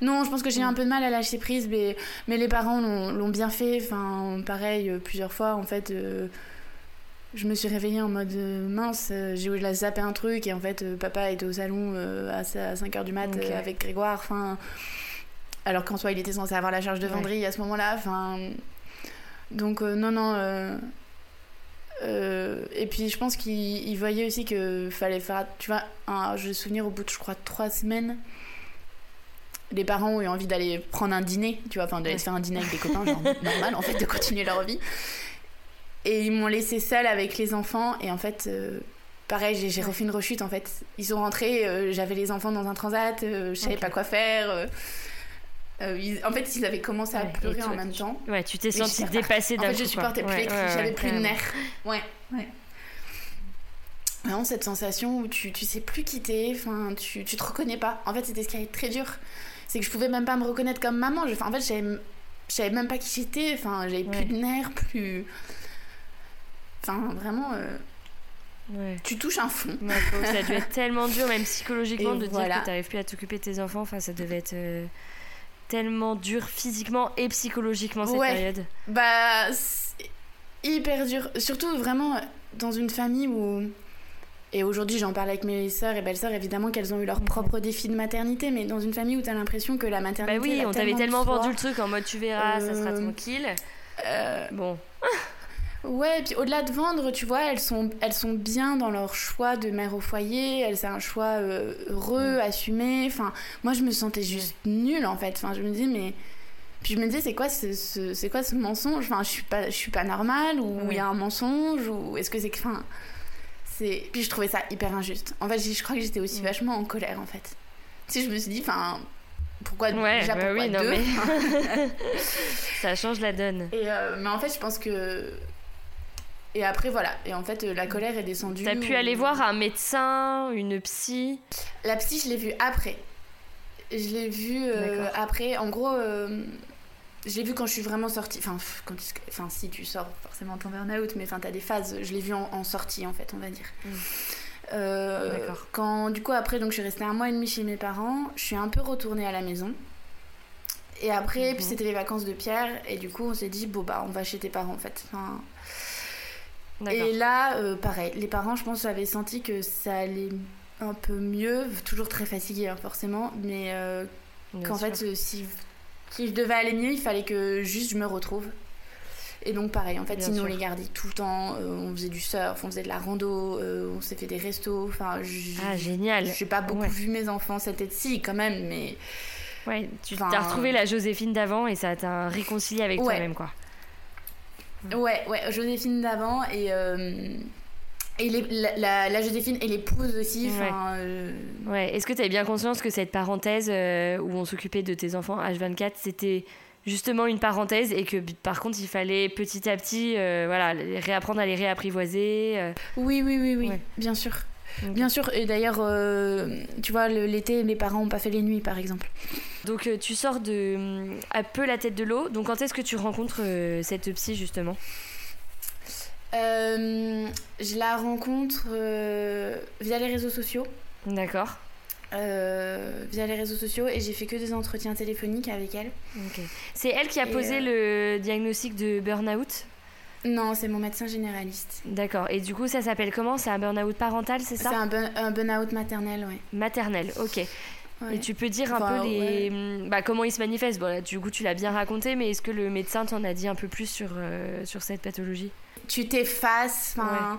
Non, je pense que j'ai eu un peu de mal à lâcher prise, mais, mais les parents l'ont bien fait. Enfin, pareil, euh, plusieurs fois, en fait. Euh, je me suis réveillée en mode euh, mince, j'ai la zappé un truc et en fait papa était au salon à 5h du mat avec Grégoire. Enfin, alors qu'en soi il était censé avoir la charge de venderie à ce moment-là. Enfin, donc non non. et puis je pense qu'il voyait aussi qu'il fallait faire, tu vois, un, je me souvenir au bout de je crois trois semaines, les parents ont eu envie d'aller prendre un dîner, tu vois, enfin d'aller se faire un dîner avec des copains, genre normal en fait, de continuer leur vie. Et ils m'ont laissé seule avec les enfants et en fait, euh, pareil, j'ai refait une rechute en fait. Ils sont rentrés, euh, j'avais les enfants dans un transat, euh, je savais pas quoi faire. en fait, ils avaient commencé à pleurer en même temps. Ouais, tu t'es sentie dépassée d'un En fait, je supportais plus les cris, j'avais plus de nerfs. Ouais, ouais. Vraiment cette sensation où tu, tu sais plus quitter, enfin, tu, tu te reconnais pas. En fait, c'était ce qui a été très dur c'est que je pouvais même pas me reconnaître comme maman. Je, en fait, je savais, même pas qui j'étais. Enfin, j'avais plus de nerfs, plus. Enfin, vraiment. Euh, tu touches un fond. ça devait être tellement dur, même psychologiquement, de dire que tu n'arrives plus à t'occuper de tes enfants. Enfin, ça devait être euh, tellement dur physiquement et psychologiquement cette période. Bah, hyper dur. Surtout vraiment dans une famille où et aujourd'hui, j'en parle avec mes sœurs et belles-sœurs, évidemment qu'elles ont eu leur mhm. propre défi de maternité, mais dans une famille où tu as l'impression que la maternité. Bah oui, on t'avait tellement vendu le truc en mode tu verras, ça sera euh, tranquille. Euh, bon. Ouais, et puis au-delà de vendre, tu vois, elles sont, elles sont bien dans leur choix de mère au foyer, elles, c'est un choix euh, heureux, mm. assumé. Enfin, moi, je me sentais juste nulle en fait. Enfin, je me dis, mais. Puis je me disais, c'est quoi ce, c'est quoi ce mensonge? Enfin, je suis pas, je suis pas normale, ou il y a un mensonge, ou est-ce que c'est que. Enfin, puis je trouvais ça hyper injuste. En fait, je crois que j'étais aussi mm. vachement en colère en fait. Tu sais, je me suis dit, enfin, pourquoi ouais, déjà bah oui, non, Mais... ça change la donne. Et euh, mais en fait, je pense que et après voilà. Et en fait, la colère est descendue. T'as pu aller voir un médecin, une psy? La psy, je l'ai vue après. Je l'ai vue euh, après. En gros. Euh, j'ai vu quand je suis vraiment sortie. Enfin, quand, enfin, si tu sors forcément ton burn-out, mais enfin, t'as des phases. Je l'ai vu en, sortie, en fait, on va dire. Mm. Euh, quand, du coup, après, donc, je suis restée un mois et demi chez mes parents. Je suis un peu retournée à la maison. Et après, puis mhm. c'était les vacances de Pierre. Et du coup, on s'est dit, bon, bah, on va chez tes parents, en fait. Enfin, et là, euh, pareil, les parents, je pense, avaient senti que ça allait un peu mieux. Toujours très fatiguée, hein, forcément. Mais euh, qu'en fait, si si je devais aller mieux, il fallait que juste je me retrouve. Et donc pareil, en fait, ils nous les gardaient tout le temps. on faisait du surf, on faisait de la rando, on s'est fait des restos. Enfin, ah génial. J'ai pas beaucoup vu mes enfants cette été-ci quand même, mais. Ouais, tu as retrouvé la Joséphine d'avant et ça t'a réconcilié avec toi-même quoi. Ouais, ouais, Joséphine d'avant et. Et la, la, Joséphine et l'épouse aussi. Ouais. Euh, ouais. Est-ce que tu avais bien conscience que cette parenthèse euh, où on s'occupait de tes enfants H24, c'était justement une parenthèse et que par contre il fallait petit à petit euh, voilà, réapprendre à les réapprivoiser Oui, oui, oui, oui, bien sûr. Bien sûr, et d'ailleurs, tu vois, l'été, mes parents n'ont pas fait les nuits, par exemple. Donc, tu sors de un peu la tête de l'eau. Donc, quand est-ce que tu rencontres cette psy, justement? Euh, je la rencontre euh, via les réseaux sociaux. D'accord. Euh, via les réseaux sociaux et j'ai fait que des entretiens téléphoniques avec elle. C'est elle qui a posé le diagnostic de burn-out? Non, c'est mon médecin généraliste. D'accord. Et du coup, ça s'appelle comment? C'est un burn-out parental, c'est ça? C'est un, burn-out maternel, oui. Maternel, ok. Et tu peux dire un peu les, bah, comment il se manifeste? Bon, Du coup, tu l'as bien raconté, mais est-ce que le médecin t'en a dit un peu plus sur, sur cette pathologie? Tu t'effaces. Enfin.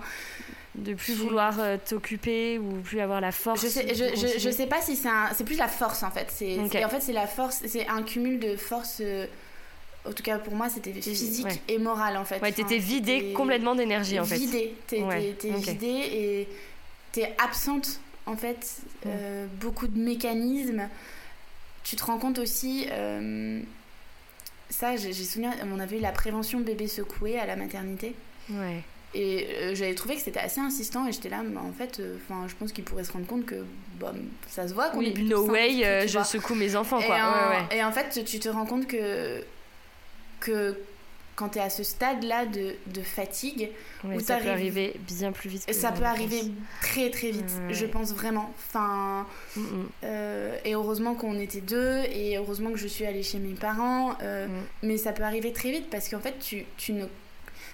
De plus vouloir euh, t'occuper ou plus avoir la force. Je sais, je, je, sais pas si c'est c'est plus la force en fait. C'est en fait c'est la force, c'est un cumul de force. Euh, en tout cas pour moi c'était physique et morale en fait. Ouais, t'étais vidée complètement d'énergie en fait. Vidée, t'es vidée et t'es absente en fait. Euh, beaucoup de mécanismes. Tu te rends compte aussi ça, j'ai souvenir, on avait eu la prévention bébé secoué à la maternité. Ouais. Et euh, j'avais trouvé que c'était assez insistant et j'étais là, en fait, euh, je pense qu'il pourrait se rendre compte que bah, ça se voit qu'on oui, No way, euh, je secoue mes enfants, quoi. En, ouais, ouais. et en fait, tu te rends compte que, que quand tu es à ce stade-là de, de, fatigue, où ça peut arriver bien plus vite. Que ça peut arriver très très vite, je pense vraiment. Enfin, mm, mm. et heureusement qu'on était deux, et heureusement que je suis allée chez mes parents, mm. mais ça peut arriver très vite parce qu'en fait, tu, tu ne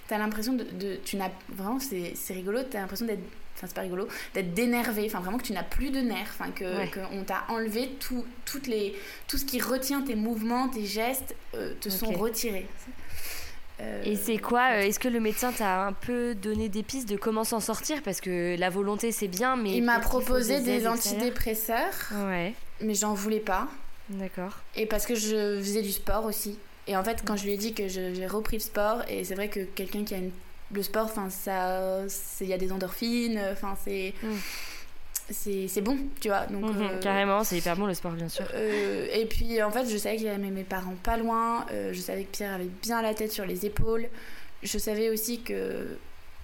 t'as l'impression de, de, tu n'as vraiment c'est rigolo t'as l'impression d'être enfin c'est pas rigolo d'être dénervé enfin vraiment que tu n'as plus de nerfs enfin que on t'a enlevé tout toutes les tout ce qui retient tes mouvements tes gestes euh, te sont retirés euh, et c'est quoi euh, Est-ce que le médecin t'a un peu donné des pistes de comment s'en sortir? Parce que la volonté c'est bien, mais. Il m'a proposé des, antidépresseurs. Ouais. Mais j'en voulais pas. D'accord. Et parce que je faisais du sport aussi. Et en fait, quand je lui ai dit que j'ai repris le sport, et c'est vrai que quelqu'un qui a une, le sport, enfin, ça, il y a des endorphines, enfin, c'est. Mm. C'est bon, tu vois. Donc, mhm, euh, carrément, c'est hyper bon le sport, bien sûr. Euh, et puis, en fait, je savais qu'il y avait mes parents pas loin. Euh, je savais que Pierre avait bien la tête sur les épaules. Je savais aussi que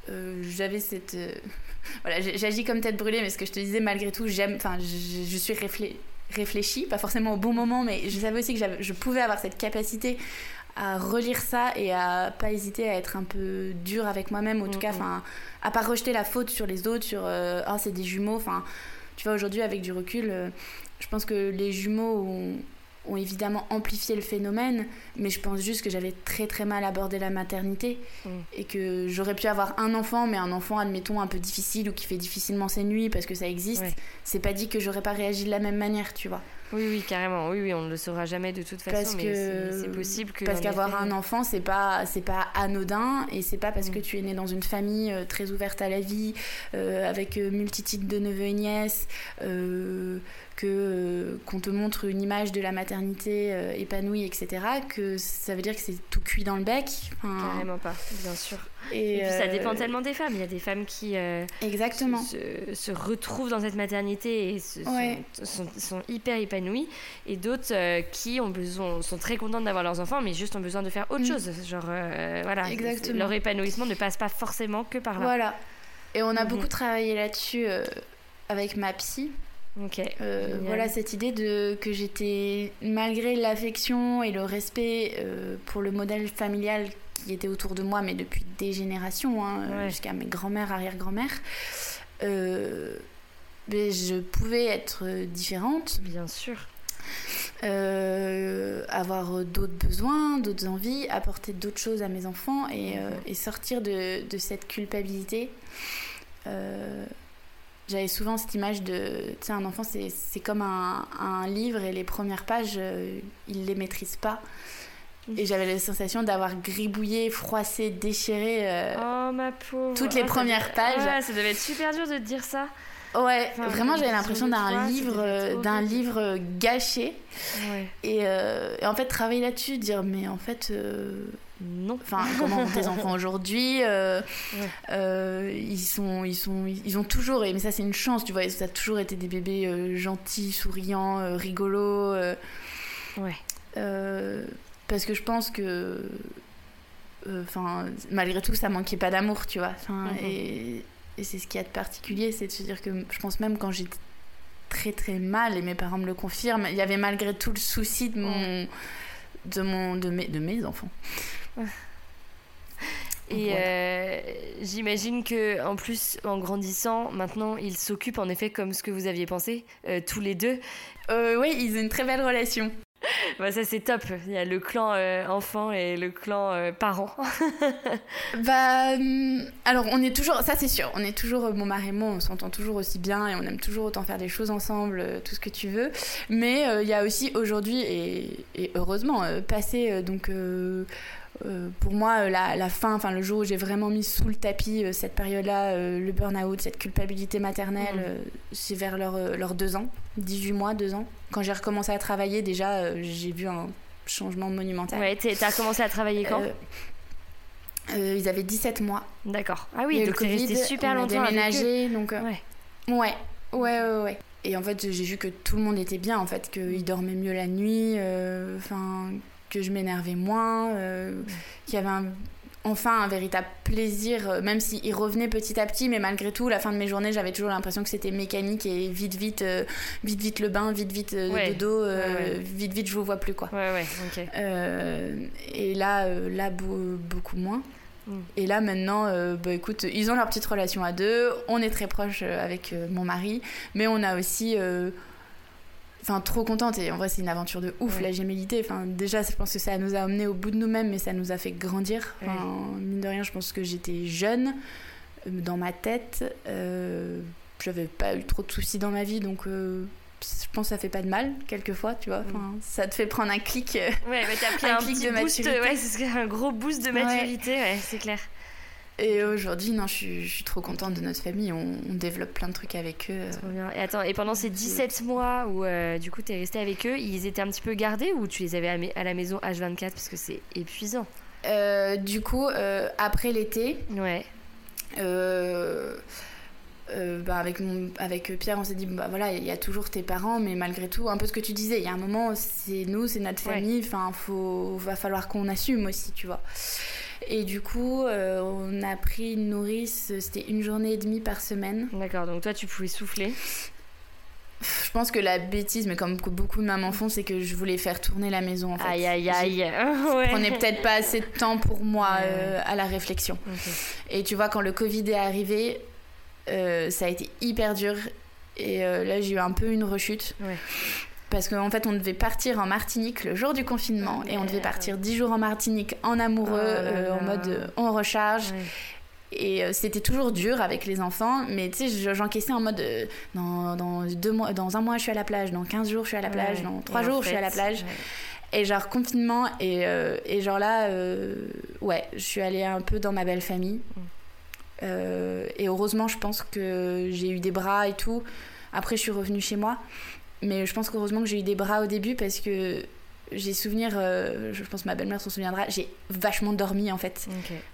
j'avais cette. voilà, j'agis comme tête brûlée, mais ce que je te disais, malgré tout, j'aime. Enfin, je, je, suis réfléchie réfléchi, pas forcément au bon moment, mais je savais aussi que je pouvais avoir cette capacité à relire ça et à pas hésiter à être un peu dur avec moi-même, en tout cas, enfin, à pas rejeter la faute sur les autres, sur euh, ah c'est des jumeaux, enfin, tu vois aujourd'hui avec du recul, euh, je pense que les jumeaux ont, ont évidemment amplifié le phénomène, mais je pense juste que j'avais très très mal abordé la maternité mm. et que j'aurais pu avoir un enfant, mais un enfant, admettons, un peu difficile ou qui fait difficilement ses nuits parce que ça existe. C'est pas dit que j'aurais pas réagi de la même manière, tu vois. Oui, oui, carrément. Oui, oui, on ne le saura jamais de toute façon. Parce que c'est possible que. Parce qu'avoir un enfant, c'est pas, c'est pas anodin et c'est pas parce mm. que tu es né dans une famille euh, très ouverte à la vie, euh, avec euh, multitude de neveux et nièces que euh, qu'on te montre une image de la maternité épanouie, etc., que ça veut dire que c'est tout cuit dans le bec. Carrément pas, bien sûr. Et, puis ça dépend euh, tellement des femmes. Il y a des femmes qui Exactement. Se, retrouvent dans cette maternité et sont, sont, hyper épanouies, et d'autres qui ont besoin, sont très contentes d'avoir leurs enfants, mais juste ont besoin de faire autre mm. chose. Genre, voilà, Exactement. leur épanouissement ne passe pas forcément que par là. Voilà. Et on a mm-hmm. beaucoup travaillé là-dessus avec ma psy. Euh, voilà cette idée de que j'étais malgré l'affection et le respect euh, pour le modèle familial qui était autour de moi, mais depuis des générations, hein, jusqu'à mes grands-mères, arrière-grand-mères, euh, je pouvais être différente. Bien sûr. avoir d'autres besoins, d'autres envies, apporter d'autres choses à mes enfants et, mhm. et sortir de, de, cette culpabilité j'avais souvent cette image de, tu sais, un enfant, c'est comme un, un, livre et les premières pages, euh, il les maîtrise pas. Et j'avais la sensation d'avoir gribouillé, froissé, déchiré oh, ma pauvre. toutes les Oh, ça premières pages. Ouais, ça devait être super dur de te dire ça. Ouais, Enfin, vraiment j'avais l'impression d'un livre, euh, d'un livre gâché. Ouais. Et, euh, et en fait, travailler là-dessus, dire, mais en fait, euh, Non. enfin, comment tes enfants aujourd'hui euh, Ouais. euh, Ils sont, ils sont, ils ont toujours, et mais ça c'est une chance, tu vois, ça a toujours été des bébés euh, gentils, souriants, euh, rigolos. euh, Ouais. Parce que je pense que, enfin, malgré tout, ça manquait pas d'amour, tu vois. Mhm. Et, et c'est ce qu'il y a de particulier, c'est de se dire que je pense même quand j'étais très très mal, et mes parents me le confirment, il y avait malgré tout le souci de mon, de mon, de mes, de mes enfants. Et euh, j'imagine que en plus, en grandissant, maintenant, ils s'occupent en effet comme ce que vous aviez pensé, euh, tous les deux. Euh, oui, ils ont une très belle relation. Bah, ça, c'est top. Il y a le clan euh, enfant et le clan euh, parent. Bah, hum, alors on est toujours, ça c'est sûr, on est toujours, euh, mon mari et moi, on s'entend toujours aussi bien et on aime toujours autant faire des choses ensemble, euh, tout ce que tu veux. Mais euh, il y a aussi aujourd'hui, et, et heureusement, passé donc. Euh, pour moi, euh, la, la fin, enfin le jour où j'ai vraiment mis sous le tapis euh, cette période-là, euh, le burn-out, cette culpabilité maternelle, Mhm. c'est vers leurs leurs deux ans, 18 mois, deux ans. Quand j'ai recommencé à travailler, déjà, j'ai vu un changement monumental. Ouais, t'as commencé à travailler quand? Ils avaient 17 mois. D'accord. Ah oui, eu donc le resté super on longtemps déménagé, donc Ouais. ouais, ouais, ouais, ouais. Et en fait, j'ai vu que tout le monde était bien, en fait, qu'ils dormaient mieux la nuit, enfin, que je m'énervais moins, euh, qu'il y avait un- enfin un véritable plaisir, euh, même s'il revenait petit à petit, mais malgré tout, la fin de mes journées, j'avais toujours l'impression que c'était mécanique et vite, vite, euh, vite, vite le bain, vite, vite euh, Ouais. dodo, euh, Ouais, ouais. vite, vite, je vous vois plus, quoi. Et là, là beau- beaucoup moins. Mm. Et là maintenant, bah écoute, ils ont leur petite relation à deux. On est très proches euh, avec mon mari, mais on a aussi, enfin trop contente. Et en vrai, c'est une aventure de ouf Ouais. la gémellité. Enfin déjà, je pense que ça nous a amené au bout de nous-mêmes, mais ça nous a fait grandir. Enfin, mine de rien, je pense que j'étais jeune euh, dans ma tête. Euh, J'avais pas eu trop de soucis dans ma vie, donc. euh, je pense que ça fait pas de mal quelquefois, tu vois. Enfin, ça te fait prendre un clic. euh, Ouais, mais t'as pris Un un, clic petit de boost, maturité. ouais, c'est un gros boost de maturité, ouais, c'est clair. Et aujourd'hui, non, je suis, je suis trop contente de notre famille. On, on développe plein de trucs avec eux. Trop bien. Et attends, et pendant ces 17 mois où euh, du coup t'es resté avec eux, ils étaient un petit peu gardés ou tu les avais à, la- maison H24 parce que c'est épuisant? Euh, du coup, euh, après l'été, Ouais. bah, avec, mon, avec Pierre, on s'est dit, bah voilà, il y a toujours tes parents, mais malgré tout, un peu ce que tu disais, il y a un moment, c'est nous, c'est notre Ouais. famille, enfin, faut, va falloir qu'on assume aussi, tu vois. Et du coup, euh, on a pris une nourrice, c'était une journée et demie par semaine. D'accord, donc toi tu pouvais souffler. Je pense que la bêtise, mais comme beaucoup de mamans font, c'est que je voulais faire tourner la maison, en fait. Aïe aïe aïe. Je ouais. prenais peut-être pas assez de temps pour moi Ouais. euh, à la réflexion. Et tu vois, quand le Covid est arrivé, euh, ça a été hyper dur. Et euh, là, j'ai eu un peu une rechute. Ouais. Parce qu'en fait, on devait partir en Martinique le jour du confinement. Et on devait partir 10 jours en Martinique en amoureux, là euh, en mode euh, on recharge. Ouais. Et euh, c'était toujours dur avec les enfants. Mais tu sais, je- j'encaissais en mode euh, dans, dans, deux mois, dans un mois, je suis à la plage. Dans 15 jours, je suis à la plage. Ouais. Dans 3 Et en jours, je suis à la plage. ouais. Et genre confinement et, euh, et genre là, euh, ouais, je suis allée un peu dans ma belle famille. Mm. Et heureusement, je pense que j'ai eu des bras et tout. Après, je suis revenue chez moi. Mais je pense qu'heureusement que j'ai eu des bras au début parce que j'ai souvenir, euh, je pense que ma belle-mère s'en souviendra, j'ai vachement dormi en fait.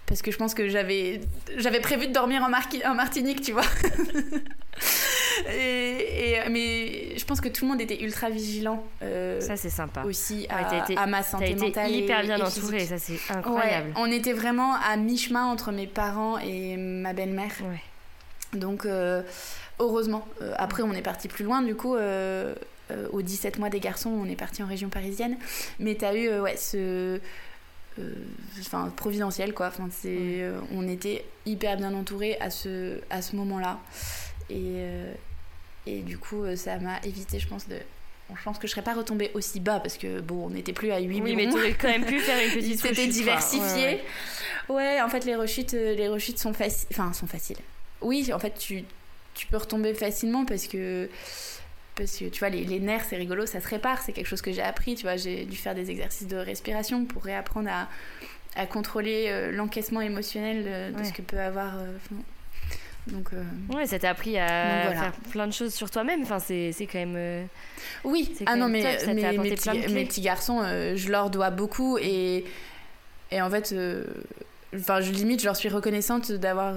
Parce que je pense que j'avais, j'avais prévu de dormir en, Martinique, tu vois. et, et- mais je pense que tout le monde était ultra vigilant euh, Ça c'est sympa. aussi Ouais, à, été- à ma santé été mentale. et- hyper bien et entourée, physique. ça c'est Ouais, incroyable. on était vraiment à mi-chemin entre mes parents et ma belle-mère. Ouais. Donc, euh, heureusement. Euh, après, on est parti plus loin, du coup. Euh, euh, aux 17 mois des garçons, on est parti en région parisienne. Mais t'as eu, euh, ouais, ce. Enfin, providentiel, quoi. Enfin, c'est, on était hyper bien entourés à ce, à ce moment-là. Et, et du coup, ça m'a évité, je pense, de. je pense que je serais pas retombée aussi bas parce que, bon, on n'était plus à 8 Oui, mais millions. t'aurais quand même pu faire une petite C'était diversifié. Ouais, Ouais, ouais. en fait, les rechutes, les rechutes sont faciles. Enfin, sont faciles. Oui, en fait, tu, tu peux retomber facilement parce que parce que tu vois, les, nerfs, c'est rigolo, ça se répare, c'est quelque chose que j'ai appris, tu vois, j'ai dû faire des exercices de respiration pour réapprendre à, à contrôler euh, l'encaissement émotionnel de, ce que peut avoir. Euh, donc, ouais, ça t'a appris à faire plein de choses sur toi-même. Enfin, c'est, quand même. oui, ah non, mais, mais mes, petits, garçons, je leur dois beaucoup et, et en fait, enfin, je limite, je leur suis reconnaissante d'avoir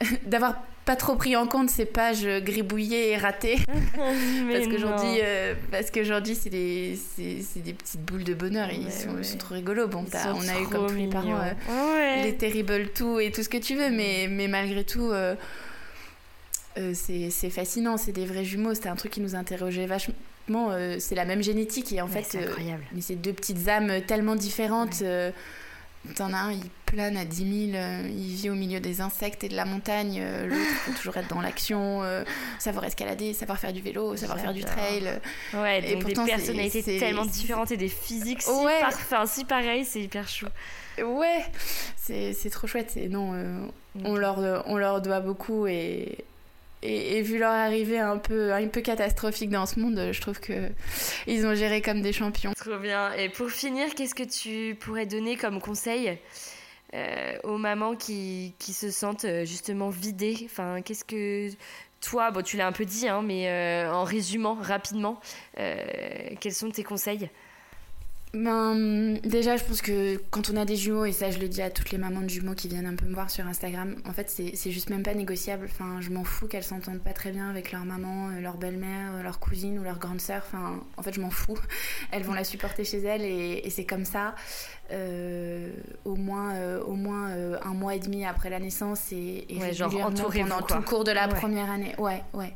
d'avoir pas trop pris en compte ces pages gribouillées et ratées. parce qu'aujourd'hui, euh, parce qu'aujourd'hui, c'est des, c'est, des petites boules de bonheur. ils, sont, sont, trop rigolos. Bon, on a eu comme tous les parents euh, les terrible tout et tout ce que tu veux, mais, mais malgré tout. Euh, c'est, c'est fascinant, c'est des vrais jumeaux. C'était un truc qui nous interrogeait vachement. c'est la même génétique et en fait, c'est incroyable. mais c'est deux petites âmes tellement différentes. T'en as un, il plane à 10 000, euh, il vit au milieu des insectes et de la montagne. Euh, l'autre, il faut toujours être dans l'action, euh, savoir escalader, savoir faire du vélo, savoir faire du trail. Ouais, et donc des personnalités tellement différentes et des physiques si, ouais. si pareilles, c'est hyper chou. Ouais, c'est trop chouette. Et non, on, leur, on leur doit beaucoup et, et, vu leur arrivée un peu, un peu catastrophique dans ce monde, je trouve que ils ont géré comme des champions. Trop bien. Et pour finir, qu'est-ce que tu pourrais donner comme conseil euh, aux mamans qui, se sentent euh, justement vidées? Enfin, qu'est-ce que toi, bon, tu l'as un peu dit, hein, mais euh, en résumant rapidement, quels sont tes conseils? Ben, déjà, je pense que quand on a des jumeaux, et ça je le dis à toutes les mamans de jumeaux qui viennent un peu me voir sur Instagram, en fait c'est juste même pas négociable. Enfin, je m'en fous qu'elles s'entendent pas très bien avec leur maman, euh, leur belle-mère, euh, leur cousine ou leur grande sœur. Enfin, en fait, je m'en fous. Elles vont la supporter chez elles et, c'est comme ça. Euh, au moins, au moins un mois et demi après la naissance et, et genre pendant tout le cours de la première année. Ouais, ouais.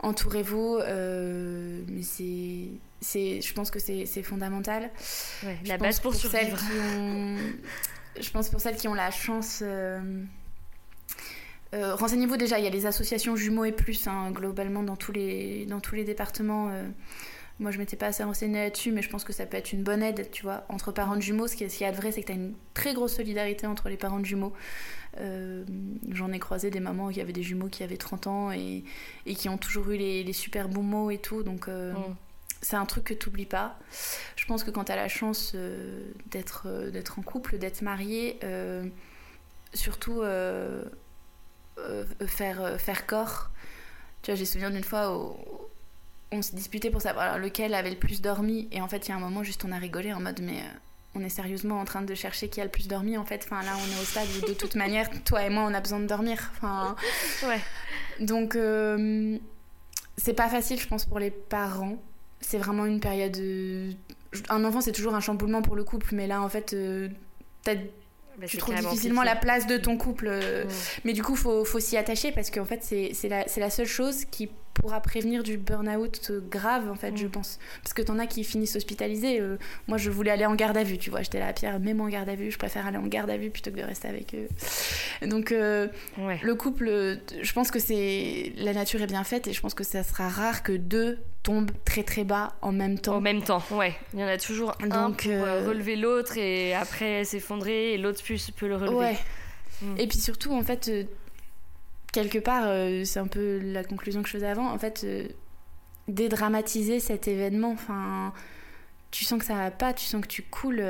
Entourez-vous, mais c'est c'est je pense que c'est fondamental la base pour, survivre je pense pour celles qui ont la chance euh, euh, renseignez-vous déjà il y a les associations jumeaux et plus hein, globalement dans tous les dans tous les départements euh. Moi je m'étais pas assez renseignée là-dessus mais je pense que ça peut être une bonne aide tu vois entre parents de jumeaux ce qui est, vrai c'est que tu as une très grosse solidarité entre les parents de jumeaux j'en ai croisé des mamans qui avaient des jumeaux qui avaient 30 ans et, et qui ont toujours eu les, super bons mots et tout donc mm c'est un truc que tu n'oublies pas. Je pense que quand tu as la chance euh, d'être euh, d'être en couple, d'être marié, euh, surtout faire, faire corps. Tu vois, j'ai souvenir d'une fois où on se disputait pour savoir lequel avait le plus dormi. Et en fait, il y a un moment, juste on a rigolé en mode, mais on est sérieusement en train de chercher qui a le plus dormi en fait. Enfin là, on est au stade où de toute manière, toi et moi, on a besoin de dormir. Enfin, ouais. Donc, c'est pas facile, je pense, pour les parents c'est vraiment une période. Un enfant, c'est toujours un chamboulement pour le couple, mais là, en fait, euh, bah, tu trouves difficilement la place de ton couple. Euh, mais du coup, faut, faut s'y attacher parce qu'en fait, c'est la, la seule chose qui pourra prévenir du burn-out grave, en fait, je mm. pense. Parce que t'en as qui finissent hospitalisés. Euh, moi, je voulais aller en garde à vue, tu vois. J'étais là, Pierre, même en garde à vue, je préfère aller en garde à vue plutôt que de rester avec eux. Donc, euh, le couple, je pense que c'est. La nature est bien faite et je pense que ça sera rare que deux tombent très très bas en même temps. En même temps, ouais. Il y en a toujours Donc, un pour euh, relever l'autre et après s'effondrer et l'autre peut le relever. Ouais. Mm. Et puis surtout, en fait quelque part, euh, c'est un peu la conclusion que je faisais avant, en fait, euh, dédramatiser cet événement, enfin, tu sens que ça va pas, tu sens que tu coules.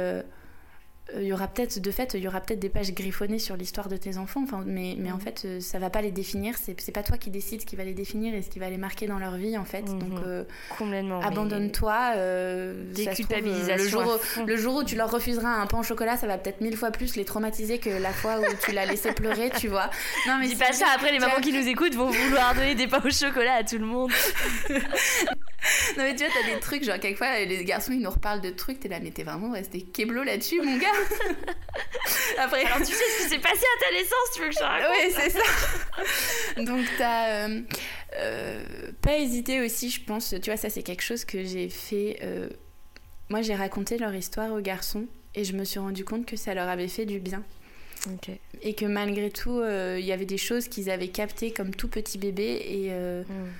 Il y aura peut-être, de fait, il y aura peut-être des pages griffonnées sur l'histoire de tes enfants, enfin, mais, mais en mhm. fait, euh, ça va pas les définir. C'est, c'est pas toi qui décides ce qui va les définir et ce qui va les marquer dans leur vie, en fait. Mhm. Donc, euh, abandonne-toi. Euh, Déculpabilisation. le, jour où, le jour où tu leur refuseras un pain au chocolat, ça va peut-être mille fois plus les traumatiser que la fois où tu l'as laissé pleurer, tu vois. Non, mais dis pas ça. Après, les mamans qui nous écoutent vont vouloir donner des pains au chocolat à tout le monde. non mais tu vois, t'as des trucs, genre quelquefois les garçons ils nous reparlent de trucs, t'es là, mais t'es vraiment resté keblo là-dessus, mon gars. Après, alors tu sais ce qui s'est passé à ta naissance, tu veux que je te raconte Oui, c'est ça. Donc t'as euh, euh, pas hésité aussi, je pense. Tu vois, ça c'est quelque chose que j'ai fait. Euh, moi, j'ai raconté leur histoire aux garçons et je me suis rendu compte que ça leur avait fait du bien. Et que malgré tout, il y avait des choses qu'ils avaient captées comme tout petit bébé et mm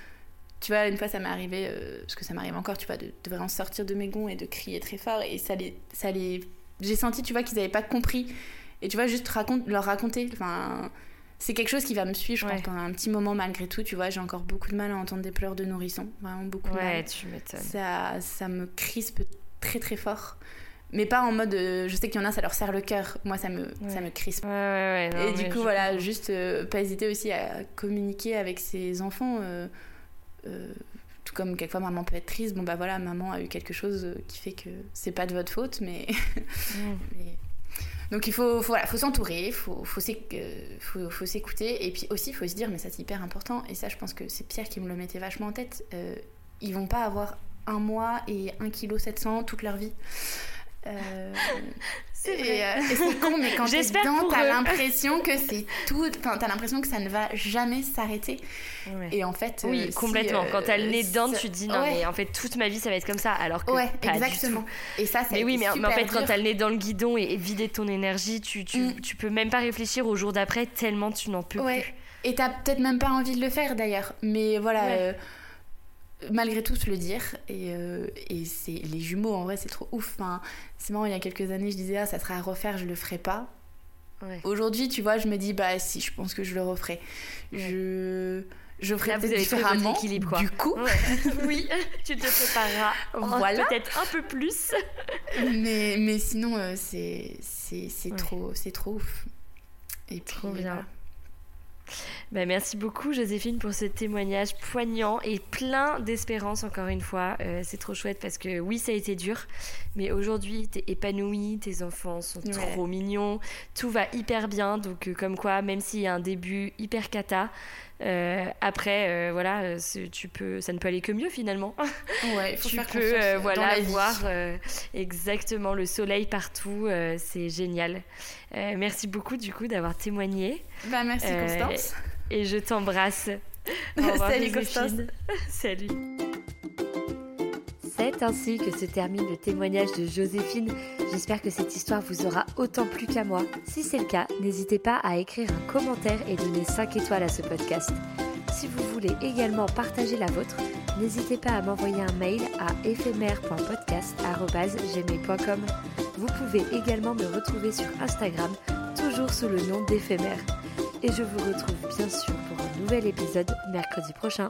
tu vois, une fois, ça m'est arrivé, euh, parce que ça m'arrive encore, tu vois, de, vraiment sortir de mes gonds et de crier très fort. Et ça les. Ça les... J'ai senti, tu vois, qu'ils n'avaient pas compris. Et tu vois, juste raconte, leur raconter. Enfin, c'est quelque chose qui va me suivre, je pense, pendant un petit moment malgré tout. Tu vois, j'ai encore beaucoup de mal à entendre des pleurs de nourrisson. Vraiment beaucoup de mal. Ouais, tu m'étonnes. Ça, ça me crispe très très fort. Mais pas en mode, euh, je sais qu'il y en a, ça leur serre le cœur. Moi, ça me, ça me crispe. Ouais, ouais, Et du coup, voilà, juste euh, pas hésiter aussi à communiquer avec ses enfants. Euh, tout comme quelquefois maman peut être triste, bon bah voilà, maman a eu quelque chose qui fait que c'est pas de votre faute, mais, mais donc il faut, faut, faut s'entourer, il faut, faut, faut s'écouter. Et puis aussi, il faut se dire, mais ça c'est hyper important, et ça je pense que c'est Pierre qui me le mettait vachement en tête, euh, ils vont pas avoir un mois et 1 kg 700 toute leur vie. Euh, c'est euh, con, mais quand t'es dedans, t'as l'impression que c'est tout. Enfin, t'as l'impression que ça ne va jamais s'arrêter. Et en fait. Oui, euh, complètement. quand t'as le nez dedans, tu te dis non, mais en fait, toute ma vie, ça va être comme ça. Alors que. Ouais, pas exactement. Du tout. Et ça, Mais oui, mais, en fait, quand t'as le nez dans le guidon et, vider ton énergie, tu, tu, mm. tu, peux même pas réfléchir au jour d'après tellement tu n'en peux ouais. plus. Et t'as peut-être même pas envie de le faire d'ailleurs. Mais voilà malgré tout se le dire et, euh, et c'est les jumeaux en vrai c'est trop ouf enfin, c'est marrant il y a quelques années je disais ah ça serait à refaire je le ferai pas. Aujourd'hui tu vois je me dis bah si je pense que je le referai. Je je ferai peut-être différemment équilibre, du coup. Oui tu te prépareras voilà. peut-être un peu plus. Mais mais sinon euh, c'est c'est trop c'est trop ouf. Et trop bien bah, merci beaucoup Joséphine pour ce témoignage poignant et plein d'espérance encore une fois. Euh, c'est trop chouette parce que oui ça a été dur, mais aujourd'hui t'es épanouie, tes enfants sont trop mignons, tout va hyper bien. Donc euh, comme quoi même s'il y a un début hyper cata, euh, après, voilà, tu peux, ça ne peut aller que mieux finalement. Ouais, tu peux, voilà, voir exactement le soleil partout. c'est génial. merci beaucoup du coup d'avoir témoigné. Bah, merci Constance et je t'embrasse. Salut Constance. Salut. C'est ainsi que se termine le témoignage de Joséphine. J'espère que cette histoire vous aura autant plu qu'à moi. Si c'est le cas, n'hésitez pas à écrire un commentaire et donner 5 étoiles à ce podcast. Si vous voulez également partager la vôtre, n'hésitez pas à m'envoyer un mail à éphémère.podcast.gmail.com. Vous pouvez également me retrouver sur Instagram, toujours sous le nom d'éphémère et je vous retrouve bien sûr pour un nouvel épisode mercredi prochain.